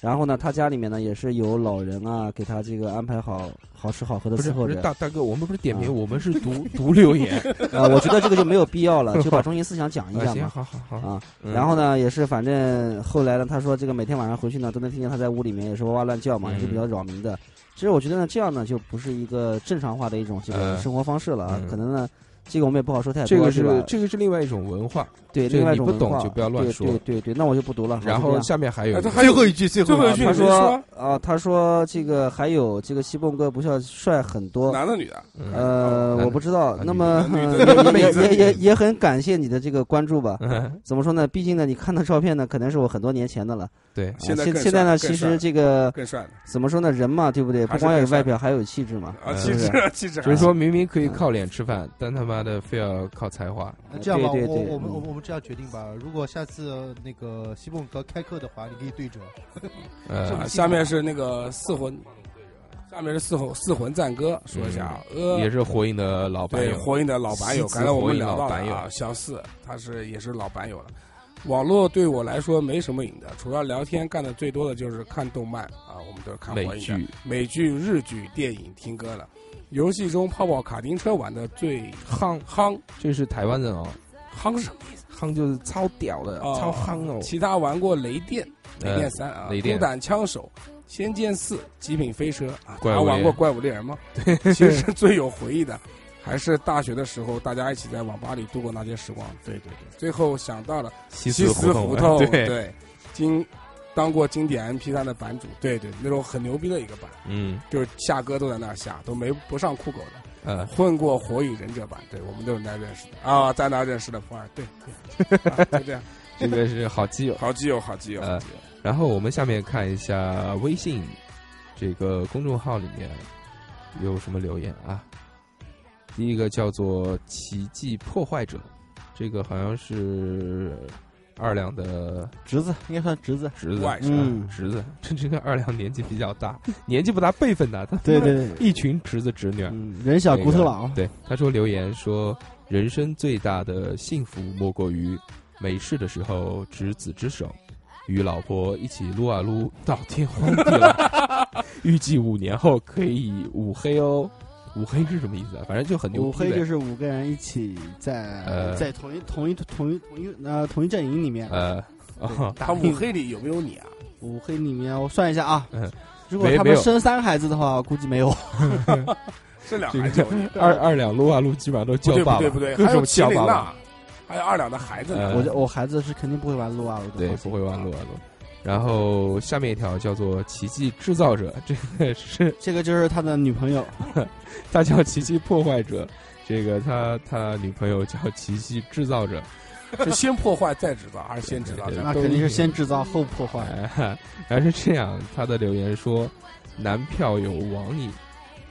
然后呢，他家里面呢也是有老人啊，给他这个安排好好吃好喝的伺候着。大大哥，我们不是点评，啊我们是 读读留言。啊，我觉得这个就没有必要了，就把中心思想讲一下嘛。好好好。啊，嗯然后呢，也是反正后来呢，他说这个每天晚上回去呢，都能听见他在屋里面也是哇哇乱叫嘛，也是比较扰民的。其实我觉得呢，这样呢就不是一个正常化的一种这个嗯生活方式了啊。嗯可能呢，这个我们也不好说太多，这个是？这个是另外一种文化，对，另外一你不懂种文化就不要乱说对对对对，那我就不读了。然后下面还有一个哎他还有一句，最最后一句他说啊，他说这个还有这个西蹦哥不是要帅很多。男的女的，嗯呃，我不知道。啊那么 也也也很感谢你的这个关注吧。嗯怎么说呢？毕竟呢，你看的照片呢，可能是我很多年前的了。对啊现在现现在呢，其实这个更帅怎么说呢？人嘛，对不对？不光要有外表，还有气质嘛。啊，嗯气质是是气质还就是，说明明可以靠脸吃饭，但他妈的非要靠才华。那这样吧，对对对我我们嗯我们我们这样决定吧。如果下次那个西蹦哥开课的话，你可以对折。呃啊，下面是那个四魂，下面是四魂四魂赞歌，说一下啊，呃，也是火影的老板友，对火影的老板友，刚才我们聊到老板友了啊，小四他是也是老板友了。网络对我来说没什么瘾的，除了聊天，干的最多的就是看动漫啊，我们都是看火影的美剧，美剧、日剧、电影、听歌了。游戏中泡泡卡丁车玩的最夯，夯这是台湾人哦，夯是什么意思？夯就是超屌的，哦超夯哦。其他玩过雷电、雷呃电三啊、雷电孤胆枪手、仙剑四、极品飞车啊，怪物猎人他玩过怪物猎人吗？对，其实最有回忆的还是大学的时候，大家一起在网吧里度过那些时光。对对对，最后想到了西西斯胡胡同，对，对，经当过经典 MP 三的版主，对对，那种很牛逼的一个版，嗯就是下歌都在那儿下，都没不上酷狗的。呃，混过火影忍者版，对我们都是那儿认识的啊，在那认识的普洱，对对，啊就这样，这个是好基友。好基友，好基友，好呃。然后我们下面看一下微信这个公众号里面有什么留言啊？第一个叫做“奇迹破坏者”，这个好像是二两的侄子应该算侄子，侄子，外甥嗯侄子。这这个二两年纪比较大，年纪不大，辈分大，他对对对，一群侄子侄女。嗯，人小骨头老，对，他说留言说，人生最大的幸福莫过于没事的时候执子之手，与老婆一起撸啊撸到天荒地老。预计五年后可以五黑哦。五黑是什么意思啊？反正就很牛五。黑就是五个人一起在呃在同一同一同一同一呃同一阵营里面，呃，哦，他五黑里有没有你啊？五黑里面我算一下啊嗯，如果他们生三孩子的话，估计没有。这两这还是有你个二二两撸啊撸基本上都不对叫爸爸，对不对，各种叫爸爸。还有二两的孩子呢。呃我这我孩子是肯定不会玩撸啊撸的，对，不会玩撸啊撸。然后下面一条叫做“奇迹制造者”，这个是这个就是他的女朋友，他叫奇迹破坏者，这个他他女朋友叫奇迹制造者，是先破坏再制造，还是先制造那肯定是先制造后破坏。哎，还是这样。他的留言说，男票有网瘾，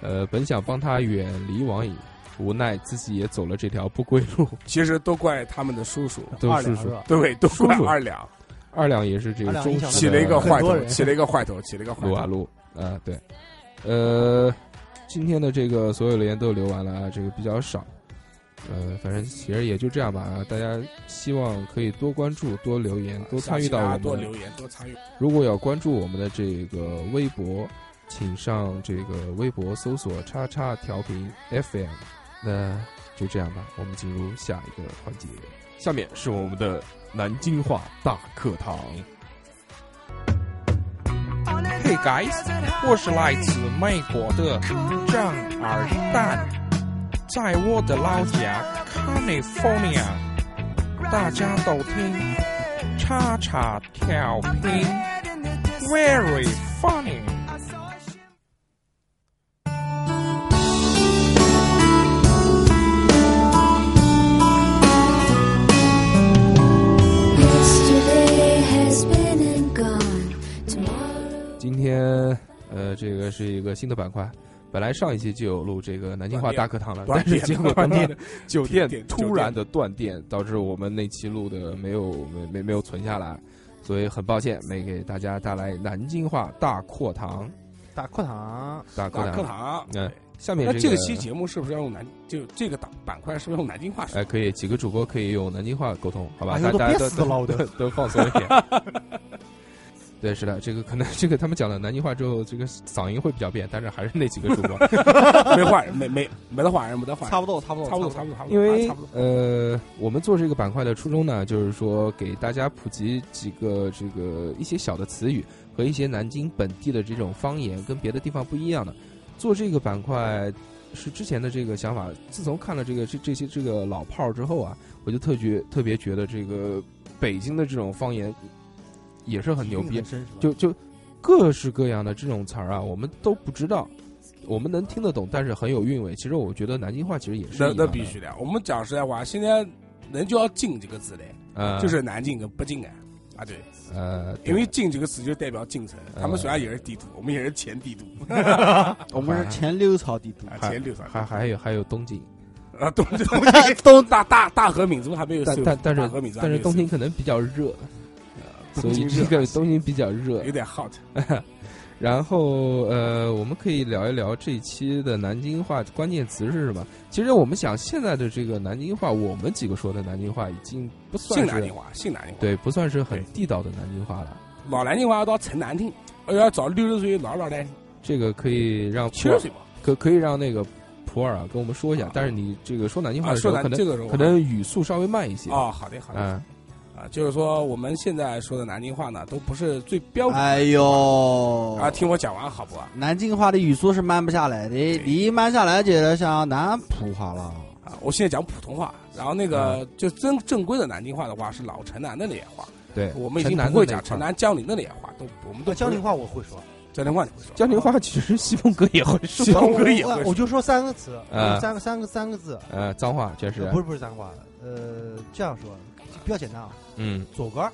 呃，本想帮他远离网瘾，无奈自己也走了这条不归路。其实都怪他们的叔叔，都叔叔，二两是吧？对，都怪叔叔二两二两也是这个二两影响忠实起了一个坏头，起了一个坏头，起了一个坏头。撸啊撸啊，对，呃，今天的这个所有留言都留完了啊，这个比较少。呃，反正其实也就这样吧啊！大家希望可以多关注、多留言、多参与到我们的多留言，多参与。如果要关注我们的这个微博，请上这个微博搜索“叉叉调频 FM”。那就这样吧，我们进入下一个环节。下面是我们的南京话大课堂。Hey guys，我是来自美国的张二蛋，在我的老家 California，大家都听叉叉调频，very funny。天呃，这个是一个新的板块。本来上一期就有录这个南京话大课堂了，但是结果断电他妈的酒店突然的断电，导致我们那期录的没有没没没有存下来，所以很抱歉没给大家带来南京话大课堂。大课堂，大大课堂，课堂。嗯，下面这那这个期节目是不是要用南？就这个档板块是不是用南京话说？哎，可以，几个主播可以用南京话沟通，好吧？大大家都都都放松一点。对，是的，这个可能这个他们讲了南京话之后，这个嗓音会比较变，但是还是那几个主播，没换人，没没没得换人，没得换人，差不多，差不多，差不多，差不多，差不多。因为差不多。呃，我们做这个板块的初衷呢，就是说给大家普及几个这个一些小的词语和一些南京本地的这种方言，跟别的地方不一样的。做这个板块是之前的这个想法，自从看了这个这这些这个老炮儿之后啊，我就特觉特别觉得这个北京的这种方言也是很牛逼就就各式各样的这种词儿啊，我们都不知道。我们能听得懂，但是很有韵味。其实我觉得南京话其实也是那那必须的。我们讲实在话，现在能叫“进”这个字嘞，呃，就是南京跟北京啊。啊对，呃，因为“进”这个词就代表京城，他们虽然也是帝都，我们也是前帝都。我们是前六朝帝都，啊，前六朝还还有还有东京，啊东 东京。东大大大和民族还没有但但但是大和民族但是东京可能比较热，所以这个东京比较热有。点 hot，然后呃，我们可以聊一聊这一期的南京话关键词是什么。其实我们想现在的这个南京话，我们几个说的南京话已经不算是南京话，姓南京话，对，不算是很地道的南京话了。老南京话要到城南听，而要找六十岁老老的，这个可以让普洱七十岁吧。可可以让那个普洱啊跟我们说一下啊，但是你这个说南京话的时候，可能可能语速稍微慢一些。哦，好的好的嗯，啊，就是说我们现在说的南京话呢，都不是最标准的哎呦，啊，听我讲完好不好？南京话的语速是慢不下来的，你一慢下来，觉得像南普话了。啊，我现在讲普通话，然后那个就真正规的南京话的话是老城南的那些话，对，我们已经不会讲城南江宁的那些话，都我们都那江宁话我会说，江宁话你会说？江宁话其实西风哥也会说，西风哥也会说我我就说三个词，啊三个三个三个字，呃，脏话确实呃，不是不是脏话，呃，这样说比较简单啊，嗯，左杆儿、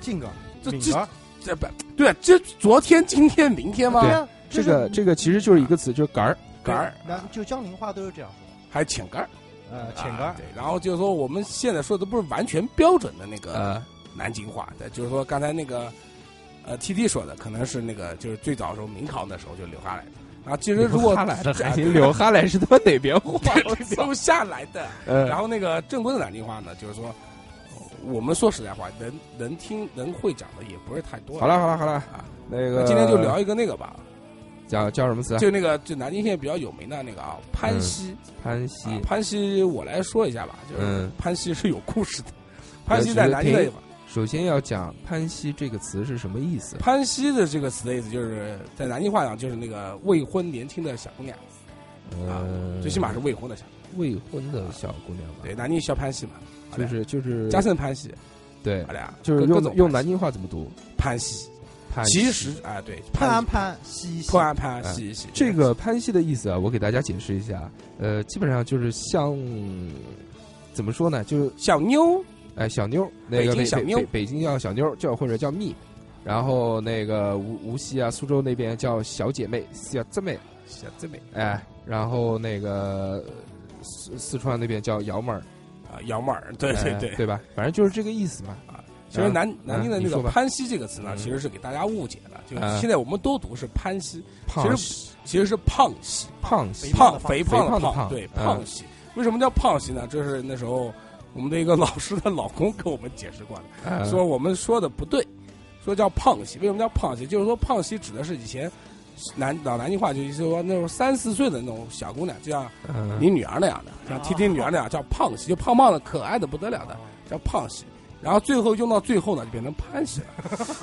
近杆儿、这这这不对，这昨天、今天、明天吗？对啊，这个这个其实就是一个词，就是杆儿。杆儿那就江宁话都是这样说，还有浅杆儿，呃，浅杆儿，啊对，然后就是说我们现在说的不是完全标准的那个呃，南京话的，就是说刚才那个呃 T T 说的，可能是那个就是最早的时候明朝那时候就留下来的。啊其实如果哈来的还行，留哈来是他妈哪边话？留下来的。呃，然后那个正规的南京话呢，就是说，呃我们说实在话，能能听能会讲的也不是太多。好了好了好了，啊，那个今天就聊一个那个吧，叫叫什么词？就那个就南京现在比较有名的那个啊，潘西。潘西啊，潘西我来说一下吧，就是嗯潘西是有故事的。潘西在南京的地方，首先要讲潘西这个词是什么意思？潘西的这个词的意思就是在南京话讲就是那个未婚年轻的小姑娘，呃，最起码是未婚的小，未婚的小姑娘吧？对，南京小潘西嘛，好就是就是嘉盛潘西，对好，俩就是各各种用用南京话怎么读？潘西，潘其实啊对，潘溪潘西潘哎溪溪，这个潘西的意思啊，我给大家解释一下。呃，基本上就是像怎么说呢？就是小妞。哎，小妞，那个北北京小妞。北北京叫小妞，叫或者叫蜜，然后那个无无锡啊、苏州那边叫小姐妹、小姊妹，小姊妹。哎，然后那个四四川那边叫幺妹儿，啊，姚妹儿，对对对。哎对吧？反正就是这个意思嘛。啊其实南南京的那个潘西这个词呢，嗯其实是给大家误解的，就是现在我们都读是潘西，胖其其实是胖西，胖西胖肥胖的肥胖对嗯胖西。为什么叫胖西呢？这是那时候我们的一个老师的老公跟我们解释过的，呃说我们说的不对，说叫胖西。为什么叫胖西？就是说胖西指的是以前南老南京话就是说那种三四岁的那种小姑娘，就像嗯你女儿那样的，像听听女儿那样叫胖喜，就胖胖的可爱的不得了的叫胖喜。然后最后用到最后呢，就变成潘喜了，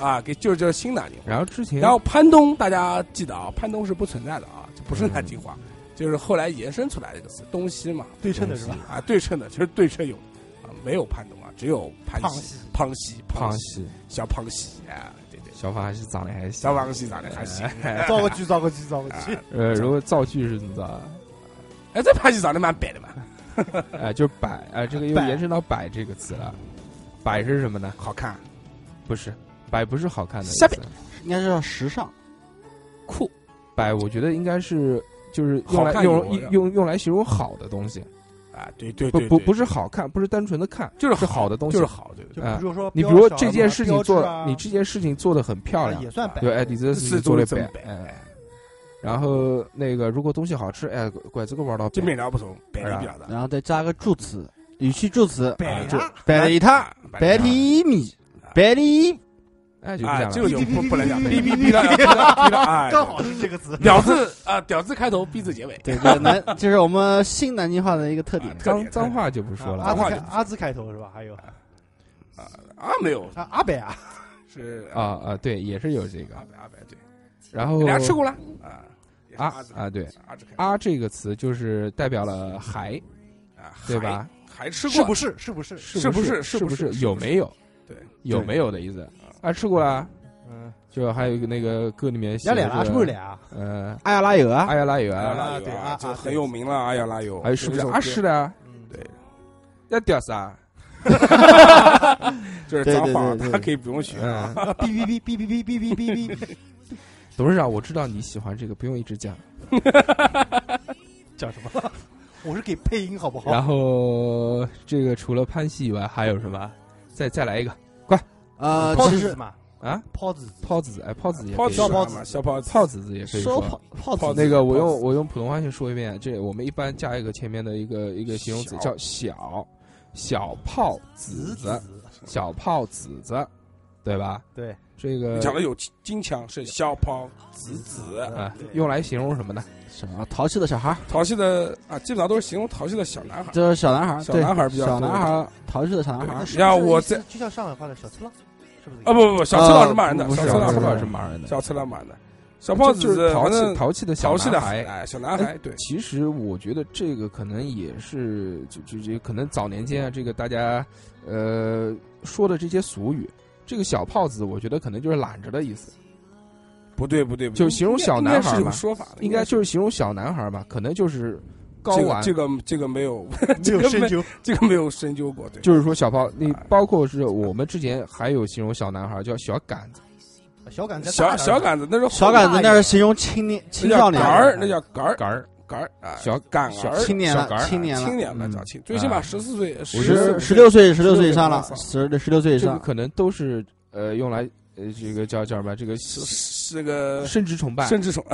啊，给就是就是新南京话。然后之前然后潘东大家记得啊，潘东是不存在的啊，就不是南京话，就是后来延伸出来的一个词，东西嘛，对称的是吧？啊，对称的，其实对称有啊，没有潘东啊，只有潘西胖西、胖西、胖西、西小胖西啊，小胖西长得还行，小胖西长得还行。造个句，造个句，造个句。呃，如果造句是怎么造啊？哎，这潘西长得蛮白的嘛，哎，就是摆，哎，这个又延伸到摆这个词了。摆是什么呢？好看，不是，摆不是好看的意下思，应该是叫时尚。酷。摆我觉得应该是就是用来好看用用用来形容好的东西，啊，对对对，不不不是好看，不是单纯的看，就是是好的东西，就是好，对对比如说，你比如说这件事情做你这件事情做的很漂亮也，算摆。对，哎，你这事是情做的哎。然后那个，如果东西好吃，哎，拐这个弯道这摆面料不同，白的比较大，然后再加个助词，语气助词，就摆呀摆了一趟，摆提米，摆提哎，就不了。这个就不不能讲，哔哔哔了，哔 了哔了，哎，刚好是这个词。屌字啊，屌字开头，逼字结尾，对，这南这是我们新南京话的一个特点。脏脏话就不说了阿字开阿字开头是吧？还有啊，没有，啊阿北啊，是啊啊，对，也是有这个阿。白阿白对，然后你俩吃过了啊？也是啊阿字啊，对，阿字开啊这个词就是代表了还，啊，对吧？还？还吃过是不是？是不是？是不是不是是不是有没有？对，有没有的意思？啊，吃过了。嗯，就还有一个那个歌里面写的俩俩啊，是不是俩？呃，阿亚拉有啊，阿亚拉有阿呀啊，对拉油啊，啊啊这很有名了，阿亚拉油，还有是不是有一首歌啊是的啊？嗯，对，要屌丝啊？这是脏话他可以不用学嗯啊。，哔哔哔哔哔哔哔哔哔，董事长，我知道你喜欢这个，不用一直讲。讲什么？我是给配音好不好？然后这个除了潘西以外，还有什么？再再来一个呃，泡其实子嘛，啊？泡子泡子，哎，泡子也可以说泡子泡子，小泡子，泡子也可以说。泡泡子子。那个，我用我用普通话先说一遍，这我们一般加一个前面的一个一个形容词叫小，小泡子子，小泡子子，对吧？对，这个讲的有金腔，是小泡子子，啊，用来形容什么呢？什么淘气的小孩儿，淘气的啊，基本上都是形容淘气的小男孩。就是小男孩儿，小男孩儿比较小男孩儿，淘气的小男孩。你看我在就像上海话的小次郎，是不是？啊不不不，小次郎是骂人的，不是小次郎是骂人的，小次郎骂人的，小泡子就是淘气淘气的小气的男孩。哎，小男孩对，其实我觉得这个可能也是，就就就可能早年间啊，这个大家呃说的这些俗语，这个小泡子，我觉得可能就是懒着的意思，不对不对，不对。就形容小男孩应该是嘛有说法，应该就是形容小男孩吧，可能就是睾丸，这个 这个这个没有没这个没有深究，这个没有深究过，对，就是说小炮，你哎。包括是我们之前还有形容小男孩叫小杆子，小杆子小小杆子那是小杆子那是形容青年青少年那叫杆儿，那叫杆儿杆儿杆儿啊，小杆儿。青年了青年了青年了嗯叫青，最起码啊。十四岁十十十六岁十六岁以上了，十十六岁以上，可能都是呃用来呃这个叫叫什么这个是个生殖崇拜，生殖崇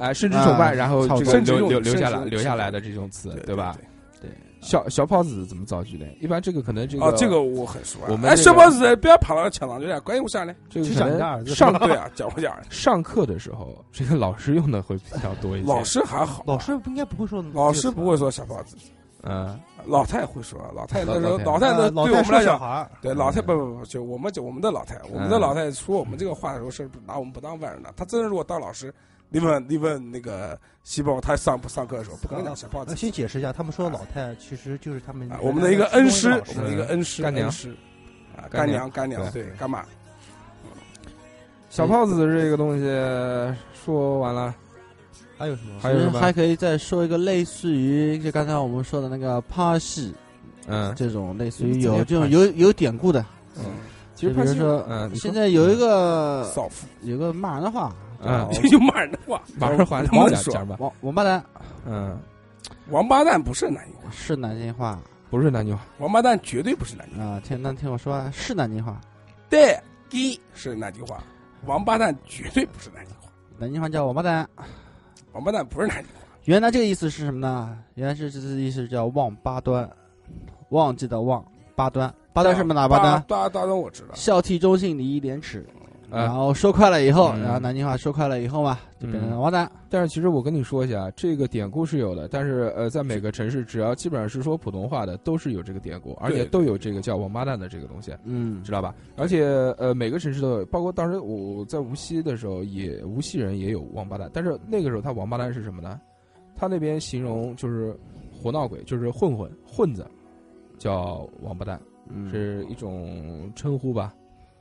哎生殖崇拜，啊然后这个多留留留下来留下来的这种词，对吧？？对，小小泡子怎么造句的？一般这个可能这个哦，这个我很熟我们哎小包子不要跑到墙上去了，关键我啥呢？去这个讲你的儿子上对啊，讲我讲，上课的时候，这个老师用的会比较多一些。老师还好，老师应该不会说，老师不会说小包子，嗯，老太会说，老太那时候老老太呃那对我们来讲，小孩，对老太不不不，就我们就我们的老太，我们的老太说我们这个话的时候是拿我们不当外人的。她真的如果当老师，你问你问那个西宝，他上不上课的时候不可能讲小胖子那。先解释一下，他们说的老太其实就是他们啊我们的一个恩师，我们的一个恩师，干娘恩师啊，干娘干娘干娘对对干妈。小胖子这个东西说完了，还有什么？还有什么？还可以再说一个类似于就刚才我们说的那个帕戏嗯。这种类似于有这种有有典故的，嗯，其实比如说嗯，现在有一个少妇，有个骂人的话，嗯。叫 就骂人的话，马上还王说讲讲吧。王王八蛋。嗯，王八蛋不是南京话，是南京话。不是南京话，王八蛋绝对不是南京话。啊，听那听我说啊，是南京话，对，一是南京话，王八蛋绝对不是南京话，南京话叫王八蛋。王八蛋不是南京话。原来这个意思是什么呢？原来是这这意思叫忘八端，忘记的忘八端，八端是什么哪八端？八八端我知道，孝悌忠信礼义廉耻，啊然后说快了以后，嗯然后南京话说快了以后嘛，就变成王八蛋。但是其实我跟你说一下，这个典故是有的，但是呃，在每个城市，只要基本上是说普通话的，都是有这个典故，而且都有这个叫王八蛋的这个东西，嗯，知道吧？而且呃，每个城市都有，包括当时我在无锡的时候，也无锡人也有王八蛋，但是那个时候他王八蛋是什么呢？他那边形容就是活闹鬼，就是混混混子，叫王八蛋，嗯是一种称呼吧。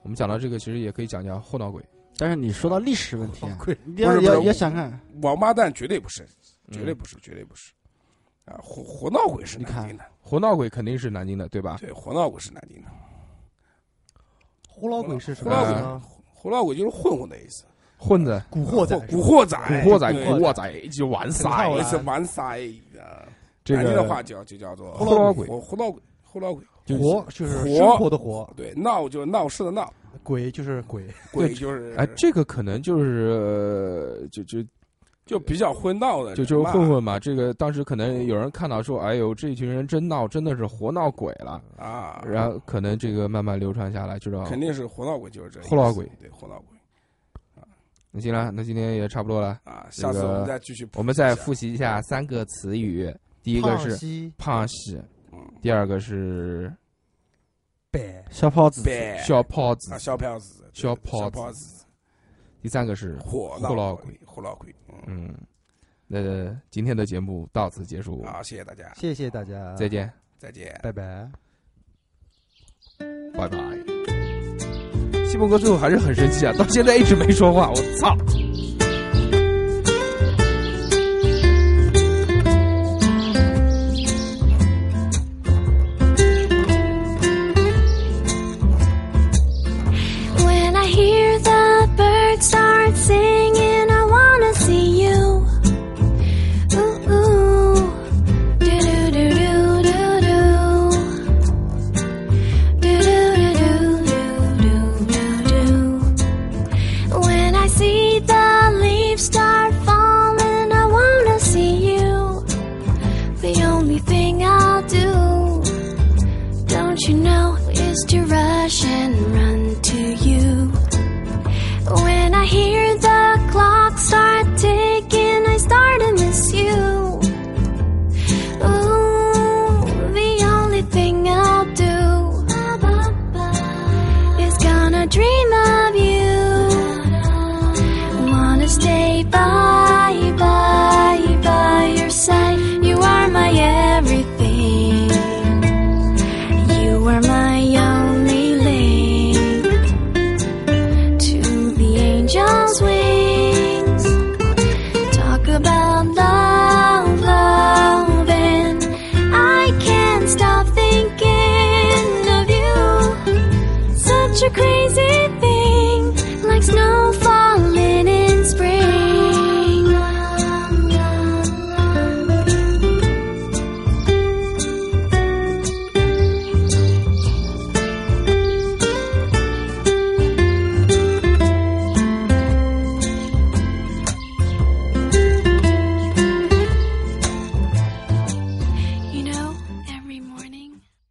我们讲到这个，其实也可以讲讲后闹鬼。但是你说到历史问题不是不是要想看，王八蛋绝对不是，绝对嗯不是，绝对不是。啊，活活闹鬼是你看南京的，活闹鬼肯定是南京的，对吧？对，活闹鬼是南京的。胡老鬼是什活闹鬼么意思呢？，活闹鬼就是混混的意思，混子、古惑仔，古惑仔，古惑仔、古惑仔就完赛套了也是完赛啊。这南京的话叫就叫做活闹鬼。活活闹鬼，活闹鬼。活就是活。生活的活，对，闹就是闹事的闹，鬼就是鬼。鬼就是哎，这个可能就是呃就就就比较会闹的，就就是混混嘛。这个当时可能有人看到说，哎呦，这群人真闹，真的是活闹鬼了。啊，然后可能这个慢慢流传下来，知道肯定是活闹鬼就是这意思，活闹鬼对，活闹鬼那行了，那今天也差不多了，啊。这个下次我们再继续我们再复习一下三个词语。第一个是胖西胖西，嗯，第二个是白小胖子，白小胖子。啊，，小票子，对小泡小子。第三个是火活闹鬼火老鬼，嗯，嗯，那今天的节目到此结束，好，谢谢大家，谢谢大家，再，见，再见。拜拜。拜拜。西蒙哥最后还是很生气啊，到现在一直没说话，我操！dancing